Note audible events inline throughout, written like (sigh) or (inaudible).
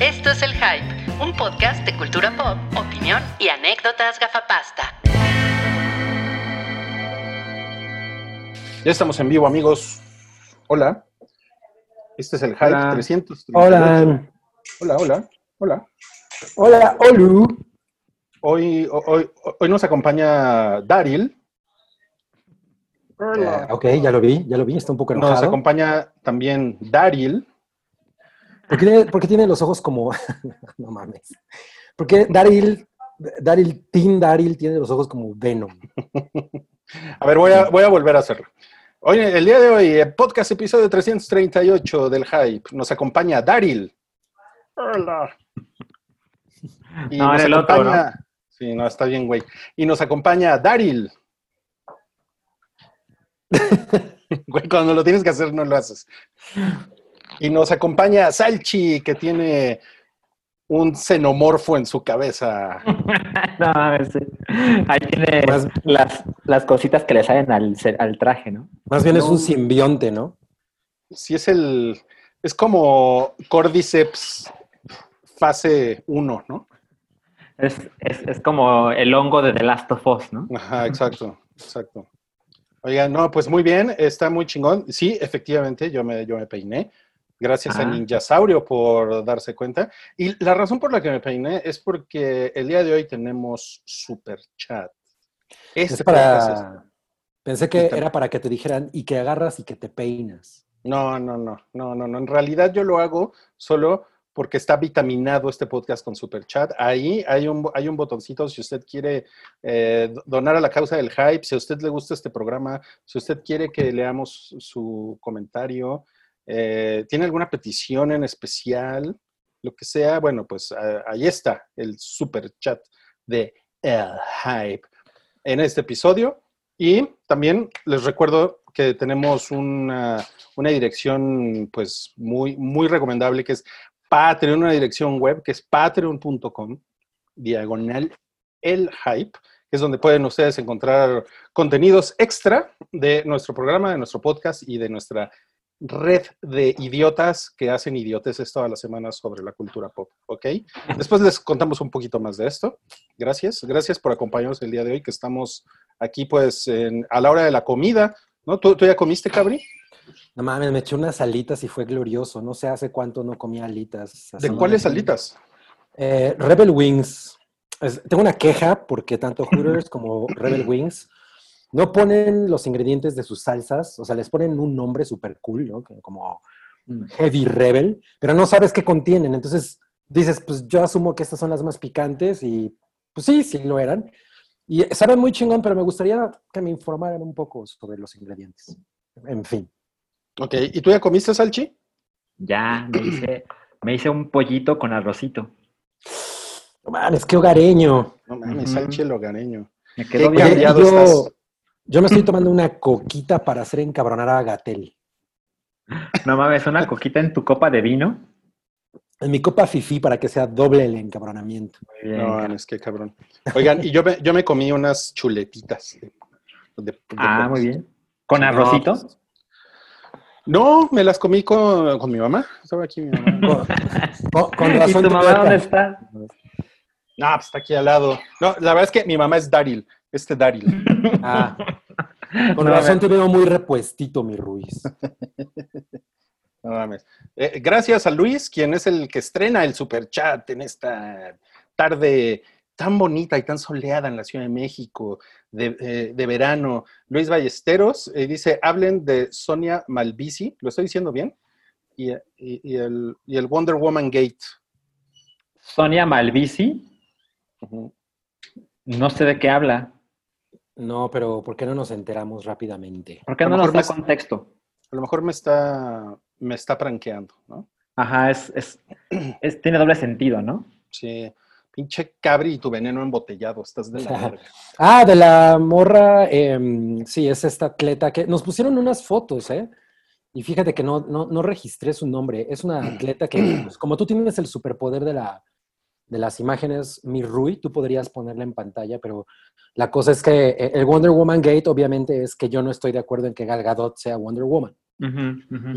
Esto es El Hype, un podcast de cultura pop, opinión y anécdotas gafapasta. Ya estamos en vivo, amigos. Hola. Este es el Hype Hola. 300. Hola. Hola, hola. Hola. Hola, Olu. Hoy, hoy, hoy nos acompaña Daryl. Eh, ok, ya lo vi, ya lo vi, está un poco Nos enojado. acompaña también Daryl. ¿Por qué, tiene, por qué tiene los ojos como... (laughs) no mames. ¿Por qué Daryl, Daryl, Team Daryl tiene los ojos como Venom? A ver, voy a, voy a volver a hacerlo. Hoy, el día de hoy, el podcast episodio 338 del Hype, nos acompaña Daryl. Hola. Y No, nos era el otro, acompaña- Sí, no, está bien, güey. Y nos acompaña Daryl. (laughs) Güey, cuando lo tienes que hacer, no lo haces. Y nos acompaña Salchi, que tiene un xenomorfo en su cabeza. (laughs) No, a ver, sí. Ahí tiene Más- las, las cositas que le salen al, al traje, ¿no? Más bien es un simbionte, ¿no? Sí, es el. Es como Cordyceps fase 1, ¿no? Es, es, es como el hongo de The Last of Us, ¿no? Ajá, exacto, exacto. Oigan, no, pues muy bien, está muy chingón. Sí, efectivamente, yo me, yo me peiné. Gracias a Ah. Ninjasaurio por darse cuenta. Y la razón por la que me peiné es porque el día de hoy tenemos super chat. Este Es para... Pensé que era para que te dijeran y que agarras y que te peinas. No, no, no, no, no, no. En realidad yo lo hago solo porque está vitaminado este podcast con Super Chat. Ahí hay un, hay un botoncito si usted quiere eh, do- donar a la causa del hype, si a usted le gusta este programa, si usted quiere que leamos su comentario, eh, tiene alguna petición en especial, lo que sea, bueno, pues ah, ahí está el Super Chat de El Hype en este episodio. Y también les recuerdo que tenemos una, una dirección pues muy, muy recomendable que es Patreon, una dirección web que es patreon.com, diagonal el hype, es donde pueden ustedes encontrar contenidos extra de nuestro programa, de nuestro podcast y de nuestra red de idiotas que hacen idioteces todas las semanas sobre la cultura pop, ¿ok? Después les contamos un poquito más de esto. Gracias, gracias por acompañarnos el día de hoy, que estamos aquí pues en- a la hora de la comida, ¿no? ¿Tú, tú ya comiste, Cabri? No mames, me eché unas alitas y fue glorioso. No sé hace cuánto no comía alitas. ¿De cuáles alitas? Eh, Rebel Wings. Es- tengo una queja porque tanto Hooters como Rebel (clears throat) Wings no ponen los ingredientes de sus salsas, o sea, les ponen un nombre súper cool, ¿no? Como Heavy Rebel, pero no sabes qué contienen. Entonces dices, pues yo asumo que estas son las más picantes y pues sí, sí lo eran. Y saben muy chingón, pero me gustaría que me informaran un poco sobre los ingredientes. En fin. Ok, ¿y tú ya comiste, Salchi? Ya, me hice, me hice un pollito con arrocito. No mames, qué hogareño. No mames, Ujú. Salchi el hogareño. Me Qué quedó bien. cambiado yo, estás. Yo me estoy tomando una coquita para hacer encabronar a Gatel. No mames, una coquita en tu copa de vino. En mi copa fifi para que sea doble el encabronamiento. Muy bien. No mames, qué cabrón. Oigan, y yo me, yo me comí unas chuletitas. de- de- de ah, muy bien. ¿Con arrocito? no, No, me las comí con, con mi mamá. Estaba aquí mi mamá. (laughs) Con, con ¿Y razón tu te mamá dónde está? No, pues está aquí al lado. No, la verdad es que mi mamá es Daryl, este Daryl. (laughs) Ah, (laughs) con No, razón te veo muy repuestito, mi Ruiz. (laughs) No mames. Eh, gracias a Luis, quien es el que estrena el super chat en esta tarde tan bonita y tan soleada en la Ciudad de México de, eh, de verano. Luis Ballesteros eh, dice, hablen de Sonia Malvisi, ¿lo estoy diciendo bien? Y, y- y el, y el Wonder Woman Gate. Sonia Malvisi, no sé de qué habla. No, pero ¿por qué no nos enteramos rápidamente? ¿Por qué no nos da me- contexto? A lo mejor me está, me está pranqueando, ¿no? Ajá, es, es, es- tiene doble sentido, ¿no? Sí, pinche cabri y tu veneno embotellado, estás de la verga. (laughs) Ah, de la morra, em, sí, es esta atleta que nos pusieron unas fotos, ¿eh? Y fíjate que no, no, no registré su nombre. Es una (clears throat) atleta que, pues, como tú tienes el superpoder de, la, de las imágenes, mi Rui, tú podrías ponerla en pantalla, pero la cosa es que eh, el Wonder Woman Gate obviamente es que yo no estoy de acuerdo en que Gal Gadot sea Wonder Woman.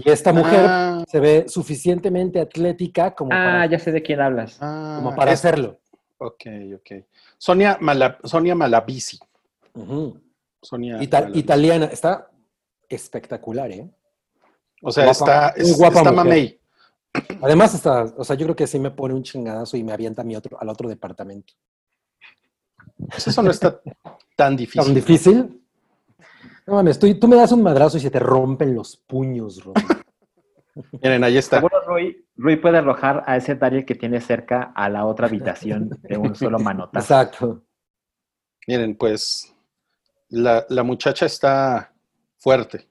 Y esta mujer Ah, se ve suficientemente atlética como Ah, para, ya sé de quién hablas. ah, como para es- hacerlo. Ok, ok. Sonia, Mala- Sonia Malavisi. Ujú. Sonia Ita- italiana, está espectacular, ¿eh? O sea, guapa, está, es- guapa está mujer. mamey. Además, está, o sea, yo creo que sí me pone un chingadazo y me avienta a mi otro, al otro departamento. Pues eso no está tan difícil. ¿Tan difícil? No mames, tú, tú me das un madrazo y se te rompen los puños, Rodri. (laughs) Miren, ahí está. Seguro Rui, Rui puede arrojar a ese Daryl que tiene cerca a la otra habitación de un solo manotazo. Exacto. Miren, pues la, la muchacha está fuerte.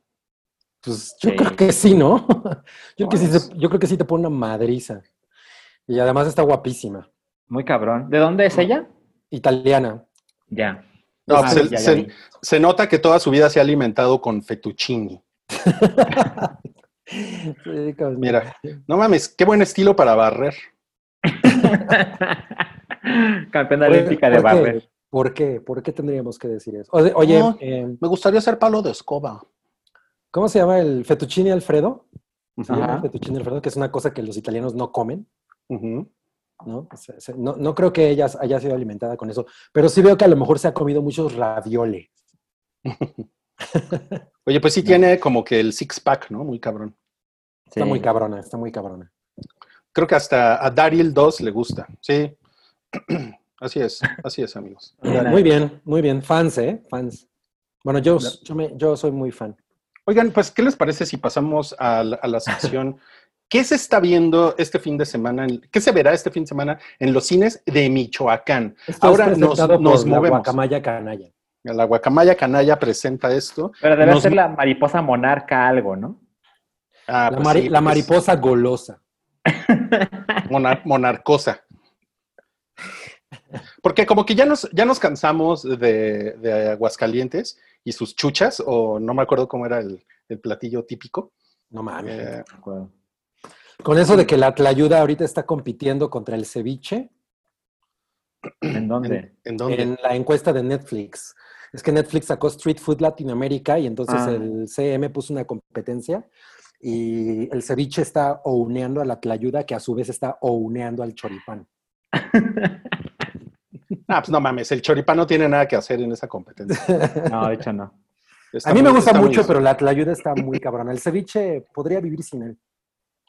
Pues yo Sí. creo que sí, ¿no? (laughs) Yo, creo que sí, se- yo creo que sí te pone una madriza. Y además está guapísima. Muy cabrón. ¿De dónde es ella? Italiana. Ya. No, Ah, pues, ya, se, ya se- vi. se nota que toda su vida se ha alimentado con fettuccini. (laughs) Sí. Mira, no mames, qué buen estilo para barrer. (laughs) Campeona ¿Por- olímpica de por qué? barrer. ¿Por qué? ¿Por qué tendríamos que decir eso? Oye, No. eh, Me gustaría hacer palo de escoba. ¿Cómo se llama el fettuccine Alfredo? Se llama fettuccine Alfredo, que es una cosa que los italianos no comen. ¿no? No, no creo que ella haya sido alimentada con eso, pero sí veo que a lo mejor se ha comido muchos ravioles. (laughs) Oye, pues sí tiene como que el six pack, ¿no? Muy cabrón. Está muy cabrona, está muy cabrona. Creo que hasta a Daryl 2 le gusta. Sí. (clears throat) Así es, así es, amigos. Muy bien, muy bien. Fans, ¿eh? Fans. Bueno, yo, yo, me- yo soy muy fan. Oigan, pues, ¿qué les parece si pasamos a la, a la sección? (laughs) ¿Qué se está viendo este fin de semana? en- ¿Qué se verá este fin de semana en los cines de Michoacán? Esto Ahora es nos, por la movemos. guacamaya canalla. La guacamaya canalla presenta esto. Pero debe Nos- ser la mariposa monarca algo, ¿no? Ah, La, pues mari- sí, la porque es mariposa golosa. (laughs) monar- monarcosa. Porque como que ya nos, ya nos cansamos de, de Aguascalientes y sus chuchas, o no me acuerdo cómo era el, el platillo típico. No mames. Eh, Con eso de que la tlayuda ahorita está compitiendo contra el ceviche ¿En dónde? ¿en, en dónde? en la encuesta de Netflix. Es que Netflix sacó Street Food Latinoamérica y entonces Ah. el CM puso una competencia y el ceviche está ouneando a la tlayuda que a su vez está ouneando al choripán. (laughs) Ah, pues no mames, el choripán no tiene nada que hacer en esa competencia. (laughs) No, de hecho no. Está a mí me gusta muy- mucho, pero la tlayuda está muy cabrona. El ceviche podría vivir sin él.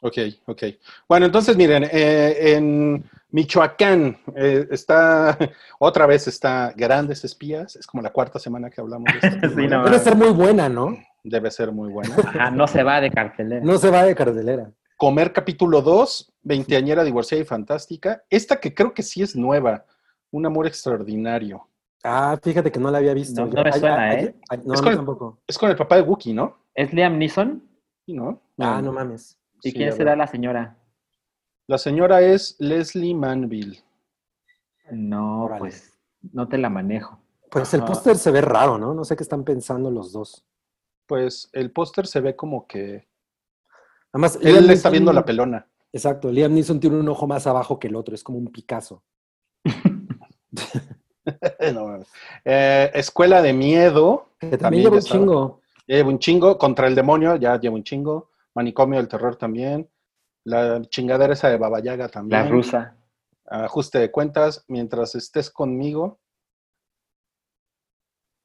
Ok, ok. Bueno, entonces miren, eh, en Michoacán eh, está, otra vez está Grandes Espías, es como la cuarta semana que hablamos de (laughs) Sí, no Debe ser muy buena, ¿no? Debe ser muy buena. Ajá, no se va de cartelera. No se va de cardelera. Comer capítulo 2, veinteañera divorciada y fantástica. Esta que creo que sí es nueva, Un amor extraordinario. Ah, fíjate que no la había visto. No, no me Ay, suena, ay, ¿eh? ay, no, Es con el- tampoco. Es con el papá de Wookiee, ¿no? ¿Es Liam Neeson? Sí, ¿no? Ah, no mames. ¿Y Sí, quién será la señora? La señora es Leslie Manville. No, Órale. pues no te la manejo. Pues el póster se ve raro, ¿no? No sé qué están pensando los dos. Pues el póster se ve como que Además, él Liam le está Neeson- viendo la pelona. Exacto, Liam Neeson tiene un ojo más abajo que el otro, es como un Picasso. (laughs) No. Eh, Escuela de miedo. Que también, lleva un estaba. chingo. Lleva un chingo. Contra el demonio, ya lleva un chingo. Manicomio del terror también. La chingadera esa de Baba Yaga también. La rusa. Ajuste de cuentas. Mientras estés conmigo.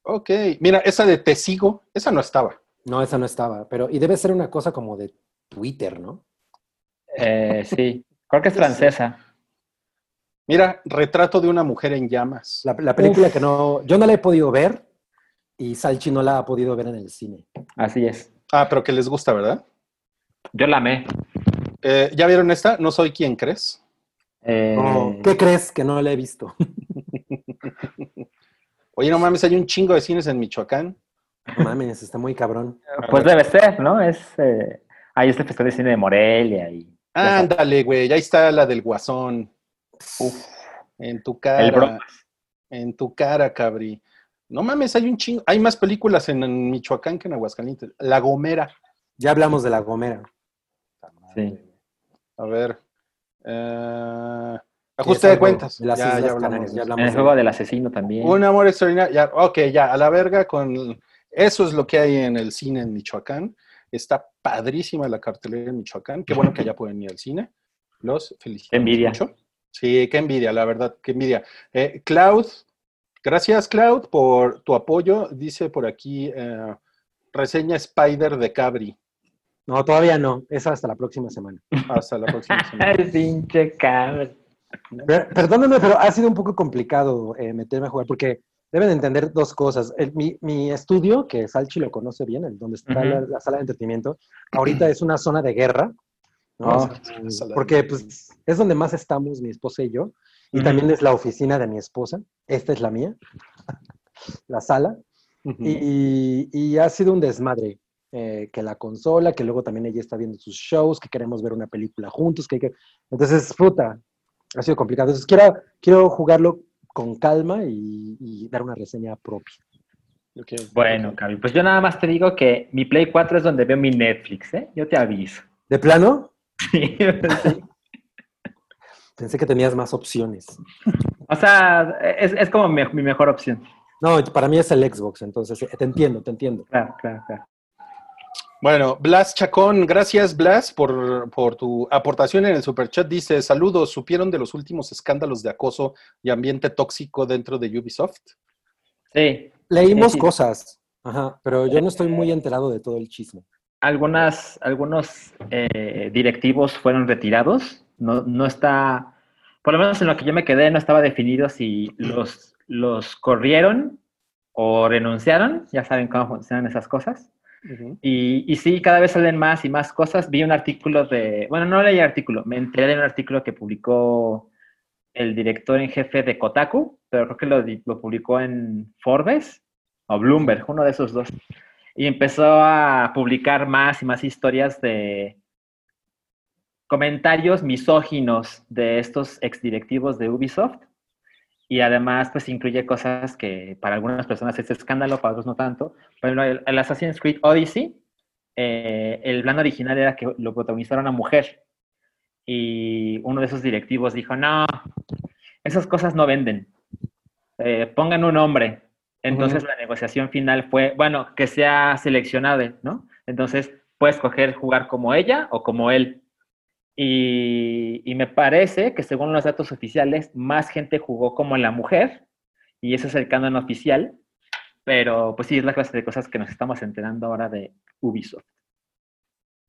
Ok. Mira, esa de Te sigo, esa no estaba. No, esa no estaba, pero y debe ser una cosa como de Twitter, ¿no? Eh, sí, creo que es francesa. Mira, retrato de una mujer en llamas. La, la película que no, yo no la he podido ver y Salchi no la ha podido ver en el cine. Así es. Ah, pero que les gusta, ¿verdad? Yo la amé. Eh, ¿Ya vieron esta? No soy quien crees. Eh, No, ¿Qué crees que no la he visto? (laughs) Oye, no mames, hay un chingo de cines en Michoacán. No mames, está muy cabrón. Pues debe ser, ¿no? Es eh, ahí este festival de cine de Morelia y Ándale, güey, ahí está la del guasón. Uf, en tu cara. el. En tu cara, cabri. No mames, hay un chingo. Hay más películas en, Michoacán que en Aguascalientes. La Gomera. Ya hablamos de la Gomera. Sí. A ver. eh, ajuste de cuentas. de las ya, Islas ya hablamos. Canarias, de ya eso. hablamos. En el juego del asesino también. Un amor extraordinario. Ya, ok, ya, a la verga con. Eso es lo que hay en el cine en Michoacán. Está padrísima la cartelera en Michoacán. Qué bueno que ya pueden ir al cine. Los felicito. Envidia. mucho. Sí, qué envidia, la verdad, qué envidia. Eh, Cloud, gracias Cloud por tu apoyo. Dice por aquí, eh, reseña Spider de Cabri. No, todavía no. Es hasta la próxima semana. Hasta la próxima (laughs) semana. El pinche cabrón. Per- Perdóname, pero ha sido un poco complicado eh, meterme a jugar porque deben entender dos cosas. El- mi, mi estudio, que Salchi lo conoce bien, el donde está la, la sala de entretenimiento, ahorita es una zona de guerra. ¿No? Oh. O sea, Sala de porque pues, es donde más estamos mi esposa y yo. Y también es la oficina de mi esposa. Esta es la mía, (laughs) la sala. Y, y ha sido un desmadre. eh, que la consola, que luego también ella está viendo sus shows, que queremos ver una película juntos, que, hay que... entonces, puta, ha sido complicado. Entonces, quiero, quiero jugarlo con calma y, y dar una reseña propia. Bueno, Cabi, pues yo nada más te digo que mi Play 4 es donde veo mi Netflix, ¿eh? Yo te aviso. ¿De plano? Sí. Pensé que tenías más opciones. O sea, es, es como mi, mi mejor opción. No, para mí es el Xbox, entonces eh, te entiendo, te entiendo. Claro, claro, claro. Bueno, Blas Chacón, gracias Blas por, por tu aportación en el superchat. Dice, saludos, ¿supieron de los últimos escándalos de acoso y ambiente tóxico dentro de Ubisoft? Sí, Leímos Sí. cosas, ajá, pero yo no estoy muy enterado de todo el chisme. Algunas, algunos eh, directivos fueron retirados. No, no está, por lo menos en lo que yo me quedé, no estaba definido si los, los corrieron o renunciaron. Ya saben cómo funcionan esas cosas. Ujú. Y, y sí, cada vez salen más y más cosas. Vi un artículo de, bueno, no leí el artículo, me enteré de un artículo que publicó el director en jefe de Kotaku, pero creo que lo, lo publicó en Forbes o Bloomberg, uno de esos dos. Y empezó a publicar más y más historias de comentarios misóginos de estos exdirectivos de Ubisoft. Y además, pues incluye cosas que para algunas personas es escándalo, para otros no tanto. Por ejemplo, el, Assassin's Creed Odyssey, eh, el plan original era que lo protagonizara una mujer. Y uno de esos directivos dijo, no, esas cosas no venden. Eh, pongan un hombre. Entonces la negociación final fue, bueno, que sea seleccionado, ¿no? Entonces puedes escoger jugar como ella o como él. Y, y me parece que según los datos oficiales, más gente jugó como la mujer, y ese es el canon oficial, pero pues sí, es la clase de cosas que nos estamos enterando ahora de Ubisoft.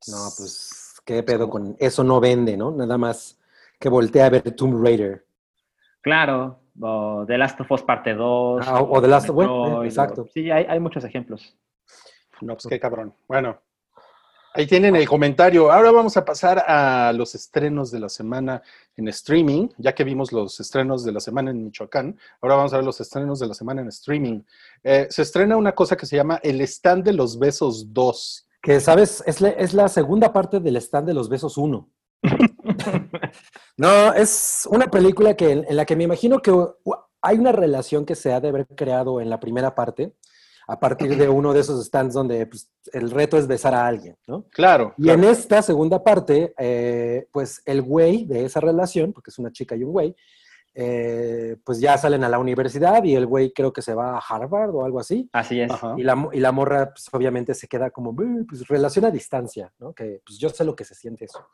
No, pues, ¿qué pedo con eso? No vende, ¿no? Nada más que voltea a ver Tomb Raider. Claro, o The Last of Us Parte 2. Ah, o The Last of Us, eh, exacto. Sí, hay, hay muchos ejemplos. No, pues qué cabrón. Bueno, ahí tienen el comentario. Ahora vamos a pasar a los estrenos de la semana en streaming, ya que vimos los estrenos de la semana en Michoacán. Ahora vamos a ver los estrenos de la semana en streaming. Eh, se estrena una cosa que se llama El Stand de los Besos 2. Que, ¿sabes? Es la, es la segunda parte del stand de los besos 1. No, es una película que, en la que me imagino que hay una relación que se ha de haber creado en la primera parte, a partir de uno de esos stands donde pues, el reto es besar a alguien, ¿no? Claro. Y claro. en esta segunda parte, eh, pues el güey de esa relación, porque es una chica y un güey, eh, pues ya salen a la universidad y el güey creo que se va a Harvard o algo así. Así es. Y la, y la morra, pues obviamente se queda como, "Eh, pues relación a distancia, ¿no? Que pues yo sé lo que se siente eso.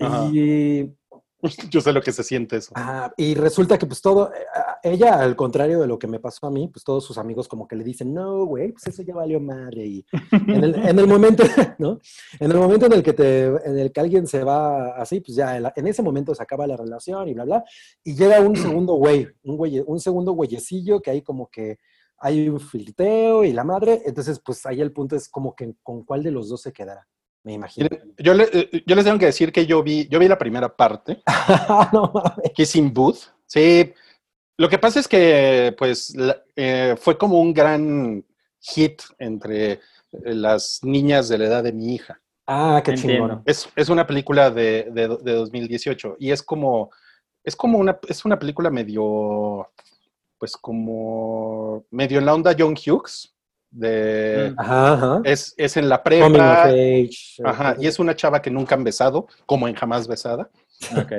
Ajá. Y, (laughs) Yo sé lo que se siente eso. ah, y resulta que pues todo, eh, ella al contrario de lo que me pasó a mí, pues todos sus amigos como que le dicen, no, güey, pues eso ya valió madre. Y en el, en el momento, (laughs) ¿no? En el momento en el que te, en el que alguien se va así, pues ya en, ese momento se acaba la relación y bla, bla. Y llega un segundo güey, un güey, un segundo güeyecillo que hay como que hay un flirteo y la madre. Entonces, pues ahí el punto es como que con cuál de los dos se quedará, me imagino. Yo, le- eh, yo les tengo que decir que yo vi, yo vi la primera parte, (laughs) no mames. Kissing Booth. Sí, lo que pasa es que pues la- eh, fue como un gran hit entre eh, las niñas de la edad de mi hija. Ah, qué Entiendo. chingón. Es, es una película de, de, de 2018 y es como, es como una, es una película medio, pues como, medio en la onda John Hughes. De. Ajá, ajá. es, es en la Coming of prepa. age. Ajá, y es una chava que nunca han besado, como en Jamás Besada. Ok.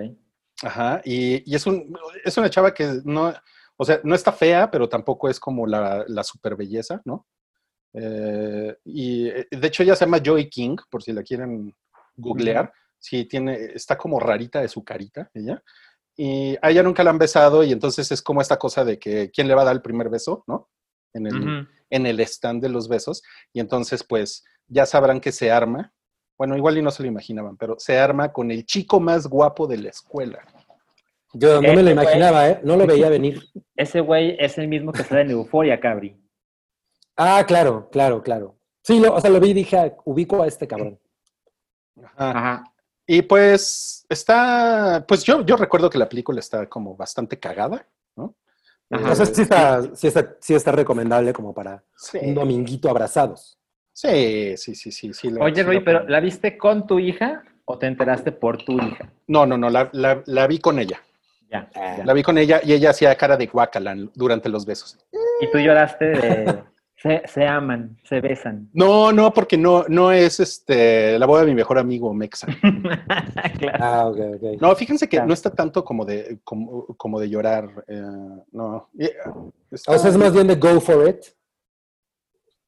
Ajá, y, y es, un, es una chava que no, o sea, no está fea, pero tampoco es como la, la super belleza, ¿no? Eh, y eh, de hecho ella se llama Joy King, por si la quieren googlear. Sí, tiene, está como rarita de su carita, ella. Y a ella nunca la han besado y entonces es como esta cosa de que quién le va a dar el primer beso, ¿no? En el. En el stand de los besos. Y entonces, pues, ya sabrán que se arma. Bueno, igual y no se lo imaginaban, pero se arma con el chico más guapo de la escuela. Yo no me lo güey- imaginaba, ¿eh? No lo (laughs) veía venir. Ese güey es el mismo que sale en Euforia, Cabri. Ah, claro, claro, claro. Sí, lo, o sea, lo vi y dije, ah, ubico a este cabrón. Ajá. Ajá. Y pues está, pues yo, yo recuerdo que la película está como bastante cagada, ¿no? Sea, sí está, sí está, sí está recomendable como para Sí, un dominguito abrazados. sí, sí, sí, sí. sí lo- Oye, Rui, lo pero. ¿la viste con tu hija o te enteraste por tu hija? No, no, no, la, la- la vi con ella. Ya. ya. La vi con ella y ella hacía cara de guacala durante los besos. Y tú lloraste de... Se, se aman, se besan. No, no, porque no, no es este la boda de mi mejor amigo Mexa. (laughs) claro. Ah, ok, ok. No, fíjense que Claro. no está tanto como de, como, como de llorar. eh, no. Eh, está- O sea, es más bien de go for it.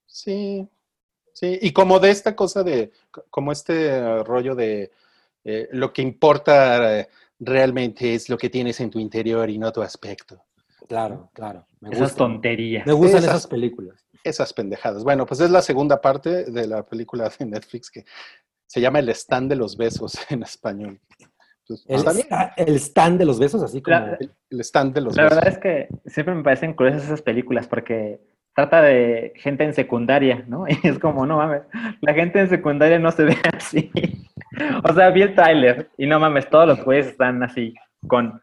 Sí, sí, y como de esta cosa de, como este rollo de eh, lo que importa realmente es lo que tienes en tu interior y no tu aspecto. Claro, claro. Me Esas gustan, tonterías. me gustan Esas- esas películas. Esas pendejadas. Bueno, pues es la segunda parte de la película de Netflix que se llama El stand de los besos (laughs) en español. Pues, El, está bien, sta- el stand de los besos, así como... La- el stand de los La besos. verdad es que siempre me parecen curiosas esas películas porque trata de gente en secundaria, ¿no? (laughs) Y es como, no mames, la gente en secundaria no se ve (laughs) así. O sea, vi el tráiler y no mames, todos los güeyes están así con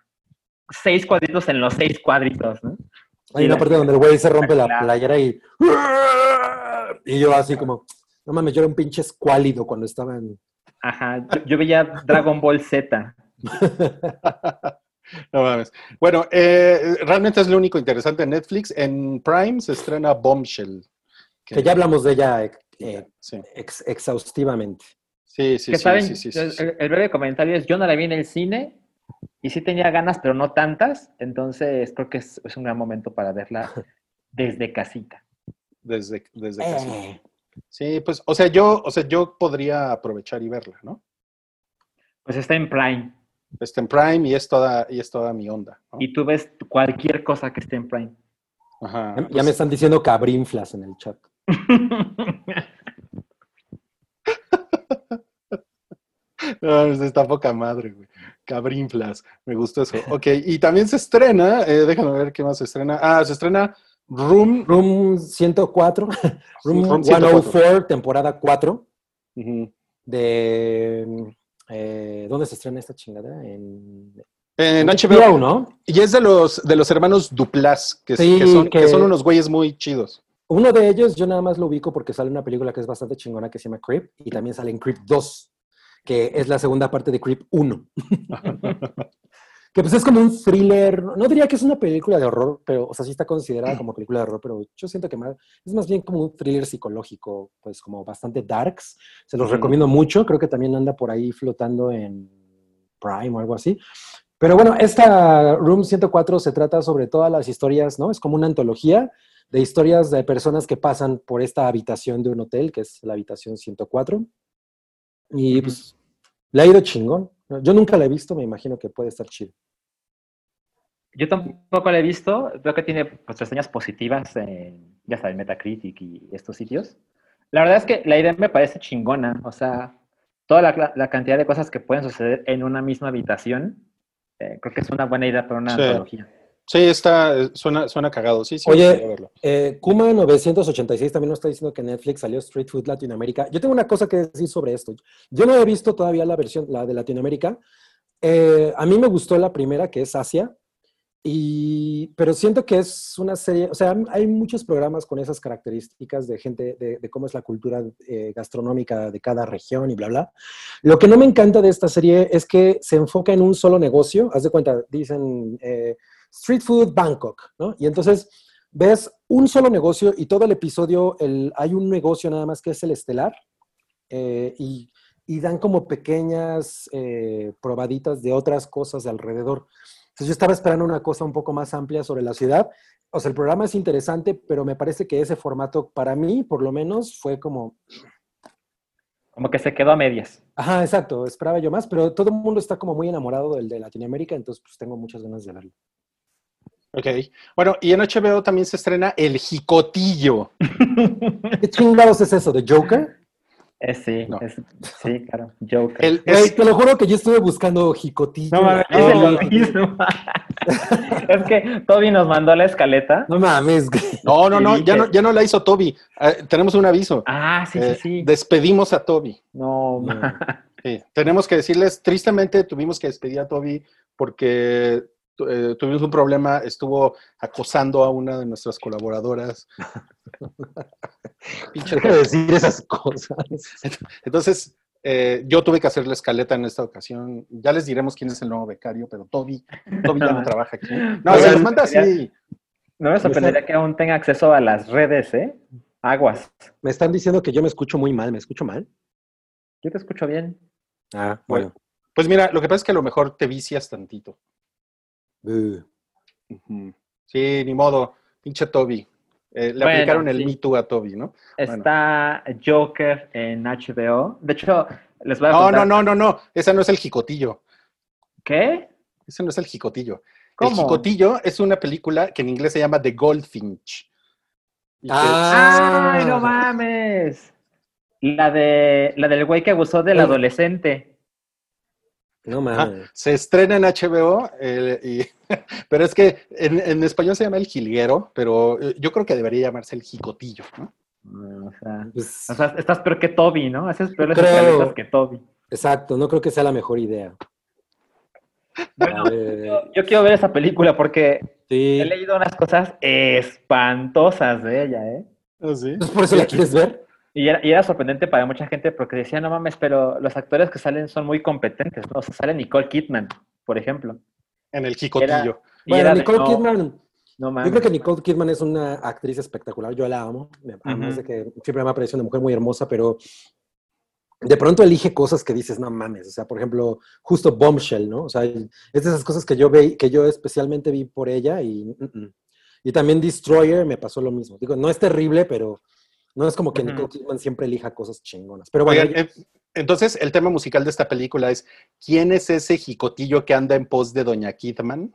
seis cuadritos en los seis cuadritos, ¿no? Hay una parte donde el güey se rompe la playera y... Y yo así como... No mames, yo era un pinche escuálido cuando estaba en... Ajá, yo, yo veía Dragon Ball Z. (laughs) No mames. Bueno, eh, realmente es lo único interesante en Netflix. En Prime se estrena Bombshell. Que ya hablamos de ella eh, Sí, ex- exhaustivamente. sí, sí. que sí, saben, sí, sí, sí, el, sí. el breve comentario es, yo no la vi en el cine y sí tenía ganas, pero no tantas, entonces creo que es, es un gran momento para verla (laughs) desde casita. Desde, desde sí. Eh, Sí, pues, o sea, yo, o sea, yo podría aprovechar y verla, ¿no? Pues está en Prime Está en Prime y es toda, y es toda mi onda. ¿no? y tú ves cualquier cosa que esté en Prime. Ajá, ya, ya pues, me están diciendo cabrinflas en el chat. (laughs) no, está poca madre, güey. Cabrinflas, me gustó eso. Ok, y también se estrena, eh, déjame ver qué más se estrena. Ah, se estrena Room. Room 104, (laughs) Room, Room 104, 104. temporada 4 Ujú. de... eh, ¿Dónde se estrena esta chingada? En, En en HBO. ¿no? Y es de los, de los hermanos Duplas, que, Sí, que son, que... que- son unos güeyes muy chidos. Uno de ellos yo nada más lo ubico porque sale una película que es bastante chingona que se llama Creep y también sale en Creep 2, que es la segunda parte de Creep 1. que pues es como un thriller, no diría que es una película de horror, pero o sea, sí está considerada como película de horror, pero yo siento que más, es más bien como un thriller psicológico, pues como bastante darks. Se los Ujú. recomiendo mucho, creo que también anda por ahí flotando en Prime o algo así. Pero bueno, esta Room 104 se trata sobre todas las historias, ¿no? Es como una antología de historias de personas que pasan por esta habitación de un hotel, que es la habitación 104. Y pues le ha ido chingón. Yo nunca la he visto, me imagino que puede estar chido. Yo tampoco la he visto, creo que tiene pues, reseñas positivas en, ya sabes, Metacritic y estos sitios. La verdad es que la idea me parece chingona, o sea, toda la, la cantidad de cosas que pueden suceder en una misma habitación, eh, creo que es una buena idea para una Sí. antología. Sí, está, eh, suena, suena cagado. Sí, sí, Oye. Eh, Kuma 986 también nos está diciendo que Netflix salió Street Food Latinoamérica. Yo tengo una cosa que decir sobre esto. Yo no he visto todavía la versión, la de Latinoamérica. Eh, a mí me gustó la primera, que es Asia, y, pero siento que es una serie, o sea, hay muchos programas con esas características de gente, de, de cómo es la cultura eh, gastronómica de cada región y bla, bla. Lo que no me encanta de esta serie es que se enfoca en un solo negocio. Haz de cuenta, dicen eh, Street Food Bangkok, ¿no? Y entonces ves un solo negocio y todo el episodio el, hay un negocio nada más que es el estelar eh, y, y dan como pequeñas eh, probaditas de otras cosas de alrededor. Entonces yo estaba esperando una cosa un poco más amplia sobre la ciudad. O sea, el programa es interesante, pero me parece que ese formato para mí, por lo menos, fue como, Como que se quedó a medias. ajá, exacto, esperaba yo más, pero todo el mundo está como muy enamorado del de Latinoamérica, entonces pues tengo muchas ganas de verlo. Ok. Bueno, y en HBO también se estrena El Jicotillo. (laughs) ¿Qué chingados es eso? ¿De Joker? Eh, sí, No. es- sí, claro. Joker. El, es- te lo juro que yo estuve buscando jicotillo. No mames, No, es lo mismo. es que Toby nos mandó la escaleta. no mames, no, no, no, ya no, ya no la hizo Toby. Eh, tenemos un aviso. Ah, sí, Eh, sí, sí. Despedimos a Toby. No, No. Sí, tenemos que decirles, tristemente tuvimos que despedir a Toby porque eh, tuvimos un problema, estuvo acosando a una de nuestras colaboradoras. (laughs) Pinche decir esas cosas. Entonces, eh, yo tuve que hacer la escaleta en esta ocasión. Ya les diremos quién es el nuevo becario, pero Toby, Toby ya no (laughs) trabaja aquí. No, se los manda así. No me sorprendería que aún tenga acceso a las redes, ¿eh? Aguas. Me están diciendo que yo me escucho muy mal. ¿Me escucho mal? Yo te escucho bien. Ah, Bueno. bueno. Pues mira, lo que pasa es que a lo mejor te vicias tantito. Uh. Sí, ni modo. Pinche Toby. Eh, le Bueno, aplicaron el sí. Me Too a Toby, ¿no? Está Joker en HBO. De hecho, les voy a No, contar. no, no, no, no. Esa no es el jicotillo. ¿Qué? Ese no es el jicotillo. ¿Cómo? El jicotillo es una película que en inglés se llama The Goldfinch. Ah. ¡Ay, no mames! La de la del güey que abusó del adolescente. No mames. Se estrena en HBO, eh, y- (laughs) pero es que en, en español se llama El Jilguero, pero eh, yo creo que debería llamarse El Jicotillo, ¿no? O sea, Pues, o sea, estás peor que Toby, ¿no? Haces peores Creo. que Toby. exacto, no creo que sea la mejor idea. Bueno, yo, yo quiero ver esa película porque sí. he leído unas cosas espantosas de ella, ¿eh? ¿Sí? Entonces, ¿Por eso la quieres ver? Y era, y era sorprendente para mucha gente porque decía, no mames, pero los actores que salen son muy competentes, ¿no? O sea, sale Nicole Kidman, por ejemplo. En El Jicotillo. Y Bueno, era de, Nicole no, Kidman, No yo mames. creo que Nicole Kidman es una actriz espectacular, yo la amo, además Ujú. de que siempre me ha parecido una mujer muy hermosa, pero de pronto elige cosas que dices, no mames, o sea, por ejemplo, justo Bombshell, ¿no? O sea, es de esas cosas que yo ve, que yo especialmente vi por ella y, mm, mm. y también Destroyer me pasó lo mismo. Digo, no es terrible, pero no es como que. Nicole Kidman siempre elija cosas chingonas. Pero bueno, Oigan, eh, entonces, el tema musical de esta película es, ¿quién es ese jicotillo que anda en pos de Doña Kidman?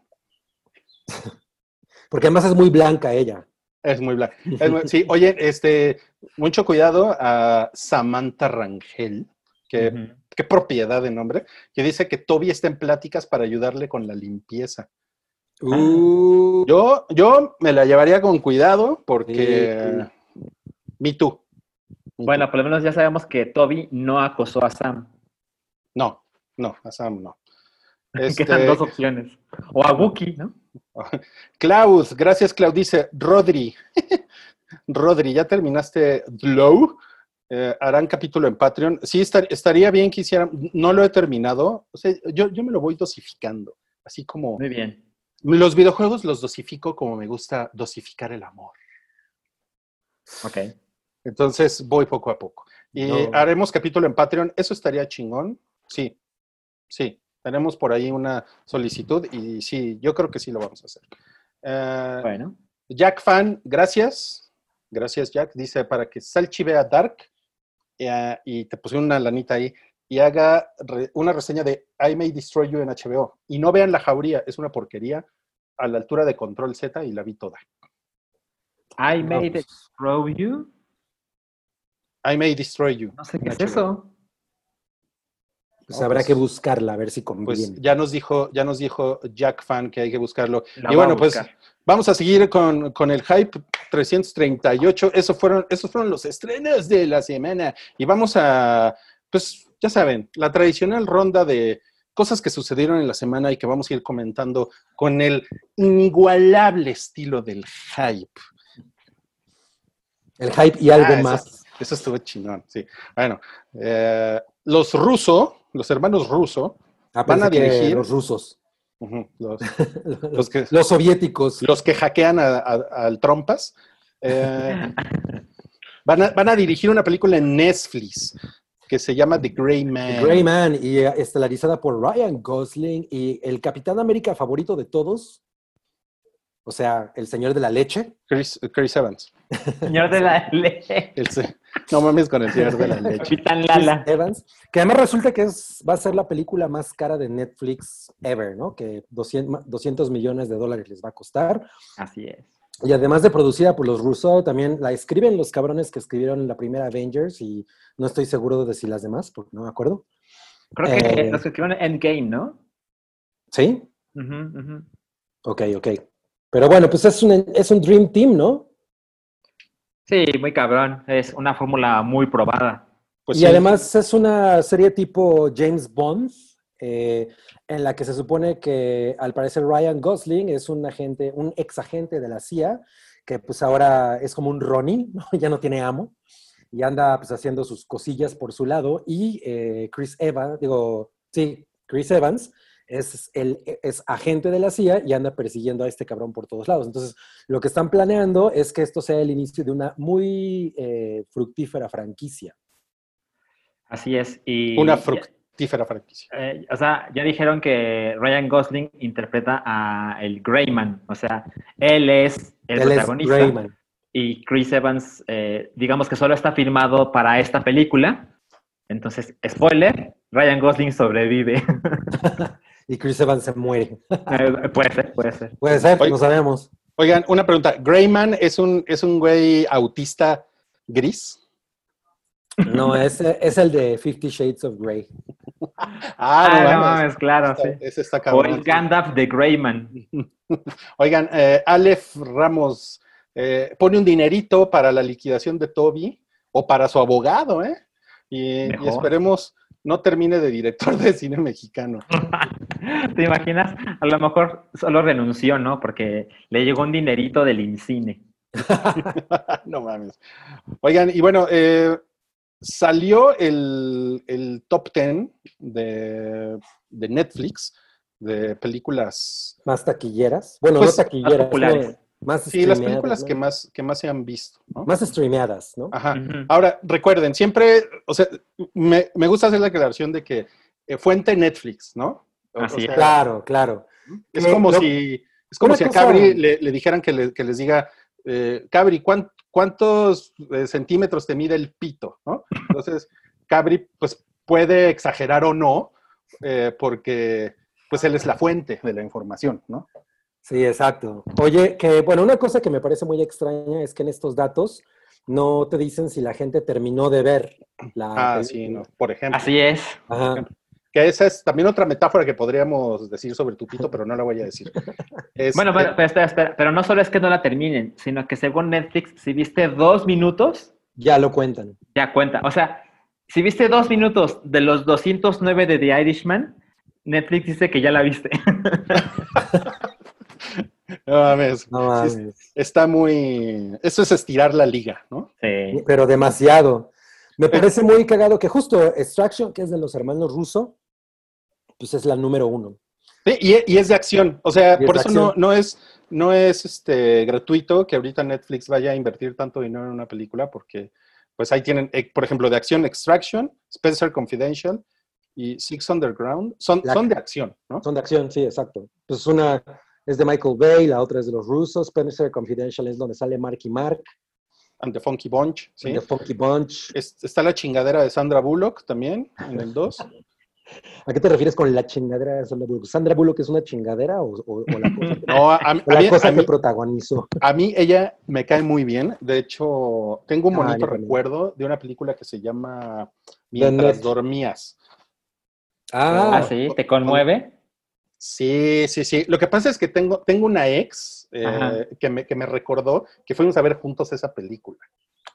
(laughs) porque además es muy blanca ella. Es muy. Es muy- sí, (laughs) oye, este, mucho cuidado a Samantha Rangel, que qué propiedad de nombre, que dice que Toby está en pláticas para ayudarle con la limpieza. Uh, Yo, yo me la llevaría con cuidado porque... Me too. Bueno, por lo menos ya sabemos que Toby no acosó a Sam. No, no, a Sam no. (laughs) Quedan Este, dos opciones. O a Wookie, ¿no? (laughs) Klaus, gracias Klaus, dice Rodri. (laughs) Rodri, ¿ya terminaste Glow? Eh, ¿Harán capítulo en Patreon? Sí, estar- estaría bien que hicieran, no lo he terminado, o sea, yo, yo me lo voy dosificando, así como Muy bien. los videojuegos los dosifico como me gusta dosificar el amor. Ok. Entonces voy poco a poco. Y No. haremos capítulo en Patreon. ¿Eso estaría chingón? Sí, sí. Tenemos por ahí una solicitud y sí, yo creo que sí lo vamos a hacer. Eh, Bueno. Jack Fan, gracias. Gracias, Jack. Dice para que Salchi vea Dark eh, y te puse una lanita ahí y haga re- una reseña de I May Destroy You en HBO. Y no vean La Jauría, es una porquería a la altura de Control Z y la vi toda. I made pues, grow you. I May Destroy You. No sé qué es HBO. eso. pues No, habrá pues- que buscarla, a ver si Pues conviene. ya nos dijo, ya nos dijo Jack Fan que hay que buscarlo. La y bueno, pues vamos a seguir con, con el hype 338. Eso fueron, esos fueron los estrenos de la semana. Y vamos a, pues ya saben, la tradicional ronda de cosas que sucedieron en la semana y que vamos a ir comentando con el inigualable estilo del hype. El hype y algo Ah, más. Eso estuvo chingón, sí. Bueno, eh, los rusos, los hermanos rusos, Ah, van a dirigir- los rusos. los, los, (laughs) los que, soviéticos. los que hackean a- a- al trompas, eh, (laughs) van, a, van a dirigir una película en Netflix que se llama The Gray Man. Gray Man y eh, estelarizada por Ryan Gosling y el Capitán América favorito de todos. O sea, el señor de la leche. Chris, Chris Evans. Señor de la leche. El no mames con el señor de la leche. Capitán Chris Lala. Evans. Que además resulta que es, va a ser la película más cara de Netflix ever, ¿no? Que 200, 200 millones de dólares les va a costar. Así es. Y además de producida por los Russo, también la escriben los cabrones que escribieron la primera Avengers y no estoy seguro de si las demás, porque no me acuerdo. Creo que Eh. los que escribieron Endgame, ¿no? ¿Sí? Ok, ok. Pero bueno, pues es un, es un Dream Team, ¿no? Sí, muy cabrón. Es una fórmula muy probada. Pues y sí. además es una serie tipo James Bond, eh, en la que se supone que al parecer Ryan Gosling es un agente, un ex agente de la CIA, que pues ahora es como un Ronnie, (laughs) ¿no? ya no tiene amo, y anda pues haciendo sus cosillas por su lado. Y eh, Chris Evans, digo, sí, Chris Evans es, el, es agente de la CIA y anda persiguiendo a este cabrón por todos lados. Entonces, lo que están planeando es que esto sea el inicio de una muy eh, fructífera franquicia. Así es. Y, Una fructífera franquicia. eh, o sea, ya dijeron que Ryan Gosling interpreta a el Greyman. O sea, él es el Él es protagonista. Greyman. y Chris Evans, eh, digamos que solo está filmado para esta película. Entonces, spoiler, Ryan Gosling sobrevive. (laughs) Y Chris Evans se muere. (laughs) Eh, puede ser, puede ser. Puede ser, Oye. no sabemos. Oigan, una pregunta. ¿Greyman es un, es un güey autista gris? No, (laughs) es, es el de Fifty Shades of Grey. Ah, (laughs) Ah, no no mames. mames, claro, Está- sí. Ese está O cabrón. el Gandalf de Greyman. Oigan, eh, Aleph Ramos eh, pone un dinerito para la liquidación de Toby o para su abogado, ¿eh? Y, esperemos no termine de director de cine mexicano. (laughs) ¿Te imaginas? A lo mejor solo renunció, ¿no? Porque le llegó un dinerito del Incine. (laughs) no mames. Oigan, y bueno, eh, salió el, el top 10 de, de Netflix de películas. Más taquilleras. Bueno, Pues, no taquilleras. más populares. no, más Sí, las películas ¿no? que más, que más se han visto. ¿no? Más streameadas, ¿no? Ajá. Ahora, recuerden, siempre, o sea, me, me gusta hacer la aclaración de que eh, fuente Netflix, ¿no? O- o Así es. sea, Claro, claro. Es Eh, como si, es como si a Cabri le, le dijeran que, le- que les diga, eh, Cabri, ¿cuán- ¿cuántos eh, centímetros te mide el pito? ¿no? Entonces, Cabri, pues puede exagerar o no, eh, porque pues él es la fuente de la información, ¿no? Sí, exacto. Oye, que bueno, una cosa que me parece muy extraña es que en estos datos no te dicen si la gente terminó de ver la Ah, sí, no, por ejemplo. Así es. Ajá. Que esa es también otra metáfora que podríamos decir sobre tu pito, pero no la voy a decir. (laughs) Es, Bueno, pero, pero espera, espera. Pero no solo es que no la terminen, sino que según Netflix, si viste dos minutos, Ya lo cuentan. ya cuenta. O sea, si viste dos minutos de los 209 de The Irishman, Netflix dice que ya la viste. (laughs) no mames, No sí, mames. está muy... Eso es estirar la liga, ¿no? Sí. Pero demasiado. Me parece muy cagado que justo Extraction, que es de los hermanos Russo, pues es la número uno. Sí, y, y es de acción. O sea, es por eso no, no es, no es este, gratuito que ahorita Netflix vaya a invertir tanto dinero en una película, porque pues ahí tienen, eh, por ejemplo, de acción Extraction, Spencer Confidential y Six Underground. Son, La- son de acción, ¿no? Son de acción, sí, exacto. Pues una es de Michael Bay, la otra es de los Russos. Spencer Confidential es donde sale Mark y Mark, And the Funky Bunch, ¿sí? The Funky Bunch. Es- está la chingadera de Sandra Bullock también, en el 2. (laughs) ¿A qué te refieres con la chingadera de Sandra Bullock? ¿Sandra Bullock es una chingadera o, o- o la cosa, que- (laughs) No, a, mí- o la a mí- cosa a que mí- protagonizó? A mí ella me cae muy bien. De hecho, tengo un Ah, bonito recuerdo de una película que se llama Mientras dormías. Ah, Ah, sí, te conmueve. Sí, sí, sí. Lo que pasa es que tengo, tengo una ex eh, que, me, que me recordó que fuimos a ver juntos esa película.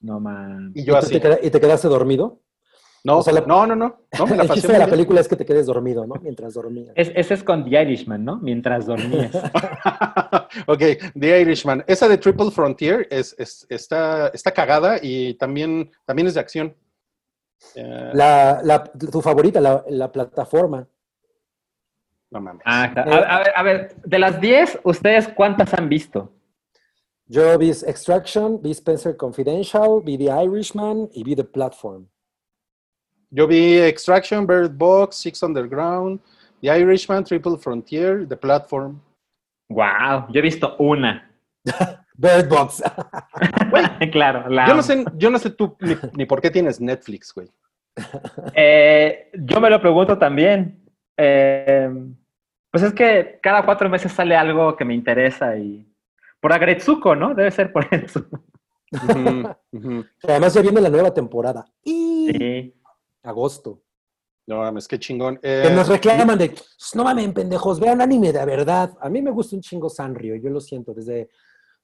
No man. Y ¿Y, yo así. te queda- y te quedaste dormido? No, o sea, la- no, no, no. no me la (laughs) el chiste de la película es que te quedes dormido, ¿no? Mientras dormías. Es, ese es con The Irishman, ¿no? Mientras dormías. (laughs) ok, The Irishman. Esa de Triple Frontier es, es- está, está cagada y también, también es de acción. Eh, La, la- tu favorita, la, la plataforma. No mames. Ah, a, a ver, a ver, de las 10, ¿ustedes cuántas han visto? Yo vi Extraction, vi Spencer Confidential, vi The Irishman y vi The Platform. Yo vi Extraction, Bird Box, Six Underground, The Irishman, Triple Frontier, The Platform. Wow, yo he visto una. (laughs) Bird Box. (laughs) claro, la Yo no sé, yo no sé tú ni, ni por qué tienes Netflix, güey. Eh, yo me lo pregunto también. Eh, pues es que cada cuatro meses sale algo que me interesa y por Agretsuko, ¿no? Debe ser por (laughs) eso. Además ya viene la nueva temporada. Y Sí. agosto. No mames, qué chingón. Que Eh, nos reclaman de, no mames, pendejos, vean anime de verdad. A mí me gusta un chingo Sanrio, yo lo siento. Desde,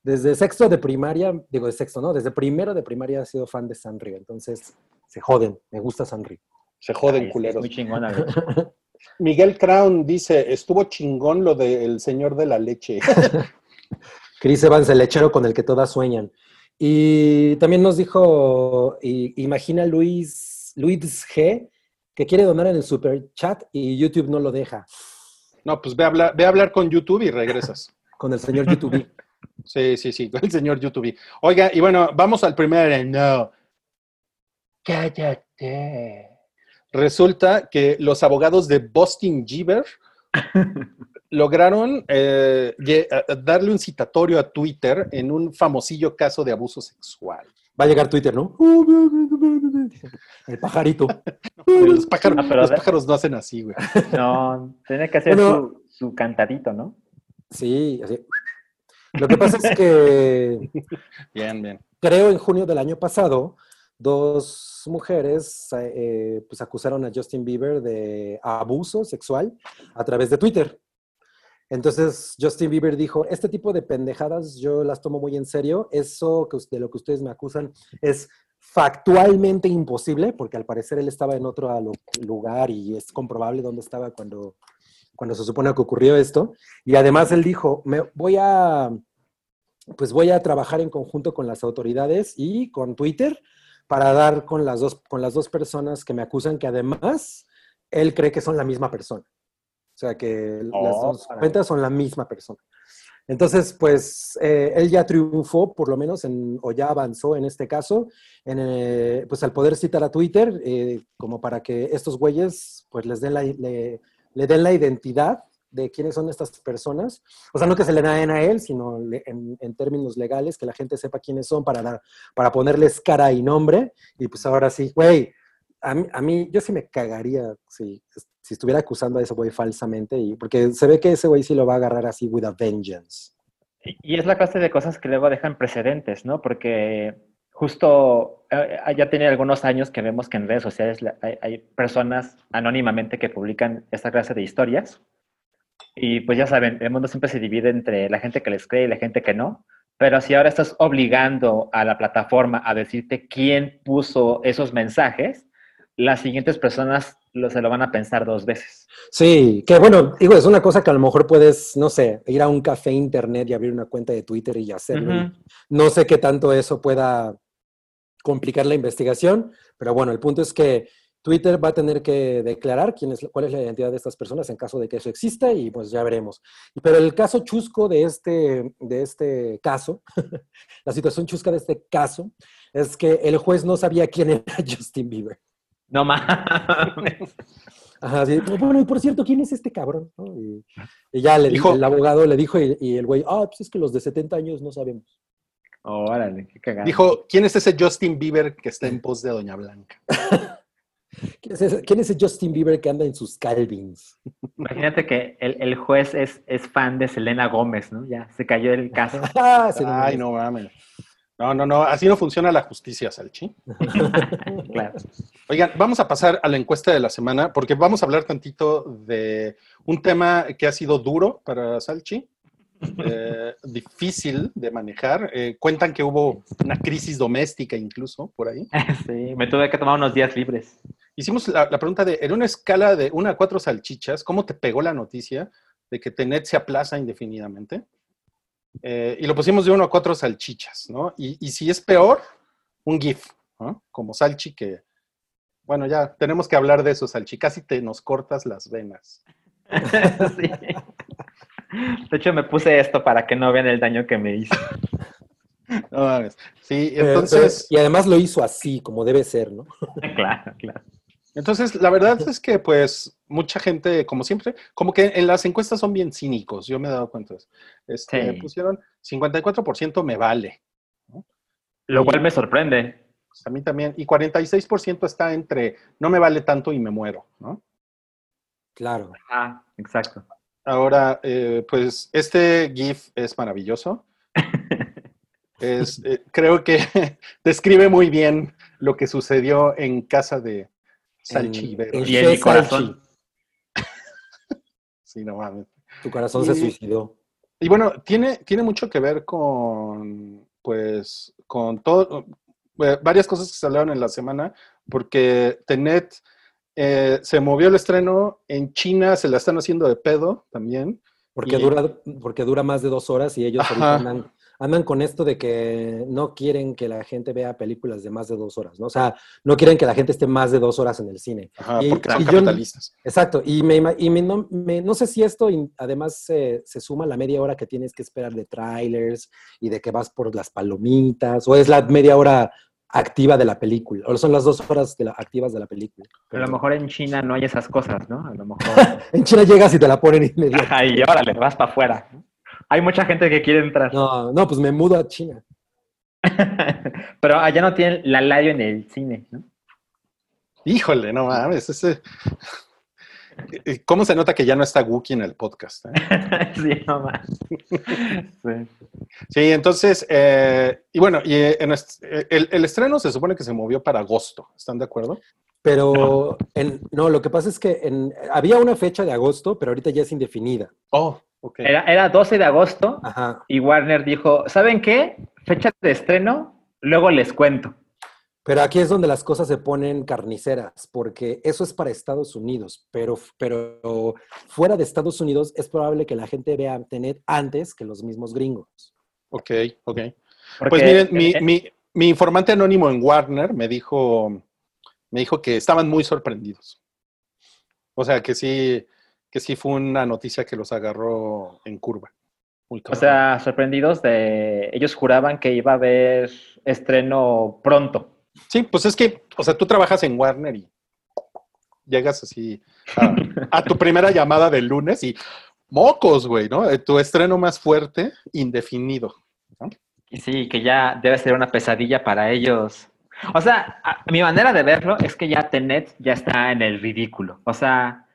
desde sexto de primaria, digo de sexto, ¿no? Desde primero de primaria he sido fan de Sanrio. Entonces, se joden, me gusta Sanrio. se joden Ay, es culeros. Muy chingona. (laughs) Miguel Crown dice, estuvo chingón lo del señor de la leche. (laughs) Chris Evans, el lechero con el que todas sueñan. Y también nos dijo, imagina Luis, Luis G, que quiere donar en el super chat y YouTube no lo deja. No, pues ve a hablar, ve a hablar con YouTube y regresas. (laughs) Con el señor YouTube. Sí, sí, sí, el señor YouTube. Oiga, y bueno, vamos al primer no. Cállate. Resulta que los abogados de Boston Jeeber (laughs) lograron eh, darle un citatorio a Twitter en un famosillo caso de abuso sexual. Va a llegar Twitter, ¿no? (laughs) El pajarito. Los pájaros, Ah, pero los de- pájaros no hacen así, güey. (laughs) No, tiene que hacer Bueno. su, su cantadito, ¿no? Sí, así. Lo que pasa es que Bien, bien. creo en junio del año pasado, dos mujeres eh, pues acusaron a Justin Bieber de abuso sexual a través de Twitter. Entonces Justin Bieber dijo, este tipo de pendejadas yo las tomo muy en serio, eso que de lo que ustedes me acusan es factualmente imposible, porque al parecer él estaba en otro lugar y es comprobable dónde estaba cuando, cuando se supone que ocurrió esto. Y además él dijo, me voy a, pues voy a trabajar en conjunto con las autoridades y con Twitter para dar con las dos, con las dos personas que me acusan que además él cree que son la misma persona. O sea, que las dos cuentas son la misma persona. Entonces, pues eh, él ya triunfó, por lo menos, en, o ya avanzó en este caso, en, eh, pues al poder citar a Twitter, eh, como para que estos güeyes, pues les den la, le, le den la identidad de quiénes son estas personas. O sea, no que se le den a él, sino en, en términos legales, que la gente sepa quiénes son para, para ponerles cara y nombre. Y pues ahora sí, güey, a mí, a mí yo sí me cagaría si, si estuviera acusando a ese güey falsamente, y, porque se ve que ese güey sí lo va a agarrar así with a vengeance. Y es la clase de cosas que luego dejan precedentes, ¿no? Porque justo eh, ya tiene algunos años que vemos que en redes sociales hay, hay personas anónimamente que publican esta clase de historias. Y pues ya saben, el mundo siempre se divide entre la gente que les cree y la gente que no. Pero si ahora estás obligando a la plataforma a decirte quién puso esos mensajes, las siguientes personas lo, se lo van a pensar dos veces. Sí, que bueno, digo, es una cosa que a lo mejor puedes, no sé, ir a un café internet y abrir una cuenta de Twitter y hacerlo. No sé qué tanto eso pueda complicar la investigación, pero bueno, el punto es que Twitter va a tener que declarar quién es, cuál es la identidad de estas personas en caso de que eso exista y pues ya veremos. Pero el caso chusco de este, de este caso, (laughs) la situación chusca de este caso, es que el juez no sabía quién era (laughs) Justin Bieber. No mames. Ajá, sí, bueno, y por cierto, ¿quién es este cabrón? ¿no? Y, y ya le dijo, el abogado le dijo y, y el güey, ah, pues es que los de 70 años no sabemos. Órale, qué cagado. Dijo, ¿quién es ese Justin Bieber que está en pos de Doña Blanca? (laughs) ¿Quién es ese, quién es ese Justin Bieber que anda en sus Calvins? Imagínate que el, el juez es, es fan de Selena Gómez, ¿no? Ya se cayó el caso. (laughs) Ah, Ay, no mames. No, no, no, así no funciona la justicia, Salchi. (laughs) claro. Oigan, vamos a pasar a la encuesta de la semana, porque vamos a hablar tantito de un tema que ha sido duro para Salchi, eh, difícil de manejar. Eh, cuentan que hubo una crisis doméstica incluso por ahí. (laughs) Sí, me tuve que tomar unos días libres. Hicimos la, la pregunta de, en una escala de una a cuatro salchichas, ¿cómo te pegó la noticia de que Tenet se aplaza indefinidamente? Eh, y lo pusimos de uno a cuatro salchichas, ¿no? Y, y si es peor, un GIF, ¿no? Como Salchi que, bueno, ya tenemos que hablar de eso, Salchi, casi te nos cortas las venas. (laughs) Sí. De hecho, me puse esto para que no vean el daño que me hizo. No mames. Sí, Pero- entonces, pero- y además lo hizo así, como debe ser, ¿no? (laughs) Claro, claro. Entonces, la verdad es que, pues, mucha gente, como siempre, como que en las encuestas son bien cínicos, yo me he dado cuenta. de eso. Este, Sí. Pusieron 54% me vale. Lo cual me sorprende. Pues a mí también. Y 46% está entre no me vale tanto y me muero, ¿no? Claro. Ah, exacto. Ahora, eh, pues este GIF es maravilloso. (laughs) Es, eh, creo que (laughs) describe muy bien lo que sucedió en casa de Salchivero. en Y en mi corazón. Salchi. (laughs) Sí, no mames. Tu corazón se Y- suicidó. Y bueno, tiene, tiene mucho que ver con, pues, con todo, eh, varias cosas que se hablaron en la semana, porque Tenet eh, se movió el estreno, en China se la están haciendo de pedo también. Porque, Y- dura, porque dura más de dos horas y ellos andan, andan con esto de que no quieren que la gente vea películas de más de dos horas, ¿no? O sea, no quieren que la gente esté más de dos horas en el cine. Ajá, Y- porque son y yo- capitalistas. Exacto, y, me, y me- no, me- no sé si esto además se, se suma a la media hora que tienes que esperar de trailers y de que vas por las palomitas, o es la media hora activa de la película, o son las dos horas de la- activas de la película. Pero a lo mejor en China no hay esas cosas, ¿no? A lo mejor. (laughs) En China llegas y te la ponen inmediato. (laughs) Ajá, y órale, vas para afuera. Hay mucha gente que quiere entrar. No, no, pues me mudo a China. (laughs) Pero allá no tienen la layo en el cine, ¿no? Híjole, no mames, ese... Eh, ¿Cómo se nota que ya no está Wookie en el podcast? eh? (laughs) sí, no más. Sí. Sí, entonces, eh, y bueno, y en est- el, el estreno se supone que se movió para agosto, ¿están de acuerdo? Pero en, no, lo que pasa es que en- había una fecha de agosto, pero ahorita ya es indefinida. Oh, ok. Era, era 12 de agosto Ajá. y Warner dijo, ¿saben qué? Fecha de estreno, luego les cuento. Pero aquí es donde las cosas se ponen carniceras, porque eso es para Estados Unidos, pero, pero fuera de Estados Unidos es probable que la gente vea Tenet antes que los mismos gringos. Ok, ok. Porque, Pues miren, mi, mi- mi informante anónimo en Warner me dijo, me dijo que estaban muy sorprendidos. O sea, que sí, que sí fue una noticia que los agarró en curva. Muy o sea, sorprendidos de... Ellos juraban que iba a haber estreno pronto. Sí, pues es que, o sea, tú trabajas en Warner y llegas así a, tu primera llamada del lunes y mocos, güey, ¿no? Eh, Tu estreno más fuerte, indefinido. Sí, que ya debe ser una pesadilla para ellos. O sea, a- mi manera de verlo es que ya Tenet ya está en el ridículo. O sea,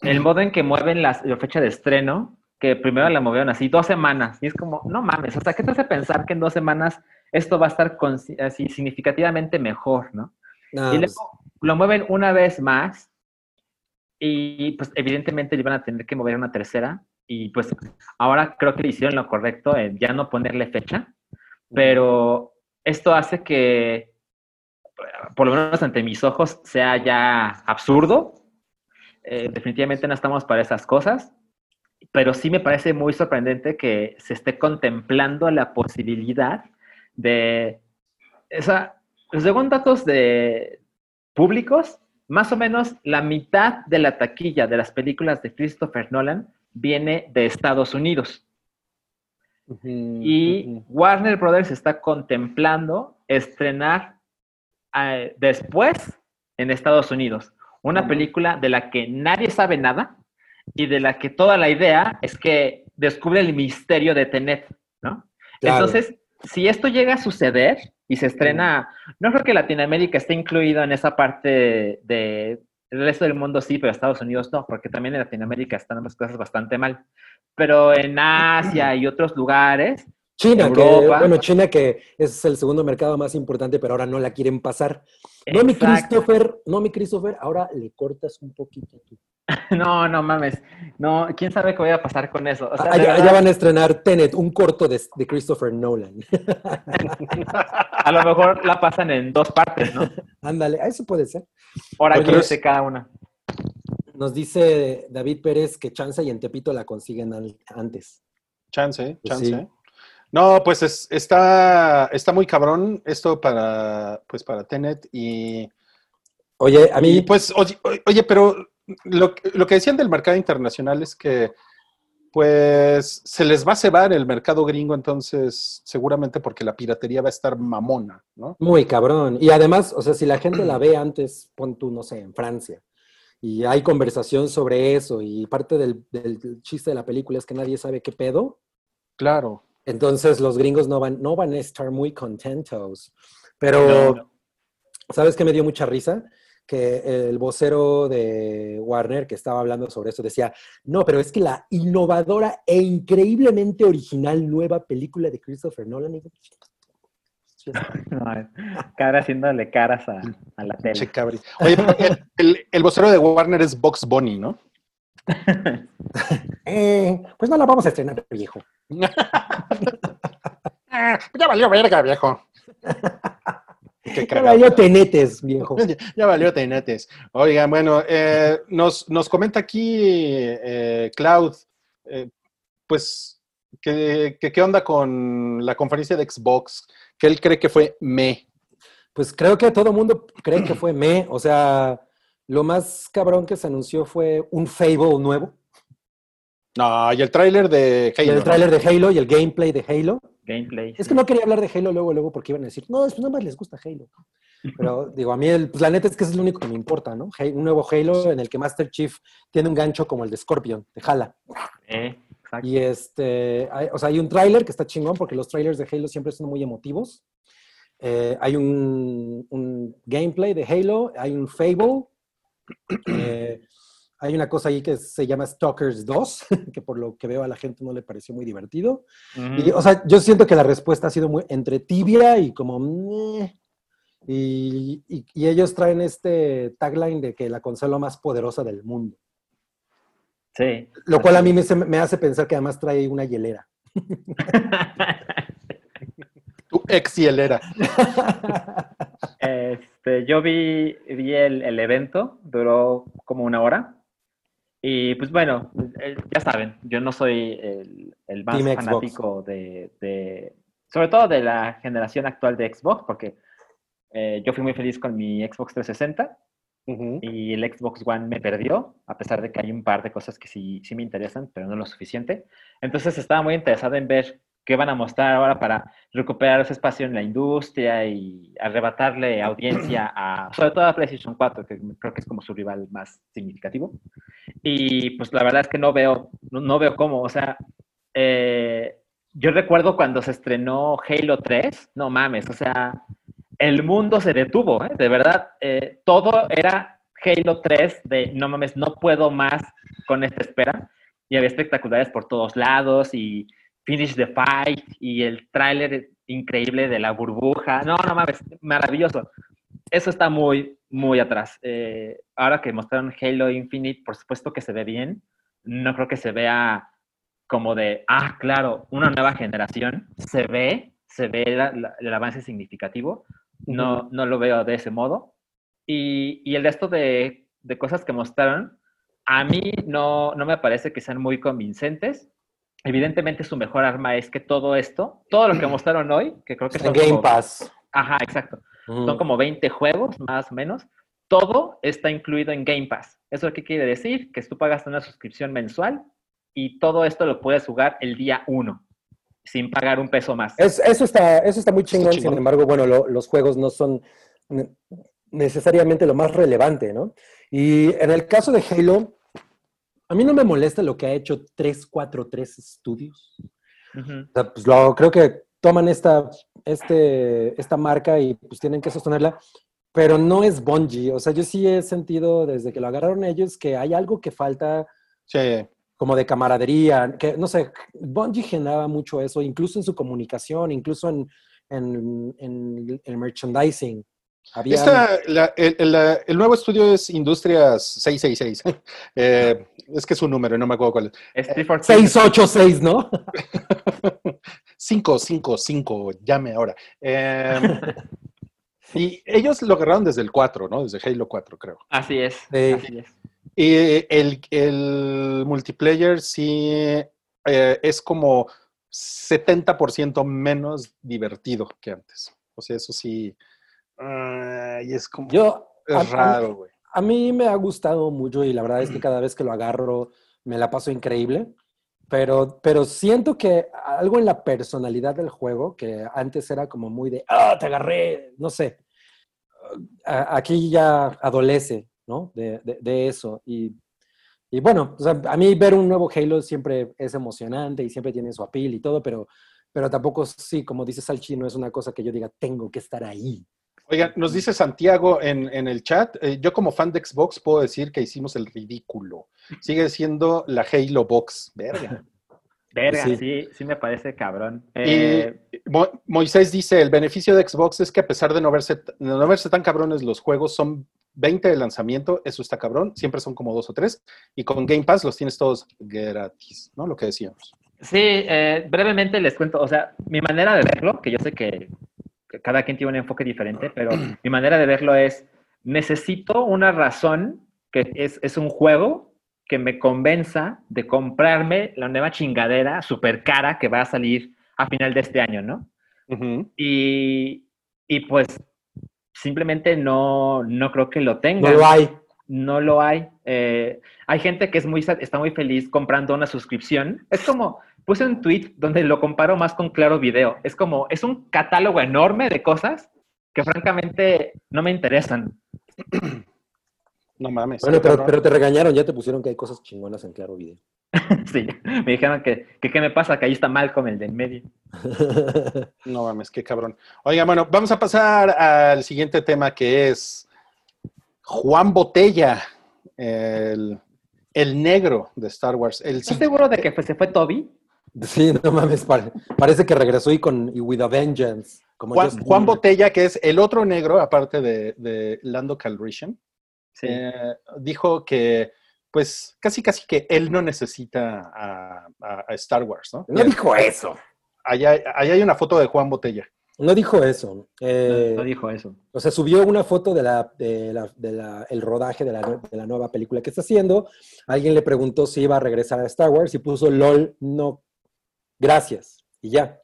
el modo en que mueven las, la fecha de estreno, que primero la movieron así dos semanas, y es como, no mames, o sea, ¿qué te hace pensar que en dos semanas esto va a estar consi- así significativamente mejor, no? Nada, y luego lo mueven una vez más y pues evidentemente le van a tener que mover una tercera y pues ahora creo que le hicieron lo correcto en ya no ponerle fecha, pero esto hace que por lo menos ante mis ojos sea ya absurdo. Eh, definitivamente no estamos para esas cosas, pero sí me parece muy sorprendente que se esté contemplando la posibilidad de esa, según datos de públicos, más o menos la mitad de la taquilla de las películas de Christopher Nolan viene de Estados Unidos. Y. Warner Brothers está contemplando estrenar eh, después en Estados Unidos una película de la que nadie sabe nada y de la que toda la idea es que descubre el misterio de Tenet, ¿no? Claro. Entonces, si esto llega a suceder y se estrena, no creo que Latinoamérica esté incluido en esa parte de, el resto del mundo sí, pero Estados Unidos no, porque también en Latinoamérica están las cosas bastante mal. Pero en Asia y otros lugares, China, que, Europa. bueno, China que es el segundo mercado más importante, pero ahora no la quieren pasar. No, mi. Christopher, no, mi Christopher, ahora le cortas un poquito tú. (laughs) No, no mames. No, quién sabe qué vaya a pasar con eso. O sea, de allá, verdad, allá van a estrenar Tenet, un corto de, de Christopher Nolan. (laughs) a lo mejor la pasan en dos partes, ¿no? (laughs) Ándale, eso puede ser. Hora Oye, 15 cada una. Nos dice David Pérez que Chanza y en Tepito la consiguen al- antes. Chance, Pues chance. sí. No, pues es- está, está muy cabrón esto para, pues para Tenet y, Oye, a y, mí, pues, oye, oye, pero lo, que- lo que decían del mercado internacional es que pues se les va a cebar el mercado gringo, entonces seguramente porque la piratería va a estar mamona, ¿no? Muy cabrón. Y además, o sea, si la gente la ve antes, pon tú, no sé, en Francia, y hay conversación sobre eso, y parte del, del chiste de la película es que nadie sabe qué pedo, Claro. Entonces los gringos no van, no van a estar muy contentos. Pero, No. ¿sabes qué me dio mucha risa? Que el vocero de Warner, que estaba hablando sobre eso, decía, no, pero es que la innovadora e increíblemente original nueva película de Christopher Nolan... y- No, Cabra haciéndole caras a, a la tele. Oye, el- el vocero de Warner es Box Bunny, ¿no? (laughs) (laughs) Eh, pues no la vamos a estrenar, viejo. (laughs) Ya valió verga, viejo. (laughs) Qué Ya valió tenetes, viejo. (laughs) Ya, ya valió tenetes. Oigan, bueno, eh, nos, nos comenta aquí eh, Cloud, eh, pues, que qué onda con la conferencia de Xbox, que él cree que fue me. Pues creo que todo el mundo cree que fue me. O sea, lo más cabrón que se anunció fue un Fable nuevo. No, y el tráiler de Y Halo. el tráiler de Halo y el gameplay de Halo. Gameplay. Es que no quería hablar de Halo luego, luego, porque iban a decir, no, pues nada más les gusta Halo. Pero (laughs) digo, a mí, el, pues la neta es que es lo único que me importa, ¿no? Un nuevo Halo en el que Master Chief tiene un gancho como el de Scorpion, de Jala. Eh, exacto. Y este, hay- o sea, hay un tráiler que está chingón porque los trailers de Halo siempre son muy emotivos. Eh, hay un, un gameplay de Halo, hay un Fable. (clears throat) eh, hay una cosa ahí que se llama Stalkers 2, (laughs) que por lo que veo a la gente no le pareció muy divertido. Y, o sea, yo siento que la respuesta ha sido muy entre tibia y como... meh. Y, y- y ellos traen este tagline de que la consola más poderosa del mundo. Sí. Lo cual a mí me, me hace pensar que además trae una hielera. (laughs) Tu ex hielera. Este, yo vi, vi el, el evento, duró como una hora. Y pues bueno, eh, ya saben, yo no soy el, el más Team fanático de, de- sobre todo de la generación actual de Xbox, porque eh, yo fui muy feliz con mi Xbox 360 Ujú. y el Xbox One me perdió, a pesar de que hay un par de cosas que sí, sí me interesan, pero no lo suficiente. Entonces estaba muy interesado en ver qué van a mostrar ahora para recuperar ese espacio en la industria y arrebatarle (clears throat) audiencia a, sobre todo a PlayStation 4, que creo que es como su rival más significativo. Y pues la verdad es que no veo, no, no veo cómo, o sea, eh, yo recuerdo cuando se estrenó Halo 3, no mames, o sea, el mundo se detuvo, ¿eh? de verdad, eh, todo era Halo 3 de no mames, no puedo más con esta espera. Y había espectaculares por todos lados y Finish the Fight y el tráiler increíble de la burbuja. No, no mames, maravilloso. Eso está muy, muy atrás. Eh, ahora que mostraron Halo Infinite, por supuesto que se ve bien. No creo que se vea como de, ah, claro, una nueva generación. Se ve, se ve la- la- el avance significativo. No, no lo veo de ese modo. Y, y el resto de, de cosas que mostraron, a mí no, no me parece que sean muy convincentes. Evidentemente su mejor arma es que todo esto, todo lo que (clears throat) mostraron hoy, que creo que son Game como- Pass. Ajá, exacto. Son como 20 juegos, más o menos. Todo está incluido en Game Pass. ¿Eso qué quiere decir? Que tú pagas una suscripción mensual y todo esto lo puedes jugar el día 1, sin pagar un peso más. Es- eso, está, eso está muy chingón, chingón. sin embargo, bueno, lo- los juegos no son ne- necesariamente lo más relevante, ¿no? Y en el caso de Halo, a mí no me molesta lo que ha hecho 343 Studios. Ujú. O sea, pues lo, creo que toman esta, este, esta marca y pues tienen que sostenerla, pero no es Bungie. O sea, yo sí he sentido desde que lo agarraron ellos que hay algo que falta Sí. como de camaradería, que no sé, Bungie generaba mucho eso, incluso en su comunicación, incluso en, en, en el merchandising. Había, Esta, la- el, el- la- el nuevo estudio es Industrias 666. (laughs) Eh, es que es un número, no me acuerdo cuál es. Es 343. 686, ¿no? (laughs) 555, llame ahora. Eh, (laughs) y ellos lo agarraron desde el 4, ¿no? Desde Halo 4, creo. Así es. Sí. Así es. Y el, el multiplayer sí eh, es como 70% menos divertido que antes. O sea, eso sí. Ah, y es como. Yo, a- es raro, güey. A mí me ha gustado mucho y la verdad es que cada vez que lo agarro me la paso increíble. Pero, pero siento que algo en la personalidad del juego, que antes era como muy de, ah, te agarré, no sé, a- aquí ya adolece, ¿no? De, de- de eso. Y, y bueno, o sea, a mí ver un nuevo Halo siempre es emocionante y siempre tiene su appeal y todo, pero, pero tampoco, sí, como dice Salchi, no es una cosa que yo diga, tengo que estar ahí. Oigan, nos dice Santiago en, en el chat, eh, yo como fan de Xbox puedo decir que hicimos el ridículo. Sigue siendo la Halo Box. Verga. (laughs) Verga, Sí. sí, sí, me parece cabrón. Y Eh, Mo- Moisés dice, el beneficio de Xbox es que a pesar de no verse, de no verse tan cabrones los juegos, son 20 de lanzamiento, eso está cabrón, siempre son como dos o tres, y con Game Pass los tienes todos gratis, ¿no? Lo que decíamos. Sí, eh, brevemente les cuento, o sea, mi manera de verlo, que yo sé que cada quien tiene un enfoque diferente, pero mi manera de verlo es, necesito una razón que es, es un juego que me convenza de comprarme la nueva chingadera super cara que va a salir a final de este año, ¿no? Y, y pues simplemente no, no creo que lo tenga. No lo hay. No lo hay. Eh, hay gente que es muy, está muy feliz comprando una suscripción. Es como, puse un tweet donde lo comparo más con Claro Video. Es como, es un catálogo enorme de cosas que francamente no me interesan. (clears throat) No mames. Bueno, pero, pero te regañaron, ya te pusieron que hay cosas chingonas en Claro Video. (laughs) sí, me dijeron que, que qué me pasa, que ahí está mal con el de en medio. (laughs) No mames, qué cabrón. Oiga, bueno, vamos a pasar al siguiente tema que es Juan Botella, el, el negro de Star Wars. El, ¿Estás seguro de que pues, se fue Toby? Sí, no mames, pare- parece que regresó y con y with a vengeance. Como Juan. Botella, que es el otro negro, aparte de, de Lando Calrissian, Sí. eh, dijo que, pues, casi casi que él no necesita a, a- a Star Wars, ¿no? No dijo eso. Allá, allá hay una foto de Juan Botella. No dijo eso. Eh, no dijo eso. O sea, subió una foto de la, de la, de la- el rodaje de la, de la nueva película que está haciendo. Alguien le preguntó si iba a regresar a Star Wars y puso LOL, no, gracias. Y ya.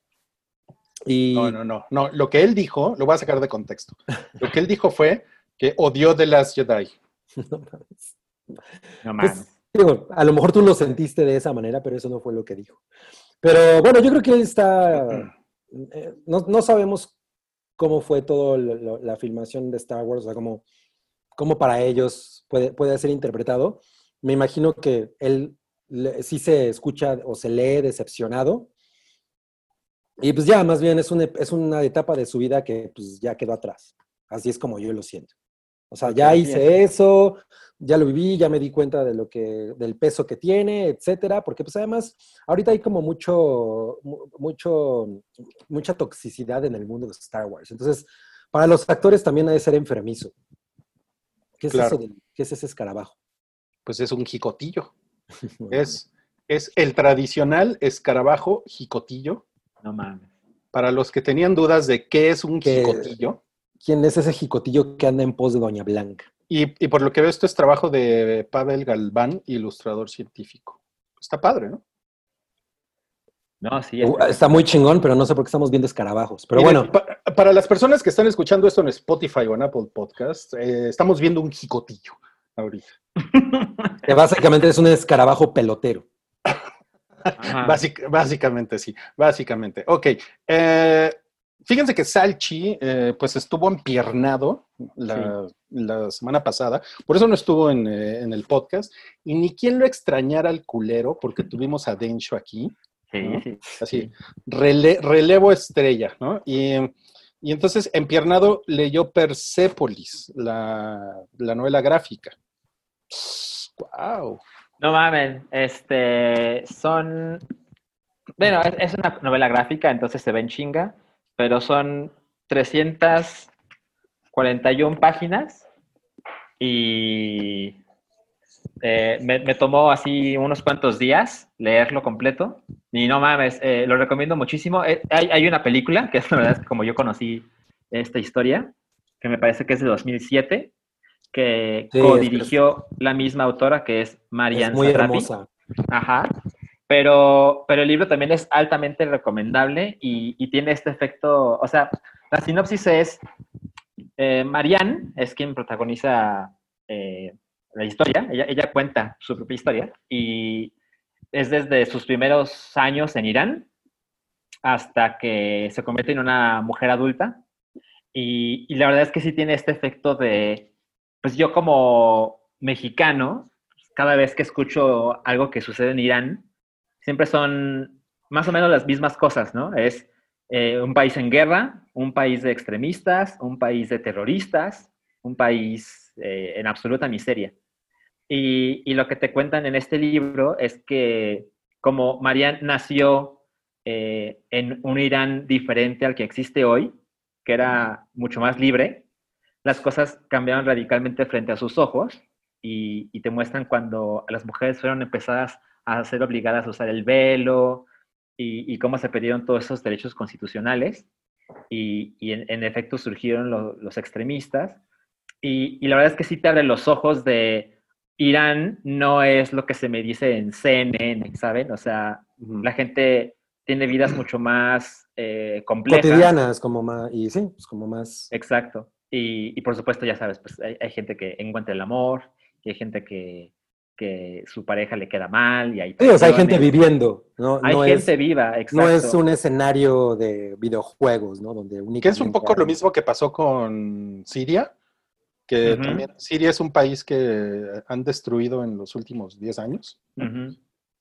Y No, no, no, no. Lo que él dijo, lo voy a sacar de contexto. Lo que él dijo fue que odió The Last Jedi. (laughs) no. No Pues, digo, a lo mejor tú lo sentiste de esa manera, pero eso no fue lo que dijo. Pero bueno, yo creo que él está. eh, no, no sabemos cómo fue toda la filmación de Star Wars, o sea, cómo, cómo para ellos puede, puede ser interpretado. Me imagino que él le- sí se escucha o se lee decepcionado. Y pues ya, más bien es una, es una etapa de su vida que pues ya quedó atrás. Así es como yo lo siento. O sea, ya hice eso, ya lo viví, ya me di cuenta de lo que, del peso que tiene, etcétera, porque pues además ahorita hay como mucho, mu- mucho, mucha toxicidad en el mundo de Star Wars. Entonces, para los actores también ha de ser enfermizo. ¿Qué es Claro. eso? del- ¿Qué es ese escarabajo? Pues es un jicotillo. (laughs) Es, es el tradicional escarabajo jicotillo. No mames. Para los que tenían dudas de qué es un ¿Qué? jicotillo. ¿Quién es ese jicotillo que anda en pos de Doña Blanca? Y, y por lo que veo, esto es trabajo de Pavel Galván, ilustrador científico. Está padre, ¿no? No, sí. Uh, está- Está muy chingón, pero no sé por qué estamos viendo escarabajos. Pero bueno, pa- para las personas que están escuchando esto en Spotify o en Apple Podcast, eh, estamos viendo un jicotillo ahorita. (laughs) que básicamente es un escarabajo pelotero. Básic- básicamente, sí, básicamente. Ok. eh, fíjense que Salchi, eh, pues estuvo empiernado la, la semana pasada, por eso no estuvo en, eh, en el podcast, y ni quien lo extrañara al culero, porque (laughs) tuvimos a Densho aquí, Sí, ¿no? sí. así, rele- relevo estrella, ¿no? Y, y entonces, empiernado leyó Persepolis, la, la novela gráfica. ¡Wow! No mames, este, son, bueno, es, una novela gráfica, entonces se ven chinga, pero son 341 páginas y eh, me, me tomó así unos cuantos días leerlo completo y no mames, eh, lo recomiendo muchísimo. Eh, hay, hay una película, que es la verdad como yo conocí esta historia, que me parece que es de 2007, que Sí, es- co-dirigió la misma autora que es Marianne Es muy Satrapi. hermosa. Ajá. Pero, pero el libro también es altamente recomendable y, y tiene este efecto, o sea, la sinopsis es, eh, Marianne es quien protagoniza eh, la historia, ella, ella cuenta su propia historia y es desde sus primeros años en Irán hasta que se convierte en una mujer adulta. Y, y la verdad es que sí tiene este efecto de, pues yo como mexicano, cada vez que escucho algo que sucede en Irán, siempre son más o menos las mismas cosas, ¿no? Es eh, un país en guerra, un país de extremistas, un país de terroristas, un país eh, en absoluta miseria. Y, lo que te cuentan en este libro es que como Marianne nació eh, en un Irán diferente al que existe hoy, que era mucho más libre, las cosas cambiaron radicalmente frente a sus ojos y, y te muestran cuando las mujeres fueron empezadas a ser obligadas a usar el velo, y, cómo se perdieron todos esos derechos constitucionales y, en, efecto surgieron los extremistas. Y, la verdad es que sí te abre los ojos de Irán no es lo que se me dice en CNN, ¿saben? O sea, la gente tiene vidas mucho más eh, complejas. Cotidianas, como más, y sí, pues como más... Exacto. Y, por supuesto, ya sabes, pues hay, hay gente que encuentra el amor, y hay gente que, que su pareja le queda mal y hay... Sí, o sea, hay gente viviendo, ¿no? Hay gente viva, exacto. No es un escenario de videojuegos, ¿no? Donde Que es un poco lo mismo que pasó con Siria, que también Siria es un país que han destruido en los últimos 10 años.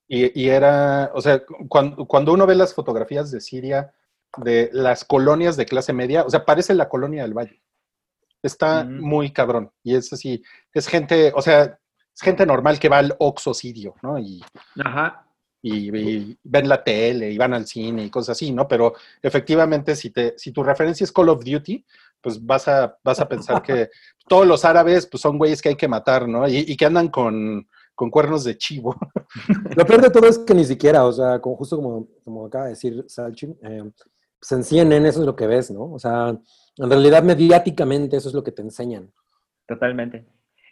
y, y, era, o sea, cuando, cuando uno ve las fotografías de Siria, de las colonias de clase media, o sea, parece la colonia del Valle. Está muy cabrón. Y es así, es gente, o sea, gente normal que va al Oxo Sirio, ¿no? Y, Y, ven la tele y van al cine y cosas así, ¿no? Pero efectivamente, si, te, si tu referencia es Call of Duty, pues vas a, vas a pensar que (laughs) todos los árabes pues, son güeyes que hay que matar, ¿no? Y, que andan con, cuernos de chivo. (laughs) Lo peor de todo es que ni siquiera, o sea, como, justo como, como acaba de decir Salchin, eh, pues en CNN eso es lo que ves, ¿no? O sea, en realidad mediáticamente eso es lo que te enseñan. Totalmente.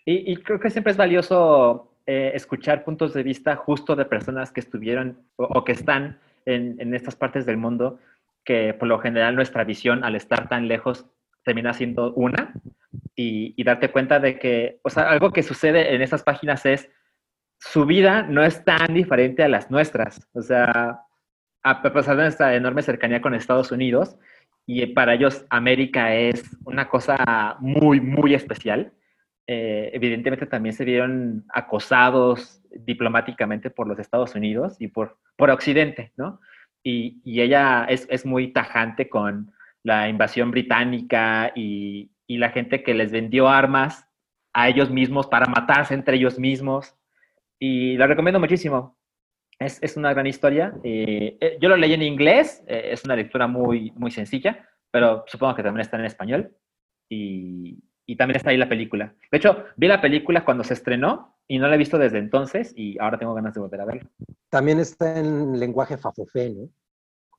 Y, creo que siempre es valioso eh, escuchar puntos de vista justo de personas que estuvieron o, que están en, estas partes del mundo, que por lo general nuestra visión al estar tan lejos termina siendo una, y, darte cuenta de que, o sea, algo que sucede en estas páginas es, su vida no es tan diferente a las nuestras, o sea, a pesar de nuestra enorme cercanía con Estados Unidos, y para ellos América es una cosa muy, muy especial eh, evidentemente también se vieron acosados diplomáticamente por los Estados Unidos y por, por Occidente, ¿no? Y, y ella es, es, muy tajante con la invasión británica y, y, la gente que les vendió armas a ellos mismos para matarse entre ellos mismos. Y la recomiendo muchísimo. Es, es una gran historia. Eh, eh, yo lo leí en inglés, es una lectura muy, muy sencilla, pero supongo que también está en español. Y, y también está ahí la película. De hecho, vi la película cuando se estrenó y no la he visto desde entonces y ahora tengo ganas de volver a verla. También está en lenguaje fafofé, ¿no?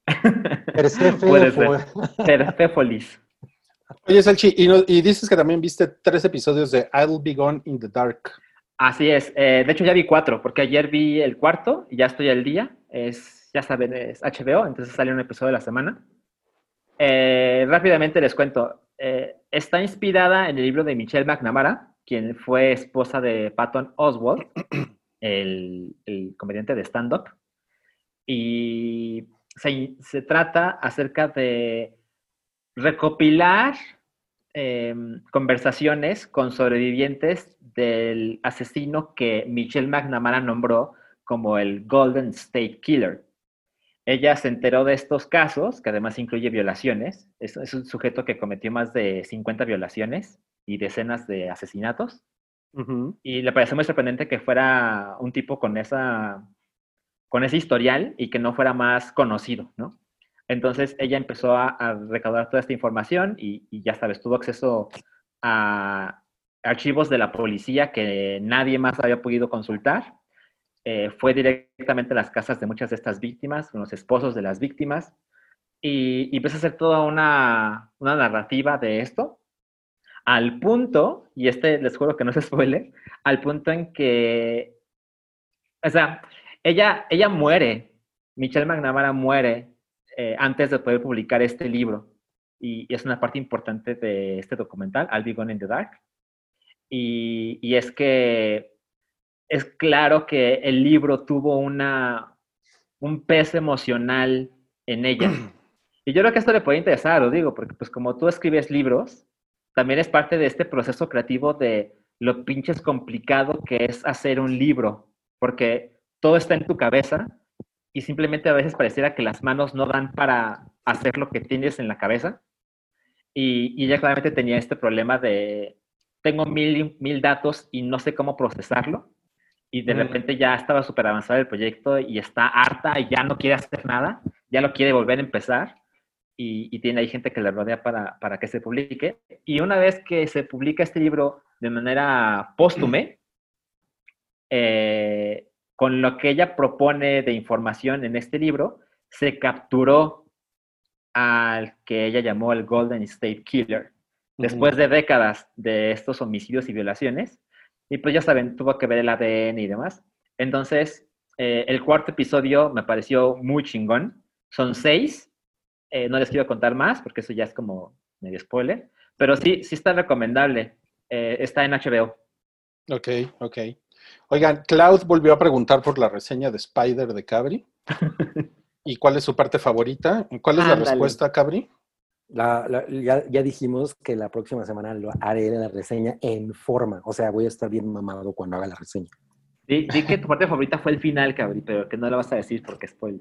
(laughs) Persefolis. Oye, Salchi, y, dices que también viste tres episodios de I'll Be Gone in the Dark. Así es. Eh, de hecho, ya vi cuatro, porque ayer vi el cuarto y ya estoy al día. Es, ya saben, es HBO, entonces sale un episodio de la semana. Eh, rápidamente les cuento. Eh, está inspirada en el libro de Michelle McNamara, quien fue esposa de Patton Oswald, (clears throat) el, comediante de stand-up. Y se, trata acerca de recopilar em, conversaciones con sobrevivientes del asesino que Michelle McNamara nombró como el Golden State Killer. Ella se enteró de estos casos, que además incluye violaciones. Es, un sujeto que cometió más de 50 violaciones y decenas de asesinatos. Y le pareció muy sorprendente que fuera un tipo con, esa, con ese historial y que no fuera más conocido, ¿no? Entonces ella empezó a, recaudar toda esta información y, y, ya sabes, tuvo acceso a archivos de la policía que nadie más había podido consultar. Eh, fue directamente a las casas de muchas de estas víctimas, con los esposos de las víctimas, y, empezó a hacer toda una, narrativa de esto, al punto, y este les juro que no se (laughs) spoiler, al punto en que, o sea, ella, ella muere, Michelle McNamara muere eh, antes de poder publicar este libro, y, es una parte importante de este documental, I'll Be Gone in the Dark, y, y es que es claro que el libro tuvo una, un peso emocional en ella. (clears throat) Y yo creo que esto le puede interesar, lo digo, porque pues como tú escribes libros, también es parte de este proceso creativo de lo pinches complicado que es hacer un libro, porque todo está en tu cabeza y simplemente a veces pareciera que las manos no dan para hacer lo que tienes en la cabeza. Y, y ella claramente tenía este problema de, tengo mil, mil datos y no sé cómo procesarlo. Y de Mm. repente ya estaba súper avanzado el proyecto y está harta y ya no quiere hacer nada, ya lo quiere volver a empezar. Y, y tiene ahí gente que le rodea para, para que se publique. Y una vez que se publica este libro de manera póstume, eh, con lo que ella propone de información en este libro, se capturó al que ella llamó el Golden State Killer. Después de décadas de estos homicidios y violaciones, y pues ya saben, tuvo que ver el ADN y demás. Entonces, eh, el cuarto episodio me pareció muy chingón. Son seis. Eh, no les quiero contar más porque eso ya es como medio spoiler. Pero sí, sí está recomendable. Eh, está en HBO. Ok, ok. Oigan, Cloud volvió a preguntar por la reseña de Spider de Cabri. (laughs) ¿Y cuál es su parte favorita? ¿Cuál es la respuesta, Cabri? La- la- ya, ya dijimos que la próxima semana lo haré la reseña en forma. O sea, voy a estar bien mamado cuando haga la reseña. Di, di que tu parte favorita fue el final, Cabri, pero que no la vas a decir porque es spoiler.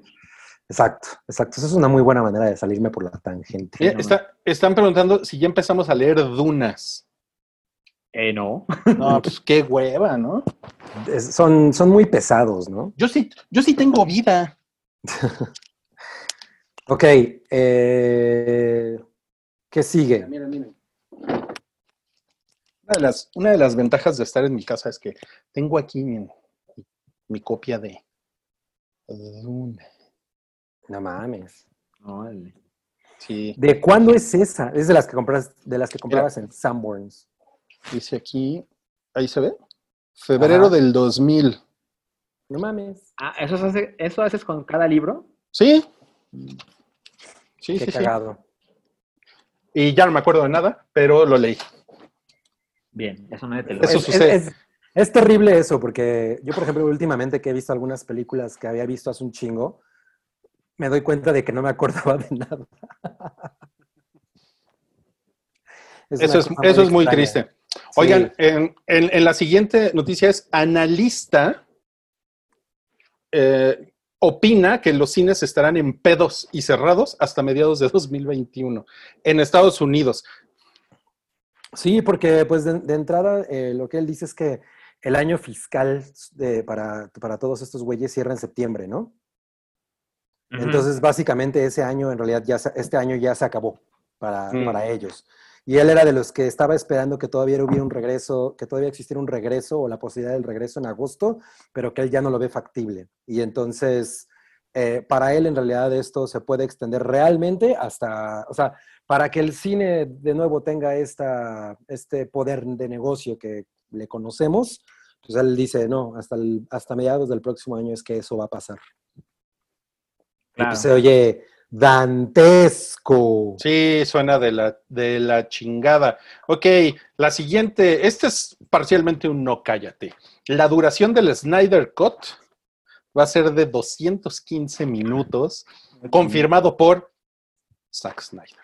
Exacto, exacto. Esa es una muy buena manera de salirme por la tangente. Mira, está- están preguntando si ya empezamos a leer Dunas. Eh, no. No, (laughs) pues qué hueva, ¿no? Es- son, son muy pesados, ¿no? Yo sí, yo sí tengo vida. (laughs) Ok, eh, ¿qué sigue? Miren, miren. Una de, las, una de las ventajas de estar en mi casa es que tengo aquí mi, mi copia de Duna. No mames. Órale. Sí, ¿De cuándo es esa? Es de las que compras, de las que comprabas en Sanborns. Dice aquí, ahí se ve. Febrero Ajá. del 2000. No mames. Ah, ¿eso, se hace- ¿eso haces con cada libro? Sí. Sí, Qué sí, sí. cagado. Y ya no me acuerdo de nada, pero lo leí. Bien, eso no es Eso es, sucede. es- es- es terrible eso, porque yo, por ejemplo, últimamente que he visto algunas películas que había visto hace un chingo, me doy cuenta de que no me acordaba de nada. (laughs) Eso es, cosa eso es muy extraña. triste. Oigan, en, en- en la siguiente noticia es, analista eh, opina que los cines estarán en pedos y cerrados hasta mediados de 2021 en Estados Unidos. Sí, porque pues de, de entrada eh, lo que él dice es que el año fiscal de- para, para todos estos güeyes cierra en septiembre, ¿no? Entonces, básicamente ese año, en realidad, ya se- este año ya se acabó para, Mm. para ellos. Y él era de los que estaba esperando que todavía hubiera un regreso, que todavía existiera un regreso o la posibilidad del regreso en agosto, pero que él ya no lo ve factible. Y entonces, eh, para él, en realidad, esto se puede extender realmente hasta, o sea, para que el cine de nuevo tenga esta, este poder de negocio que le conocemos, pues él dice, no, hasta, el- hasta mediados del próximo año es que eso va a pasar. Y Claro. pues se oye dantesco. Sí, suena de la, de la chingada. Ok, la siguiente, este es parcialmente un no cállate. La duración del Snyder Cut va a ser de 215 minutos, confirmado por Zack Snyder.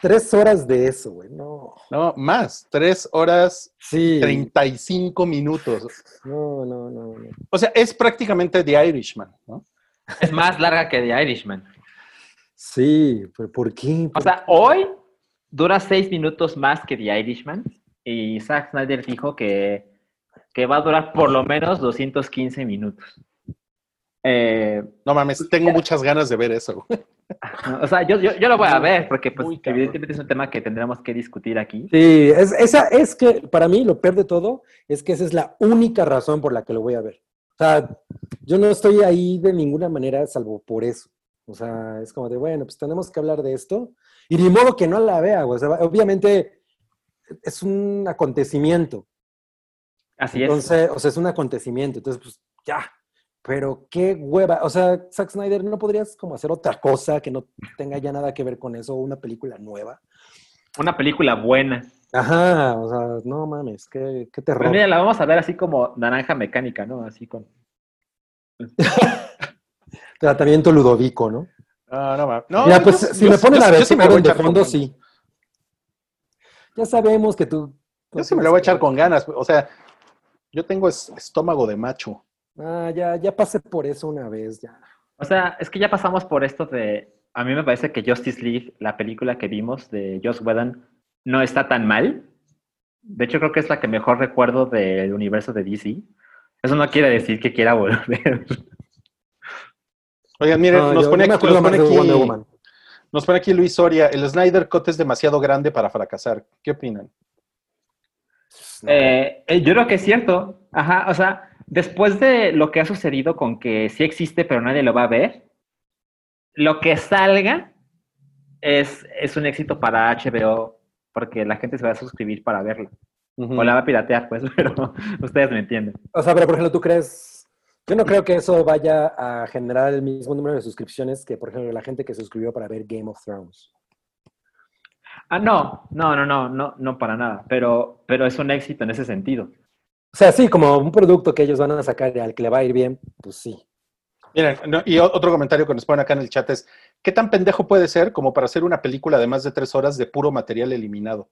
Tres horas de eso, güey. No. No, más, 3 horas Sí. 35 minutos. No, no, no, no. O sea, es prácticamente The Irishman, ¿no? Es más larga que The Irishman. Sí, pero ¿por qué? O sea, hoy dura seis minutos más que The Irishman y Zack Snyder dijo que, que va a durar por lo menos 215 minutos. Eh, No mames, tengo muchas ganas de ver eso. o sea, yo, yo, yo lo voy a ver porque pues, evidentemente es un tema que tendremos que discutir aquí. Sí, es, esa, es que para mí lo peor de todo es que esa es la única razón por la que lo voy a ver. O sea, yo no estoy ahí de ninguna manera salvo por eso. O sea, es como de, bueno, pues tenemos que hablar de esto. Y ni modo que no la vea, güey. O sea, obviamente es un acontecimiento. Así es. Entonces, o sea, es un acontecimiento. Entonces, pues ya. Pero qué hueva. O sea, Zack Snyder, ¿no podrías como hacer otra cosa que no tenga ya nada que ver con eso? Una película nueva. Una película buena. Ajá, o sea, no mames, qué, qué terror. Pues mira, la vamos a ver así como naranja mecánica, ¿no? Así con. (laughs) Tratamiento Ludovico, ¿no? No, no, no, ya, yo- pues yo- si me yo- ponen yo- a ver si me voy de con fondo, sí. Ya sabemos que tú. Yo sí me lo voy a echar con ganas. O sea, yo tengo es- estómago de macho. Ah, ya, ya pasé por eso una vez, ya. O sea, es que ya pasamos por esto de. A mí me parece que Justice League, la película que vimos de Joss Whedon, no está tan mal. De hecho, creo que es la que mejor recuerdo del universo de DC. Eso no quiere decir que quiera volver. Oigan, miren, No, nos, yo- pone aquí, nos, pone aquí, Woman. nos pone aquí Luis Soria. El Snyder Cut es demasiado grande para fracasar. ¿Qué opinan? Eh, eh, yo creo que es cierto. Ajá, o sea, después de lo que ha sucedido con que sí existe, pero nadie lo va a ver, lo que salga es, es un éxito para HBO, porque la gente se va a suscribir para verla. Ujú. O la va a piratear, pues, (laughs) pero ustedes me entienden. O sea, pero por ejemplo, ¿tú crees? Yo no creo que eso vaya a generar el mismo número de suscripciones que, por ejemplo, la gente que se suscribió para ver Game of Thrones. Ah, no, no, no, no, no, no para nada, pero, pero es un éxito en ese sentido. O sea, sí, como un producto que ellos van a sacar y al que le va a ir bien, pues sí. Miren, no, y otro comentario que nos ponen acá en el chat es, ¿qué tan pendejo puede ser como para hacer una película de más de tres horas de puro material eliminado?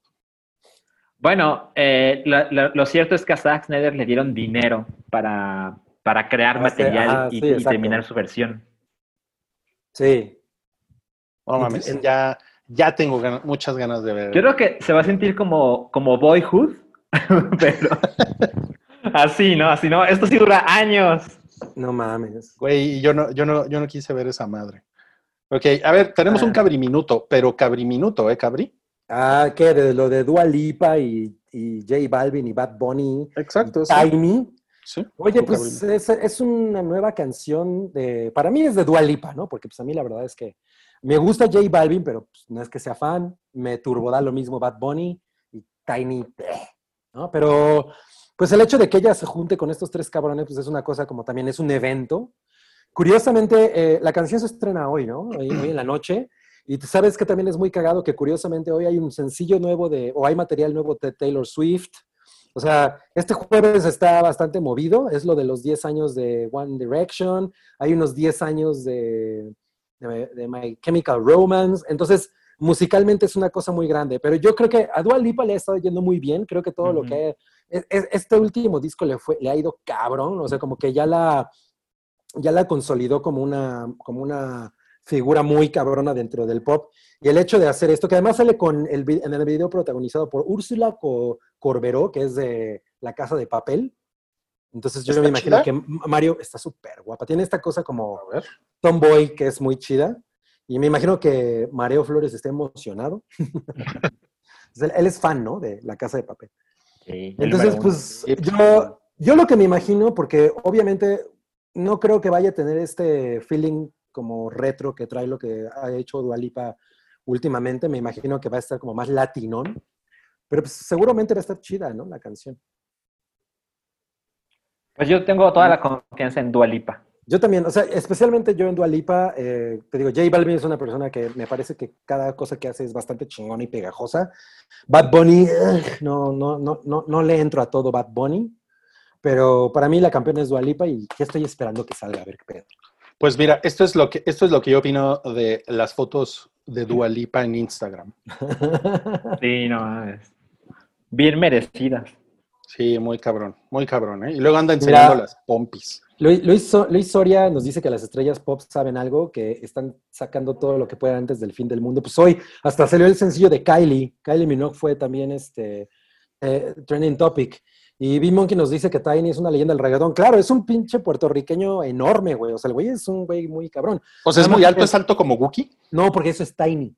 Bueno, eh, la- lo cierto es que a Zack Snyder le dieron dinero para, para crear Para material ajá, y, sí, y exacto. terminar su versión. Sí. No En- mames, ya, ya tengo muchas ganas de ver. Yo creo que se va a sentir como, como Boyhood, (laughs) pero así, ¿no? Así, ¿no? Esto sí dura años. No mames. Güey, yo no, yo no, yo no quise ver esa madre. Ok, a ver, tenemos un Ah. cabriminuto, pero cabriminuto, ¿eh, cabri? Ah, ¿qué? De lo de Dua Lipa y, y J Balvin y Bad Bunny. Exacto, y sí. Tiny. Sí, Oye, pues es, es una nueva canción de. Para mí es de Dua Lipa, ¿no? Porque pues a mí la verdad es que me gusta J Balvin, pero pues, no es que sea fan. Me turboda lo mismo Bad Bunny y Tiny, ¿no? Pero pues el hecho de que ella se junte con estos tres cabrones, pues es una cosa como también es un evento. Curiosamente, eh, la canción se estrena hoy, ¿no? Hoy, hoy en la noche. Y tú sabes que también es muy cagado que curiosamente hoy hay un sencillo nuevo de, o hay material nuevo de Taylor Swift. O sea, este jueves está bastante movido, es lo de los 10 años de One Direction, hay unos 10 años de, de, de My Chemical Romance, entonces musicalmente es una cosa muy grande, pero yo creo que a Dua Lipa le ha estado yendo muy bien, creo que todo lo que... e- e- Este último disco le, fue, le ha ido cabrón, o sea, como que ya la, ya la consolidó como una, como una figura muy cabrona dentro del pop. Y el hecho de hacer esto, que además sale con el, en el video protagonizado por Úrsula Co- Corberó, que es de La Casa de Papel. Entonces yo ¿Está me imagino chida? que Mario está súper guapa. Tiene esta cosa como tomboy que es muy chida. Y me imagino que Mareo Flores está emocionado. (laughs) él, es fan, ¿no? De La Casa de Papel. Sí, Entonces, pues pues, yo, yo lo que me imagino, porque obviamente no creo que vaya a tener este feeling como retro que trae lo que ha hecho Dualipa últimamente, me imagino que va a estar como más latinón, pero pues seguramente va a estar chida, ¿no? La canción. Pues yo tengo toda la confianza en Dua Lipa. Yo también, o sea, especialmente yo en Dualipa, eh, te digo, J Balvin es una persona que me parece que cada cosa que hace es bastante chingona y pegajosa. Bad Bunny, ugh, no, no, no, no, no le entro a todo Bad Bunny, pero para mí la campeona es Dualipa y ya estoy esperando que salga a ver qué pedo. Pues mira, esto es lo que, esto es lo que yo opino de las fotos de Dua Lipa en Instagram. Sí, no mames. Bien merecidas. Sí, muy cabrón, muy cabrón, ¿eh? Y luego anda enseñando Mira. las pompis. Luis, Luis Soria nos dice que las estrellas pop saben algo, que están sacando todo lo que puedan antes del fin del mundo. Pues hoy hasta salió el sencillo de Kylie. Kylie Minogue fue también este eh, trending topic. Y B-Monkey nos dice que Tiny es una leyenda del reggaetón. Claro, es un pinche puertorriqueño enorme, güey. O sea, el güey es un güey muy cabrón. O sea, es muy alto, es alto como Wookie. No, porque eso es Tiny.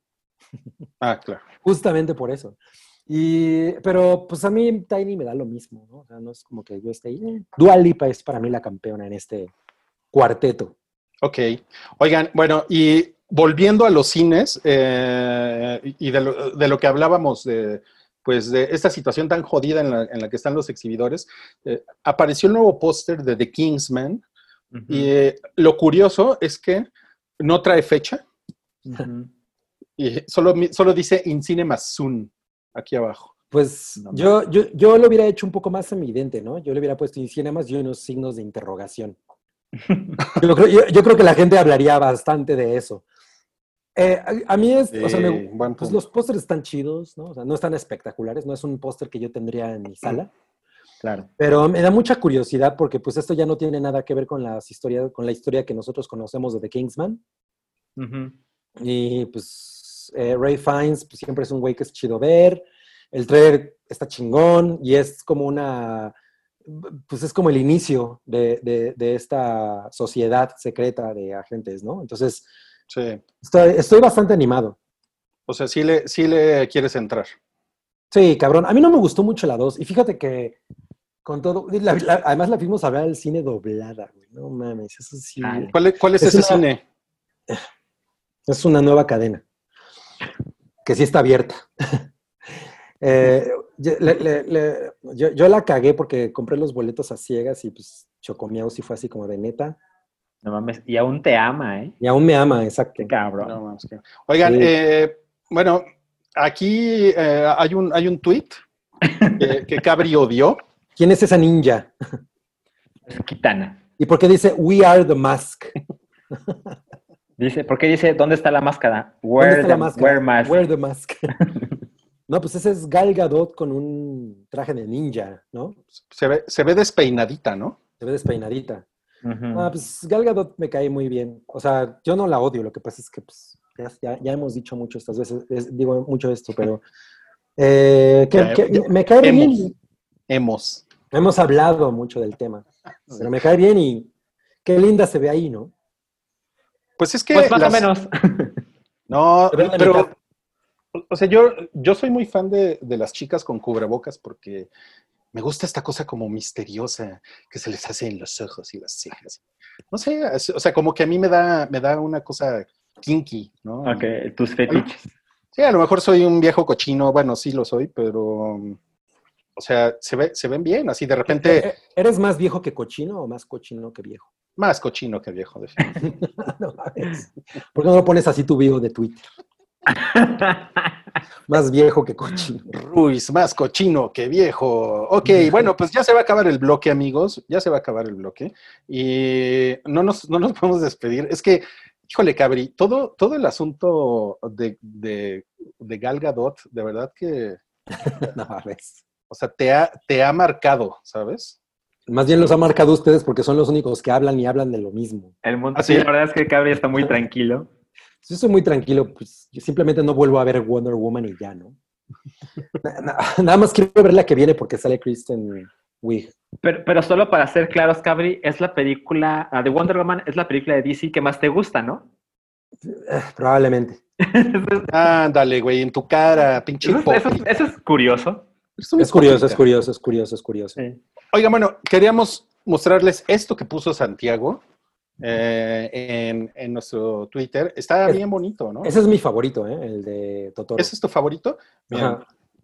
Ah, claro. Justamente por eso. Y, pero pues a mí Tiny me da lo mismo, ¿no? O sea, no es como que yo esté ahí. eh. Dua Lipa es para mí la campeona en este cuarteto. Ok. Oigan, bueno, y volviendo a los cines eh, y de lo, de lo que hablábamos de, pues, de esta situación tan jodida en la, en la que están los exhibidores, eh, apareció el nuevo póster de The Kingsman Ujú. y eh, lo curioso es que no trae fecha (laughs) y solo, solo dice In Cinema Soon aquí abajo. Pues No, yo, yo, yo lo hubiera hecho un poco más evidente, ¿no? Yo le hubiera puesto en cinemas y unos signos de interrogación. (laughs) Yo creo, yo- yo creo que la gente hablaría bastante de eso. Eh, a, a mí es, o sea, me- Sí, pues los pósters están chidos, ¿no? O sea, no están espectaculares, no es un póster que yo tendría en mi sala, Claro. pero me da mucha curiosidad porque pues esto ya no tiene nada que ver con las historias, con la historia que nosotros conocemos de The Kingsman. Ujú. Y pues eh, Ray Fiennes pues, siempre es un güey que es chido ver. El trailer está chingón y es como una, pues es como el inicio de, de- de esta sociedad secreta de agentes, ¿no? Entonces, Sí. estoy, estoy bastante animado. O sea, sí le, sí le quieres entrar. Sí, cabrón. A mí no me gustó mucho la 2. Y fíjate que con todo, la- la- además la fuimos a ver al cine doblada, güey. No mames, eso sí. Chale. ¿Cuál, es- cuál es, Es ese una- cine? (sighs) Es una nueva cadena que sí está abierta. (laughs) Eh, yo, le- le- le- yo- yo la cagué porque compré los boletos a ciegas y pues Chocomiao sí fue así como de neta. No mames. Y aún te ama, ¿eh? Y aún me ama, exacto. Qué cabrón. No, mames, que- Oigan, Sí. eh, bueno, aquí eh, hay un hay un tweet que, que Cabri odió. ¿Quién es esa ninja? Es Kitana. ¿Y por qué dice We are the mask? Dice, ¿por qué dice dónde está la máscara? ¿Dónde Where está the, la máscara? where mask. Wear the mask. (laughs) no, pues ese es Gal Gadot con un traje de ninja, ¿no? Se ve, se ve despeinadita, ¿no? Se ve despeinadita. Ujú. Ah, pues Gal Gadot me cae muy bien. O sea, yo no la odio, lo que pasa es que pues, ya, ya- ya hemos dicho mucho estas veces, es- digo mucho esto, pero (laughs) eh, que- Ya, que ya- me cae bien. hemos. y- Hemos. Hemos hablado mucho del tema, (laughs) pero me cae bien y qué linda se ve ahí, ¿no? Pues es que. Pues más las- o menos. (laughs) No, pero. mitad. O sea, yo, yo soy muy fan de, de las chicas con cubrebocas porque me gusta esta cosa como misteriosa que se les hace en los ojos y las cejas. No sé, es- o sea, como que a mí me da, me da una cosa kinky, ¿no? ok, tus fetiches. Sí, a lo mejor soy un viejo cochino, bueno, sí lo soy, pero, o sea, se, ve, se ven bien, así de repente, Eh, ¿Eres más viejo que cochino o más cochino que viejo? más cochino que viejo, definitivamente. (laughs) no. ¿Por qué no lo pones así tu bio de Twitter? (laughs) Más viejo que cochino. Ruiz, más cochino que viejo. Ok, bueno, pues ya se va a acabar el bloque, amigos, ya se va a acabar el bloque. Y no nos, no nos (laughs) podemos despedir. Es que, híjole, Cabri, todo, todo el asunto de, de, de Gal Gadot, de verdad que, (laughs) No mames. o sea, te ha, te ha marcado, ¿sabes? Más bien los ha marcado ustedes porque son los únicos que hablan y hablan de lo mismo. El mundo, Ah, sí, sí. la verdad es que Cabri está muy tranquilo. Yo estoy muy tranquilo, pues yo simplemente no vuelvo a ver Wonder Woman y ya, ¿no? (laughs) Na- na- Nada más quiero ver la que viene porque sale Kristen Wiig. Pero, pero solo para ser claros, Cabri, es la película, ah, de Wonder Woman es la película de DC que más te gusta, ¿no? Eh, probablemente. (laughs) Ándale, güey, en tu cara, pinche Eso, es- eso es- curioso. Es curioso, es curioso, es curioso, es curioso. Oiga, bueno, queríamos mostrarles esto que puso Santiago eh, en, en nuestro Twitter. Está Es- bien bonito, ¿no? Ese es mi favorito, ¿eh? El de Totoro. ¿Ese es tu favorito?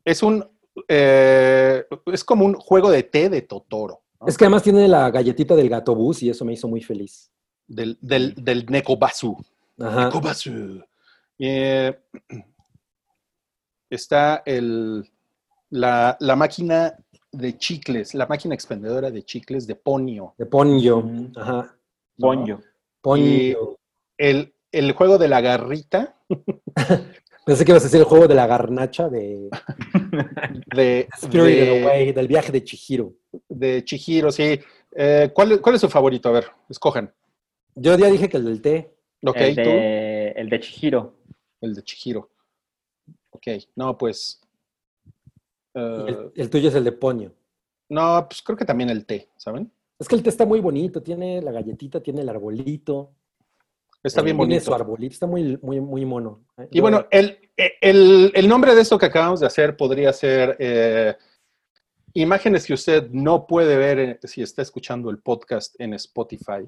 Es un, eh, es como un juego de té de Totoro, ¿no? Es que además tiene la galletita del gato bus y eso me hizo muy feliz. del, del, del Nekobasu. Ajá. Nekobasu. Eh, (clears throat) está el, la, la máquina de chicles, la máquina expendedora de chicles de Ponio. De Ponyo. Mm. Ajá. Ponyo. Ponyo. El, el juego de la garrita (laughs) Pensé que ibas a decir el juego de la garnacha de (laughs) de, Spirited de, Away, del viaje de Chihiro. de Chihiro, sí. Eh, ¿cuál, es- ¿Cuál es su favorito? A ver, escojan. Yo ya dije que el del té. Ok, el, tú. de, el de Chihiro. El de Chihiro. Ok, no, pues. y eh, el, el tuyo es el de Ponyo. no, pues creo que también el té, ¿saben? Es que el té está muy bonito, tiene la galletita, tiene el arbolito. Está eh, bien Tiene su bonito. arbolito, está muy, muy, muy mono. ¿eh? Y Yo- bueno, el, el, el nombre de esto que acabamos de hacer podría ser eh, imágenes que usted no puede ver eh, si está escuchando el podcast en Spotify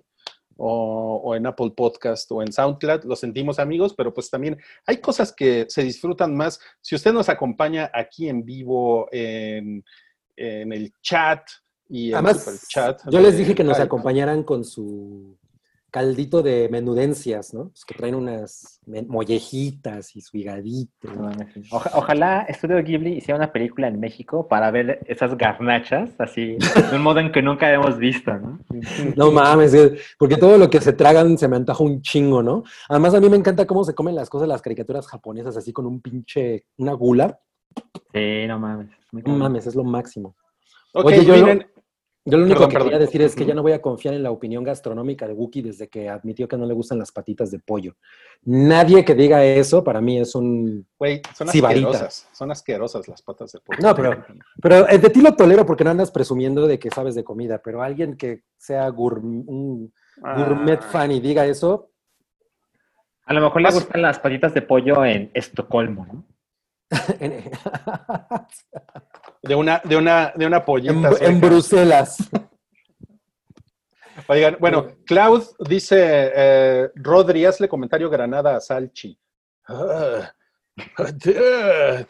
o, o en Apple Podcast o en SoundCloud. Lo sentimos amigos, pero pues también hay cosas que se disfrutan más. Si usted nos acompaña aquí en vivo en, en el chat y en Además, el chat. yo les dije que nos Hype. acompañaran con su caldito de menudencias, ¿no? Pues que traen unas mollejitas y su higadito. No. Oja- ojalá Estudio Ghibli hiciera una película en México para ver esas garnachas así, de un modo en que nunca hemos visto, ¿no? No mames, porque todo lo que se tragan se me antoja un chingo, ¿no? Además, a mí me encanta cómo se comen las cosas, las caricaturas japonesas, así con un pinche, una gula. Sí, no mames. No mames, es lo máximo. Ok, Oye, yo- miren, Yo lo único Perdón, que perdón. quería decir es que ya no voy a confiar en la opinión gastronómica de Wookie desde que admitió que no le gustan las patitas de pollo. Nadie que diga eso para mí es un... güey, son Sibarita. asquerosas. Son asquerosas las patas de pollo. No, pero- Pero eh, de ti lo tolero porque no andas presumiendo de que sabes de comida, pero alguien que sea gourm- un gourmet Ah, fan y diga eso, A lo mejor le gustan las patitas de pollo en Estocolmo, ¿no? (laughs) De una, de una, de una pollita. en- en. Bruselas. (laughs) Oigan, bueno, Cloud dice, eh, Rodri, hazle comentario Granada a Salchi. Ah, dude,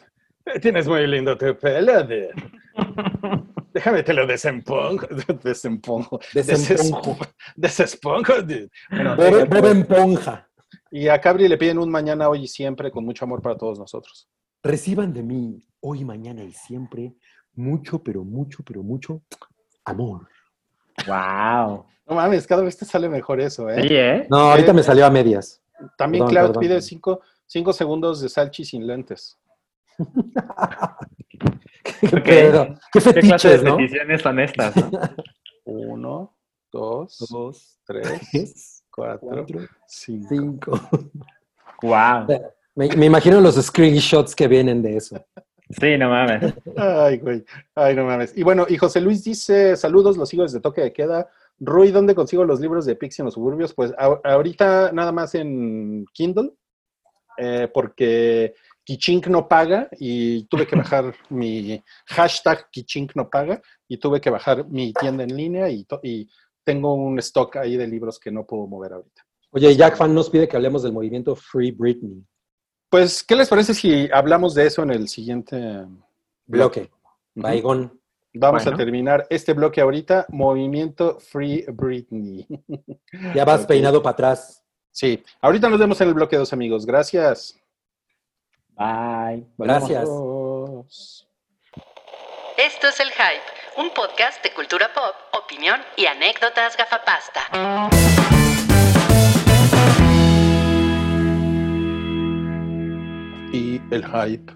tienes muy lindo tu pelo, dude. (laughs) Déjame te lo desempongo. (laughs) Desempongo. Dude. Bueno, Bob, eh, Bob Esponja. y a Cabri le piden un mañana, hoy y siempre, con mucho amor para todos nosotros. Reciban de mí hoy, mañana y siempre mucho, pero mucho, pero mucho amor. ¡Wow! No mames, cada vez te sale mejor eso, ¿eh? Sí, ¿eh? No, ahorita me salió a medias. También Perdón, Cloud perdón. pide cinco, cinco segundos de Salchi sin lentes. (laughs) ¿Qué, Ok. pedo? ¿Qué ¿Qué clase de no? peticiones son estas? no? (laughs) Uno, dos, Dos, tres, tres, cuatro, cuatro, cinco. cinco. ¡Wow! Me, me imagino los screenshots que vienen de eso. Sí, no mames. Ay, güey. Ay, no mames. Y bueno, y José Luis dice, saludos, los sigo desde Toque de Queda. Rui, ¿dónde consigo los libros de Pixie en los suburbios? Pues a- ahorita nada más en Kindle, eh, porque Kichink no paga y tuve que bajar (laughs) mi hashtag Kichink no paga y tuve que bajar mi tienda en línea y, y tengo un stock ahí de libros que no puedo mover ahorita. Oye, Jack Fan nos pide que hablemos del movimiento Free Britney. Pues, ¿qué les parece si hablamos de eso en el siguiente Bloque. Baigón. Vamos a terminar este bloque ahorita. Movimiento Free Britney. Ya vas peinado para atrás. Sí, ahorita nos vemos en el bloque dos amigos. Gracias. Bye. Gracias. Adiós. Esto es El Hype, un podcast de cultura pop, opinión y anécdotas gafapasta. Y el hype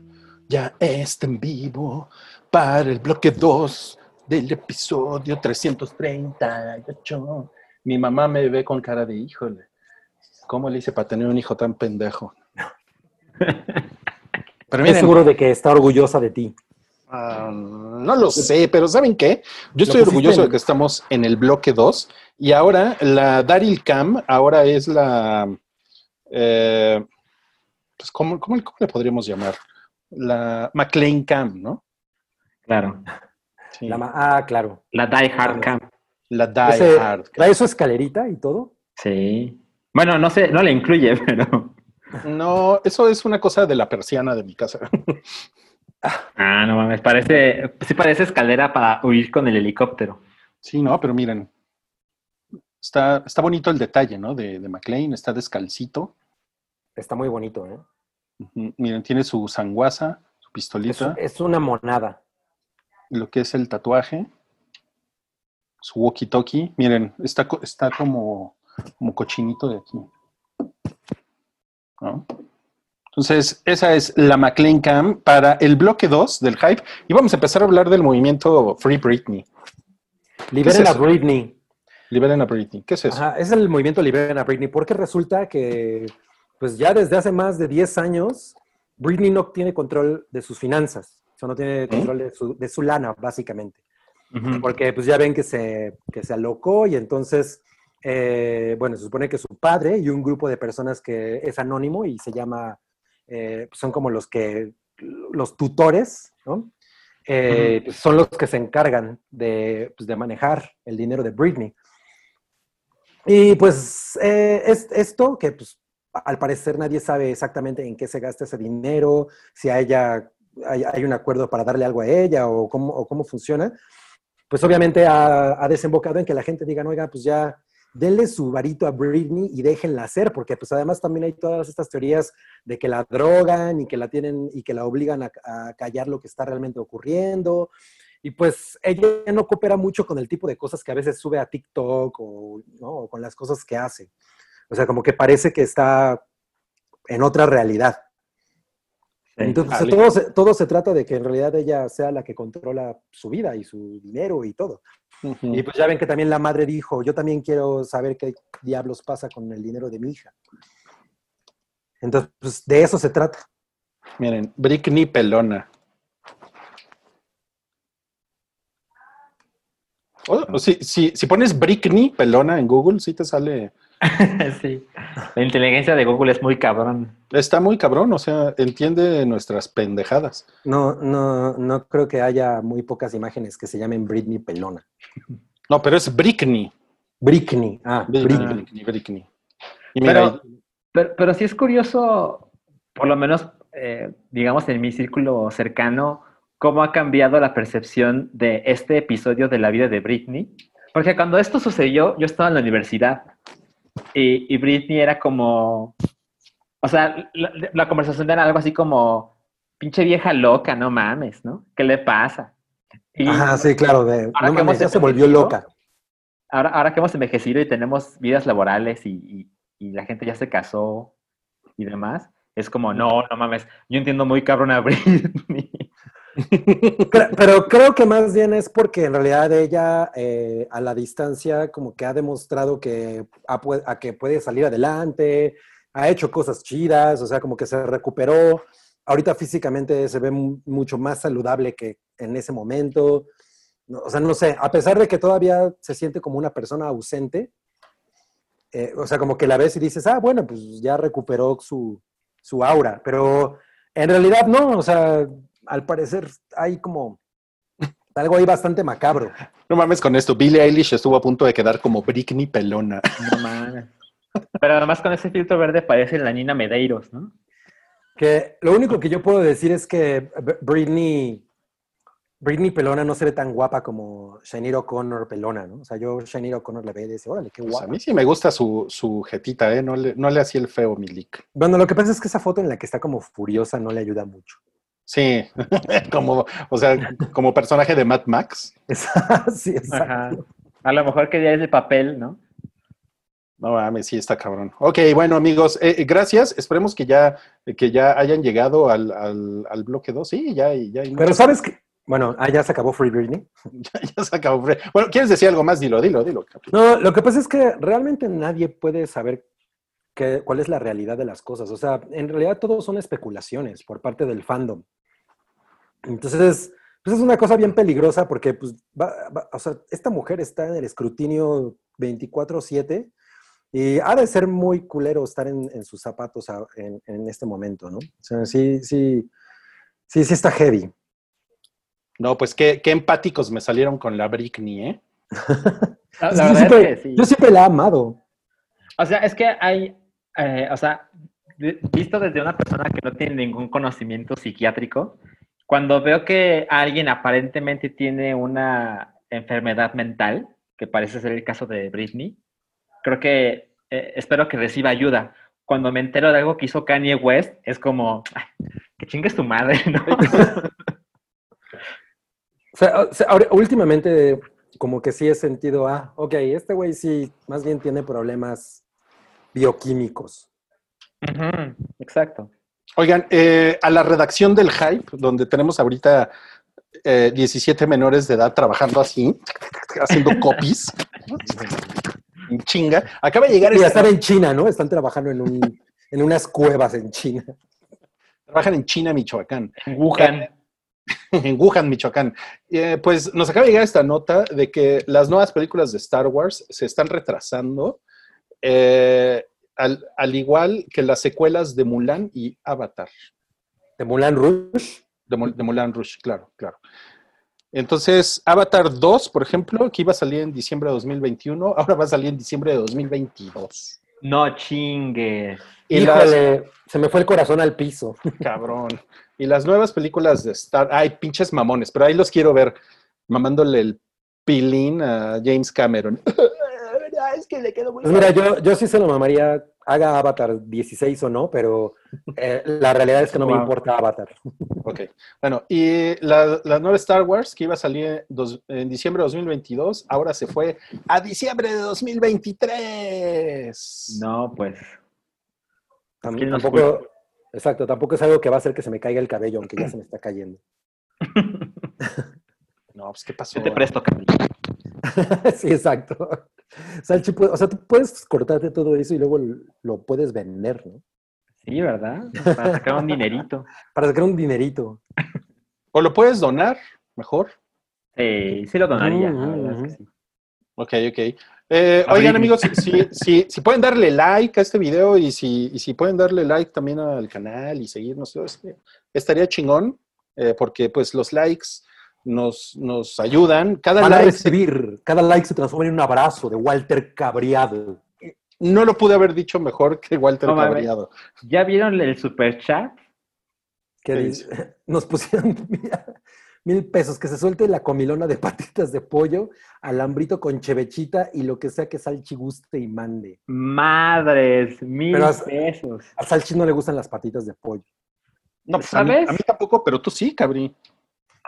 ya está en vivo para el bloque 2 del episodio 338. Mi mamá me ve con cara de híjole. ¿Cómo le hice para tener un hijo tan pendejo? (laughs) Pero miren, seguro de que está orgullosa de ti. Ah, no lo sé, pero ¿saben qué? Yo estoy orgulloso de que estamos en el bloque 2 y ahora la Daryl Cam, ahora es la... eh, pues, ¿cómo, cómo- cómo le podríamos llamar? La McLean Cam, ¿no? Claro. Sí, La ma- ah, claro. La Die Hard Cam. la Die Ese- Hard Cam. ¿Trae su escalerita y todo? Sí. Bueno, no sé, no le incluye, (laughs) pero. No, eso es una cosa de la persiana de mi casa. (laughs) Ah, no mames. Parece. Sí, parece escalera para huir con el helicóptero. Sí, no, pero miren. Está, está bonito el detalle, ¿no? De, de McLean, está descalcito. Está muy bonito, ¿eh? Miren, tiene su sanguaza, su pistolita. es una monada. lo que es el tatuaje, su walkie-talkie. Miren, está, está como, como cochinito de aquí. ¿No? Entonces, esa es la McLean Cam para el bloque 2 del hype. Y vamos a empezar a hablar del movimiento Free Britney. Liberen es a? Britney. Liberen a Britney. ¿Qué es eso? Ajá, es el movimiento Liberen a Britney, porque resulta que, pues ya desde hace más de 10 años, Britney no tiene control de sus finanzas, o sea, no tiene control de su, de su lana, básicamente. Porque pues ya ven que se, que se alocó y entonces, eh, bueno, se supone que su padre y un grupo de personas que es anónimo y se llama, eh, son como los que, los tutores, ¿no? Eh, pues, son los que se encargan de, pues, de manejar el dinero de Britney. Y pues eh, es esto que pues, al parecer nadie sabe exactamente en qué se gasta ese dinero, si a hay, un acuerdo para darle algo a ella o cómo, cómo funciona, pues obviamente ha, desembocado en que la gente diga, oiga, pues ya, denle su varito a Britney y déjenla hacer, porque pues además también hay todas estas teorías de que la drogan y que la tienen y que la obligan a, callar lo que está realmente ocurriendo. Y pues ella no coopera mucho con el tipo de cosas que a veces sube a TikTok ¿no? o con las cosas que hace. O sea, como que parece que está en otra realidad. Entonces, todo, se, todo se trata de que en realidad ella sea la que controla su vida y su dinero y todo. Y pues ya ven que también la madre dijo, yo también quiero saber qué diablos pasa con el dinero de mi hija. Entonces, pues de eso se trata. Miren, Britney Pelona. Oh, si, si, si pones Britney Pelona en Google, sí te sale. (laughs) sí. La inteligencia de Google es muy cabrón. Está muy cabrón, o sea, entiende nuestras pendejadas. No, no, no creo que haya muy pocas imágenes que se llamen Britney Pelona. No, pero es Britney. Britney. Ah, Britney, Britney. Britney, Britney. Y mira, Pero, pero, pero sí es curioso, por lo menos, eh, digamos, en mi círculo cercano, cómo ha cambiado la percepción de este episodio de la vida de Britney. Porque cuando esto sucedió, yo estaba en la universidad y, y Britney era como, o sea, la, la conversación era algo así como, pinche vieja loca, no mames, ¿no? ¿Qué le pasa? Y Ajá, sí, claro. De, Ahora no que mames, ya se volvió loca. ahora, ahora que hemos envejecido y tenemos vidas laborales y, y- y la gente ya se casó y demás, es como, no, no mames, yo entiendo muy cabrón a (laughs) Britney. Pero creo que más bien es porque en realidad ella eh, a la distancia como que ha demostrado que, pue- a que puede salir adelante, ha hecho cosas chidas, o sea, como que se recuperó. Ahorita físicamente se ve mu- mucho más saludable que en ese momento. O sea, no sé, a pesar de que todavía se siente como una persona ausente, eh, o sea, como que la ves y dices, ah, bueno, pues ya recuperó su, su aura, pero en realidad no, o sea, al parecer hay como algo ahí bastante macabro. no mames con esto. Billie Eilish estuvo a punto de quedar como Britney Pelona. (laughs) No mames. Pero además con ese filtro verde parece la Nina Medeiros, ¿no? Que lo único que yo puedo decir es que Britney, Britney Pelona no se ve tan guapa como Shanier O'Connor Pelona, ¿no? O sea, yo Shanier O'Connor le veo y dice, órale, qué Pues guapa. a mí sí me gusta su, su jetita, ¿eh? No le, no le hacía el feo, Milik. Bueno, lo que pasa es que esa foto en la que está como furiosa no le ayuda mucho. Sí, (laughs) como, o sea, como personaje de Mad Max. (laughs) Sí, exacto. Ajá. A lo mejor quería ese papel, ¿no? No mames, sí, está cabrón. Ok, bueno, amigos, eh, eh, gracias. Esperemos que ya, que ya hayan llegado al, al, al bloque 2. Sí, ya, ya, hay Pero ¿sabes qué? Bueno, ah, ya se acabó Free Britney. (laughs) ya, ya se acabó. Bueno, ¿quieres decir algo más? Dilo, dilo, dilo. No, lo que pasa es que realmente nadie puede saber qué, cuál es la realidad de las cosas. O sea, en realidad todo son especulaciones por parte del fandom. Entonces, pues es una cosa bien peligrosa porque, pues, va- va- o sea, esta mujer está en el escrutinio 24/7 y ha de ser muy culero estar en, en sus zapatos a- en, en este momento, ¿no? O sea, sí, sí, sí, sí está heavy. No, pues qué, qué empáticos me salieron con la Britney, ¿eh? (laughs) La, la yo, siempre, es que sí. yo siempre la he amado. O sea, es que hay, eh, o sea, visto desde una persona que no tiene ningún conocimiento psiquiátrico, cuando veo que alguien aparentemente tiene una enfermedad mental, que parece ser el caso de Britney, creo que eh, espero que reciba ayuda. Cuando me entero de algo que hizo Kanye West, es como, "Ay, que chingues tu madre, (laughs) ¿no? (laughs) O sea, o sea, ahora- últimamente como que sí he sentido, ah, ok, este güey sí, más bien tiene problemas bioquímicos. Exacto. Oigan, eh, a la redacción del Hype, donde tenemos ahorita eh, 17 menores de edad trabajando así, (laughs) haciendo copies, (laughs) en chinga, acaba de llegar Y esta- estar en China, ¿no? Están trabajando en, un, en unas cuevas en China. trabajan en China, Michoacán. En Wuhan. en Wuhan, Michoacán. Eh, pues nos acaba de llegar esta nota de que las nuevas películas de Star Wars se están retrasando, eh, al, al igual que las secuelas de Mulan y Avatar. De Mulan Rouge. De, Mul- de Mulan Rush, claro, claro. Entonces, Avatar 2, por ejemplo, que iba a salir en diciembre de 2021, ahora va a salir en diciembre de 2022. No. Y las, Híjole, se me fue el corazón al piso. (laughs) cabrón. Y las nuevas películas de Star, ay, pinches mamones, pero ahí los quiero ver mamándole el pilín a James Cameron. (laughs) es que le quedó muy Pues mira, yo, yo sí se lo mamaría, haga Avatar 16 o no, pero eh, la realidad es que no me importa Avatar. Ok. Bueno, y la, la nueva Star Wars que iba a salir dos- en diciembre de 2022, ahora se fue a diciembre de 2023. No, pues. Tam- ¿Quién nos tampoco, exacto, tampoco es algo que va a hacer que se me caiga el cabello, aunque ya se me está cayendo. (laughs) No, pues, ¿qué pasó? Yo te presto, Camilo. (laughs) sí, exacto. Salchi, o sea, tú puedes cortarte todo eso y luego lo puedes vender, ¿no? Sí, ¿verdad? Para sacar un dinerito. (laughs) Para sacar un dinerito. O lo puedes donar, mejor. Sí, sí lo donaría. la Ujú, verdad es que ujú. sí. Ok, ok. Eh, oigan, amigos, si, si, si- si pueden darle like a este video y si, y si pueden darle like también al canal y seguirnos, estaría chingón, eh, porque pues los likes nos, nos ayudan. Cada Van a like recibir, cada like se transforma en un abrazo de Walter Cabreado. no lo pude haber dicho mejor que Walter No. Cabreado. ¿Ya vieron el super chat? Que ¿Qué dice- (laughs) nos pusieron (laughs) mira, mil pesos, que se suelte la comilona de patitas de pollo, alambrito con chevechita y lo que sea que Salchi guste y mande. Madres, mil Pero has- pesos. A Salchi no le gustan las patitas de pollo. No, pues a mí, ¿Sabes? a mí tampoco, pero tú sí, cabrí.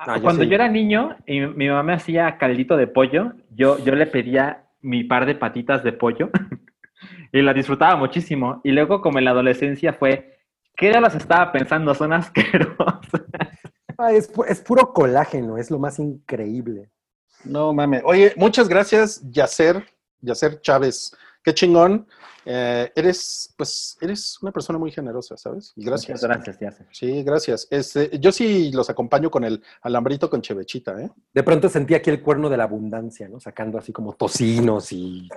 Yo Cuando sí. yo era niño y mi mamá me hacía caldito de pollo, yo, yo le pedía mi par de patitas de pollo (laughs) y la disfrutaba muchísimo. Y luego, como en la adolescencia, fue, ¿qué ya las estaba pensando? Son asquerosas. (laughs) Ah, es, pu- es puro colágeno, es lo más increíble. No mames. Oye, muchas gracias, Yacer, Yacer Chávez. Qué chingón. Eh, eres, pues, eres una persona muy generosa, ¿sabes? Y gracias. Muchas gracias, Yasser. Sí, gracias. Este, yo sí los acompaño con el alambrito con chevechita, ¿eh? De pronto sentí aquí el cuerno de la abundancia, ¿no? Sacando así como tocinos y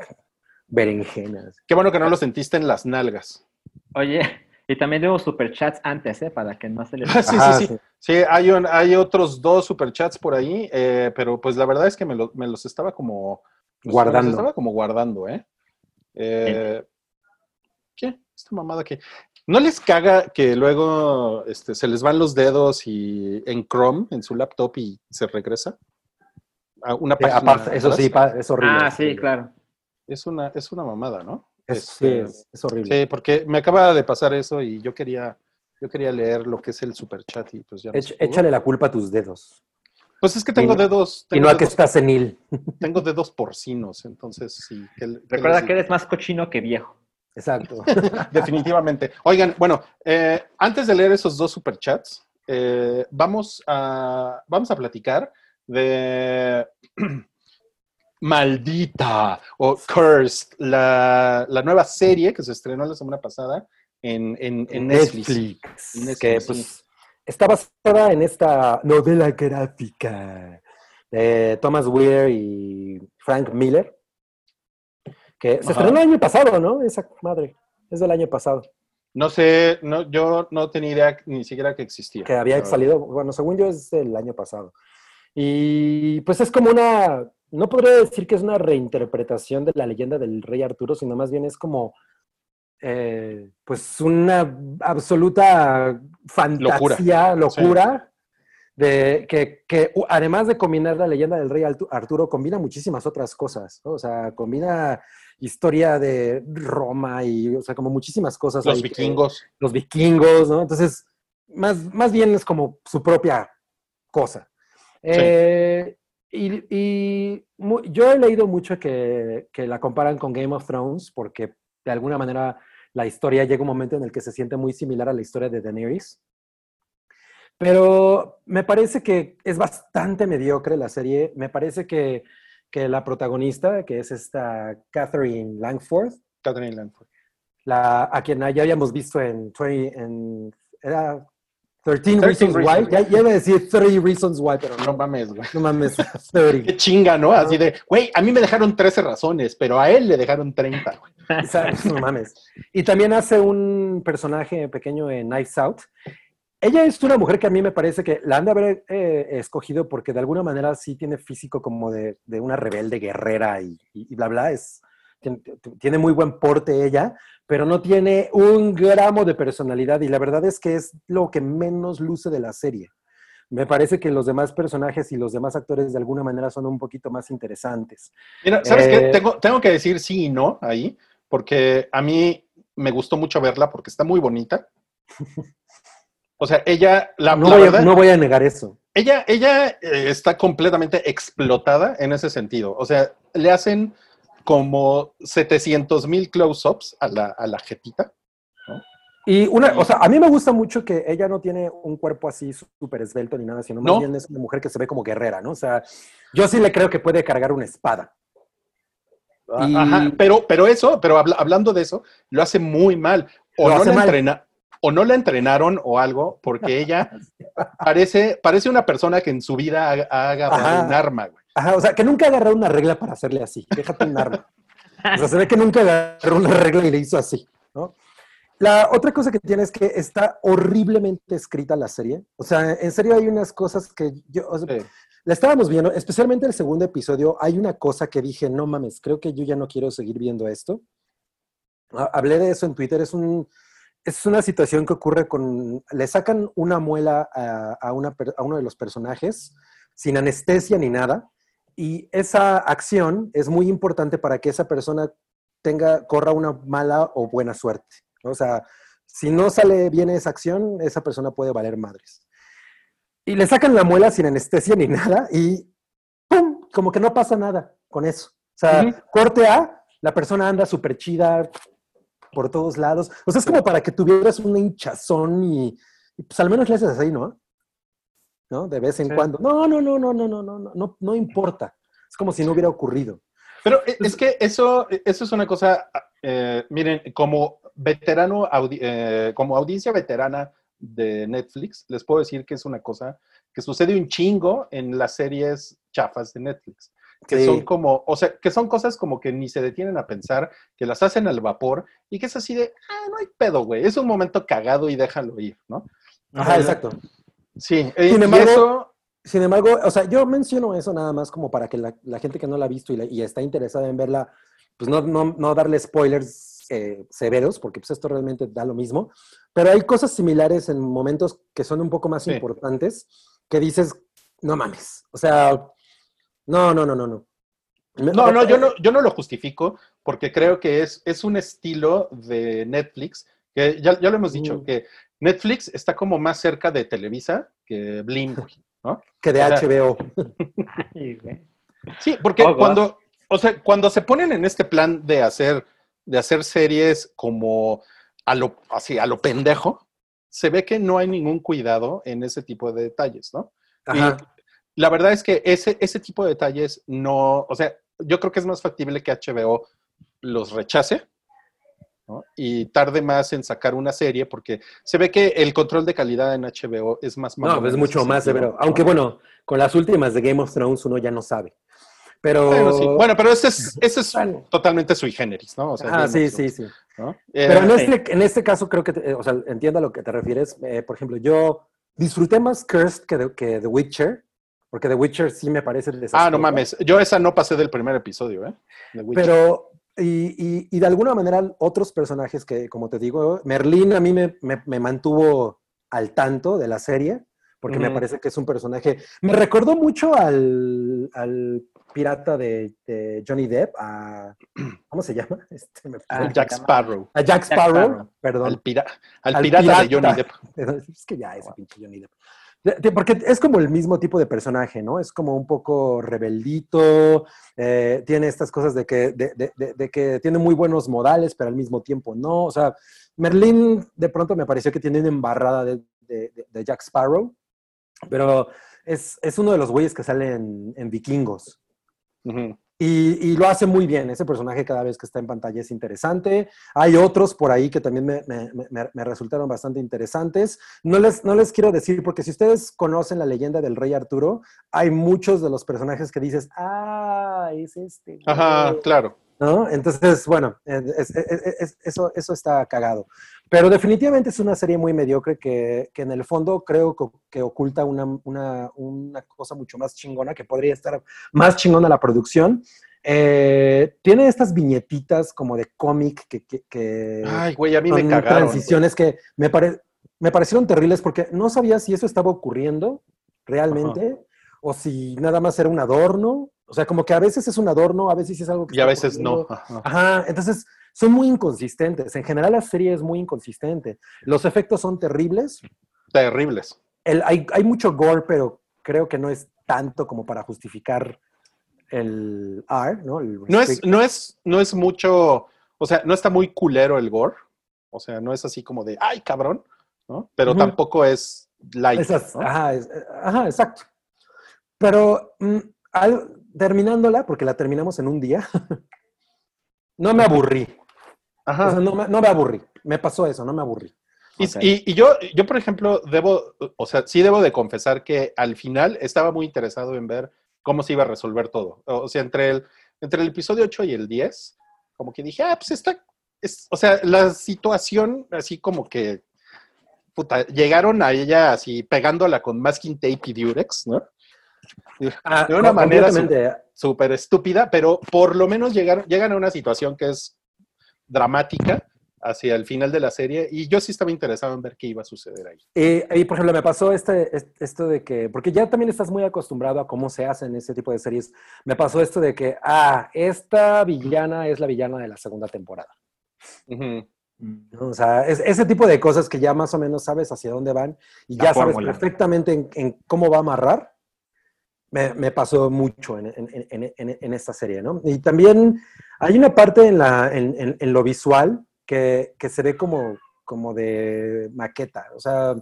berenjenas. Qué bueno que no lo sentiste en las nalgas. Oye, y también debo superchats antes, ¿eh? Para que no se les... (laughs) Ah, sí, Ajá, sí, sí. Sí, hay, un- hay otros dos superchats por ahí, eh, pero pues la verdad es que me, lo- me los estaba como... pues, Guardando. me los estaba como guardando, ¿eh? Eh, ¿Qué? Esta mamada que... ¿No les caga que luego este, se les van los dedos y en Chrome, en su laptop y se regresa? A una Eh, página aparte, eso sí, es horrible. Ah, sí, claro. Es una, es una mamada, ¿no? Es, Este, sí, es, es horrible. Sí, porque me acaba de pasar eso y yo quería, yo quería leer lo que es el superchat y pues ya no échale la culpa a tus dedos. Pues es que tengo Y dedos, Y tengo, no a que estás senil. (laughs) tengo dedos porcinos, entonces sí. ¿qué- qué Recuerda que eres más cochino que viejo. Exacto. (laughs) Definitivamente. Oigan, bueno, eh, antes de leer esos dos superchats, eh, vamos, a, vamos a platicar de (clears throat) Maldita o Cursed, la, la nueva serie que se estrenó la semana pasada en, en, en Netflix. Netflix. Netflix, que sí. Está basada en esta novela gráfica de Thomas Weir y Frank Miller. Que se estrenó el año pasado, ¿no? Esa madre. Es del año pasado. No sé, no, yo no tenía idea ni siquiera que existía. que había salido, bueno, según yo es el año pasado. Y pues es como una, no podría decir que es una reinterpretación de la leyenda del rey Arturo, sino más bien es como, eh, pues una absoluta fantasía, locura, de que, que además de combinar la leyenda del rey Arturo, combina muchísimas otras cosas, ¿no? o sea, combina historia de Roma y, o sea, como muchísimas cosas. Los ahí vikingos. los vikingos, ¿no? Entonces, más, más bien es como su propia cosa. Eh, y y mu- yo he leído mucho que, que la comparan con Game of Thrones porque de alguna manera la historia llega un momento en el que se siente muy similar a la historia de Daenerys. Pero me parece que es bastante mediocre la serie. Me parece que, que la protagonista, que es esta Catherine Langford, Catherine Langford. la, a quien ya habíamos visto en, 20 en era 13, 13 Reasons Why. Ya, ya iba a decir 30 Reasons Why, pero No no, mames, güey. no mames, (laughs) Qué 30. chinga, ¿no? Así de, güey, a mí me dejaron 13 razones, pero a él le dejaron 30, güey. No mames. Y también hace un personaje pequeño en Knives Out. Ella es una mujer que a mí me parece que la han de haber eh, escogido porque de alguna manera sí tiene físico como de, de una rebelde guerrera y, y- y bla, bla. Es, tiene, tiene muy buen porte ella, pero no tiene un gramo de personalidad y la verdad es que es lo que menos luce de la serie. me parece que los demás personajes y los demás actores de alguna manera son un poquito más interesantes. Mira, ¿sabes Eh, qué? Tengo, tengo que decir sí y no ahí, porque a mí me gustó mucho verla porque está muy bonita. O sea, ella, la, no, la voy verdad, no voy a negar eso. ella, ella eh, está completamente explotada en ese sentido. O sea, le hacen como 700 mil close-ups a la, a la jetita. Y una, o sea, a mí me gusta mucho que ella no tiene un cuerpo así súper esbelto ni nada, sino más No. bien es una mujer que se ve como guerrera, ¿no? O sea, yo sí le creo que puede cargar una espada. Y- Ajá, pero, pero eso, pero habla- hablando de eso, lo hace muy mal. O Lo no, hace la mal. entrena, o no la entrenaron o algo, porque ella (laughs) parece, parece una persona que en su vida ha, ha agarrado Ajá. un arma, güey. Ajá, o sea, que nunca agarró una regla para hacerle así. Déjate un arma. O sea, se ve que nunca agarró una regla y le hizo así, ¿no? La otra cosa que tiene es que está horriblemente escrita la serie. O sea, en serio hay unas cosas que yo, o sea, Sí. la estábamos viendo, especialmente el segundo episodio, hay una cosa que dije, no mames, creo que yo ya no quiero seguir viendo esto. Ha- Hablé de eso en Twitter, es, un, es una situación que ocurre con, le sacan una muela a, a una a uno de los personajes sin anestesia ni nada, y esa acción es muy importante para que esa persona tenga, corra una mala o buena suerte. O sea, si no sale bien esa acción, esa persona puede valer madres. Y le sacan la muela sin anestesia ni (laughs) nada y ¡pum! Como que no pasa nada con eso. O sea, corte A, la persona anda súper chida por todos lados. O sea, es como para que tuvieras una hinchazón y, y, pues al menos le haces así, ¿no? ¿No? De vez en Sí. cuando. No, no, no, no, no, no, no, no, no, no importa. Es como si no hubiera ocurrido. Pero e- es que eso, eso es una cosa, eh, miren, como veterano, audi- eh, como audiencia veterana de Netflix, les puedo decir que es una cosa que sucede un chingo en las series chafas de Netflix. Que Sí. son como, o sea, que son cosas como que ni se detienen a pensar, que las hacen al vapor y que es así de, ah, no hay pedo, güey, es un momento cagado y déjalo ir, ¿no? Ajá, Eh, exacto. Sí, eh, Sin embargo- eso, Sin embargo, o sea, yo menciono eso nada más como para que la, la gente que no la ha visto y, la- y está interesada en verla, pues no, no, no darle spoilers eh, severos, porque pues esto realmente da lo mismo. Pero hay cosas similares en momentos que son un poco más Sí. importantes que dices, no mames. O sea, no, no, no, no, no. No, no, yo no, yo no lo justifico porque creo que es, es un estilo de Netflix, que ya, ya lo hemos dicho, Mm. que Netflix está como más cerca de Televisa que Blim, (laughs) ¿no? Que de o sea, HBO. (laughs) Sí, porque Oh, cuando, o sea, cuando se ponen en este plan de hacer, de hacer series como a lo, así, a lo pendejo, se ve que no hay ningún cuidado en ese tipo de detalles, ¿no? Ajá. Y la verdad es que ese, ese tipo de detalles no, o sea, yo creo que es más factible que HBO los rechace ¿no? y tarde más en sacar una serie porque se ve que el control de calidad en HBO es más No, mamón pues es mucho más severo. Aunque ¿no? bueno, con las últimas de Game of Thrones uno ya no sabe. Pero. Bueno, sí. Bueno, pero ese es, ese es Bueno. totalmente sui generis, ¿no? O sea, ah, sí, sí, sí. ¿no? Eh, Pero en sí. este, en este caso creo que, te- eh, o sea, entiendo a lo que te refieres. Eh, por ejemplo, yo disfruté más Cursed que, The- que The Witcher, porque The Witcher sí me parece desastrosa. ah, no mames. Yo esa no pasé del primer episodio, ¿eh? De Witcher. Pero, y, y- y de alguna manera otros personajes que, como te digo, Merlín a mí me, me- me mantuvo al tanto de la serie, porque me parece que es un personaje, me recordó mucho al, al pirata de, de Johnny Depp, a, (clears throat) ¿cómo se llama? (laughs) Este, me- Jack llama- Sparrow. a Jack Sparrow, Sparrow. perdón. Al, pira- al Al pirata, de. Johnny Depp. (laughs) Es que ya, ese pinche Johnny Depp. Porque es como el mismo tipo de personaje, ¿no? Es como un poco rebeldito, eh, tiene estas cosas de que, de, que tiene muy buenos modales, pero al mismo tiempo no. O sea, Merlín de pronto me pareció que tiene una embarrada de, Jack Sparrow, pero es, es uno de los güeyes que sale en, Vikingos. Ujú. Y, y lo hace muy bien. Ese personaje cada vez que está en pantalla es interesante. Hay otros por ahí que también me, me- me- me resultaron bastante interesantes. No les, no les quiero decir, porque si ustedes conocen la leyenda del rey Arturo, hay muchos de los personajes que dices, ah, es este. güey", Ajá, claro. ¿no? Entonces, bueno, es- es- es- es- eso, eso está cagado. Pero definitivamente es una serie muy mediocre que, que en el fondo creo que, que oculta una, una- una cosa mucho más chingona, que podría estar más chingona la producción. Eh, tiene estas viñetitas como de cómic que, que, Ay, güey, a mí me cagaron. güey. transiciones que me, pare- me parecieron terribles porque no sabía si eso estaba ocurriendo realmente, o si nada más era un adorno. O sea, como que a veces es un adorno, a veces es algo que Y a veces no. ocurriendo. Ajá. Ajá, entonces son muy inconsistentes. En general la serie es muy inconsistente. Los efectos son terribles. Terribles. El- hay, hay mucho gore, pero creo que no es tanto como para justificar el R, ¿no? El No es, no es, no es mucho, o sea, no está muy culero el gore. O sea, no es así como de, ay, cabrón, ¿no? Pero tampoco es light. Esas- ¿no? ajá, es- ajá, exacto. Pero mm, terminándola, porque la terminamos en un día, (laughs) no me aburrí. Ajá. O sea, no me, no me aburrí. Me pasó eso, no me aburrí. Y, Ok. y- y yo, yo, por ejemplo, debo, o sea, sí debo de confesar que al final estaba muy interesado en ver cómo se iba a resolver todo. O sea, entre el, entre el episodio 8 y el 10, como que dije, ah, pues está, es- o sea, la situación así como que, puta, llegaron a ella así pegándola con masking tape y durex, ¿no? Ah, De una manera. Súper estúpida, pero por lo menos llegaron, llegan a una situación que es dramática hacia el final de la serie y yo sí estaba interesado en ver qué iba a suceder ahí. Y, y, por ejemplo, me pasó este, es- esto de que, porque ya también estás muy acostumbrado a cómo se hacen ese tipo de series, me pasó esto de que, ah, esta villana es la villana de la segunda temporada. O sea, es, ese tipo de cosas que ya más o menos sabes hacia dónde van y La ya sabes perfectamente en, en cómo va a amarrar, me, me pasó mucho en, en- en- en- en esta serie, ¿no? Y también hay una parte en, la, en, en- en lo visual que, que se ve como, como de maqueta, o sea,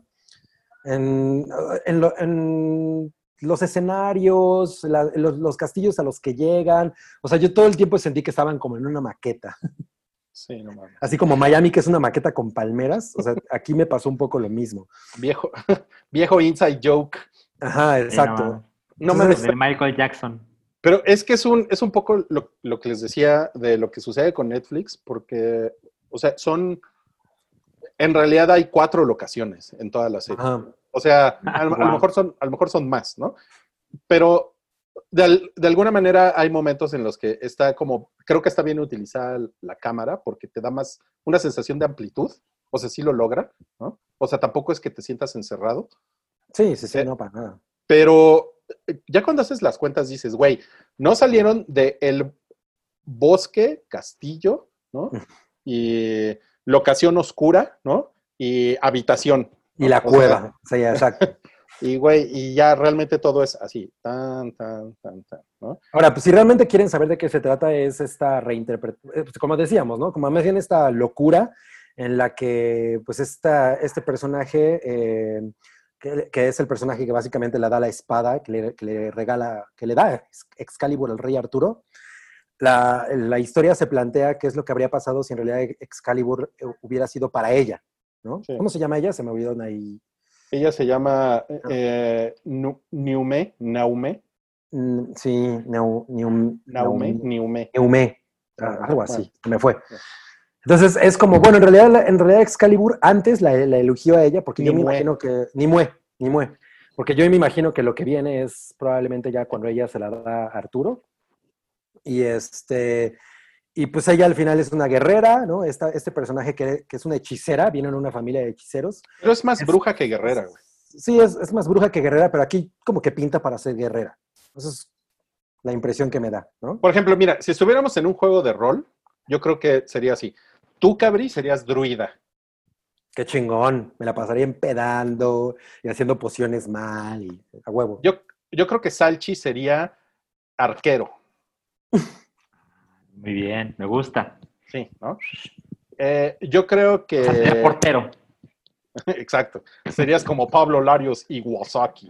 en, en lo- en los escenarios, la- los, los castillos a los que llegan, o sea, yo todo el tiempo sentí que estaban como en una maqueta. Sí, no mames. Así como Miami, que es una maqueta con palmeras. O sea, aquí me pasó un poco lo mismo. Viejo, (laughs) viejo inside joke. Ajá, Sí, exacto. no, No mames, de Michael Jackson. pero es que es un, es un poco lo, lo que les decía de lo que sucede con Netflix, porque, o sea, son, en realidad hay cuatro locaciones en toda la serie. Ajá. O sea, a, lo- a lo mejor son, a lo mejor son más, ¿no? Pero de, al- de alguna manera hay momentos en los que está como, creo que está bien utilizada la cámara porque te da más una sensación de amplitud, o sea, sí lo logra, ¿no? O sea, tampoco es que te sientas encerrado, Sí, sí, sí, Eh, no para nada. pero ya cuando haces las cuentas dices, güey, no salieron de el bosque, castillo, ¿no? Y locación oscura, ¿no? Y habitación. Y la O sea, cueva. Sí, exacto. (laughs) y güey, y ya realmente todo es así, tan, tan, tan, tan, ¿no? Ahora, pues si realmente quieren saber de qué se trata, es esta reinterpretación, como decíamos, ¿no? Como más bien esta locura en la que, pues, esta, este personaje, eh, que, que es el personaje que básicamente le da la espada, que le, que le regala, que le da Excalibur al rey Arturo, la, la historia se plantea qué es lo que habría pasado si en realidad Excalibur eh, hubiera sido para ella, ¿no? Sí. ¿Cómo se llama ella? Se me olvidó ahí. Ella se llama eh, Nu- Niume, Naume, Mm, Sí, Naume, Naum- Niume. Eume, Ah, algo así, me fue. Entonces es como, bueno, en realidad, en realidad Excalibur antes la, la elogió a ella porque yo me imagino que, ni mue, ni mue, porque yo me imagino que lo que viene es probablemente ya cuando ella se la da a Arturo. Y este, y pues ella al final es una guerrera, ¿no? Esta, este personaje que, que es una hechicera, viene en una familia de hechiceros. Pero es más Es- bruja que guerrera, güey. Sí, es, es más bruja que guerrera, pero aquí como que pinta para ser guerrera. Esa es la impresión que me da, ¿no? Por ejemplo, mira, si estuviéramos en un juego de rol, yo creo que sería así. Tú, Cabri, serías druida. Qué chingón. Me la pasaría empedando y haciendo pociones mal y a huevo. Yo, yo creo que Salchi sería arquero. (laughs) Muy bien, me gusta. Sí, ¿no? Eh, yo creo que... Ser portero. (laughs) Exacto. Serías como Pablo Larios Iwasaki.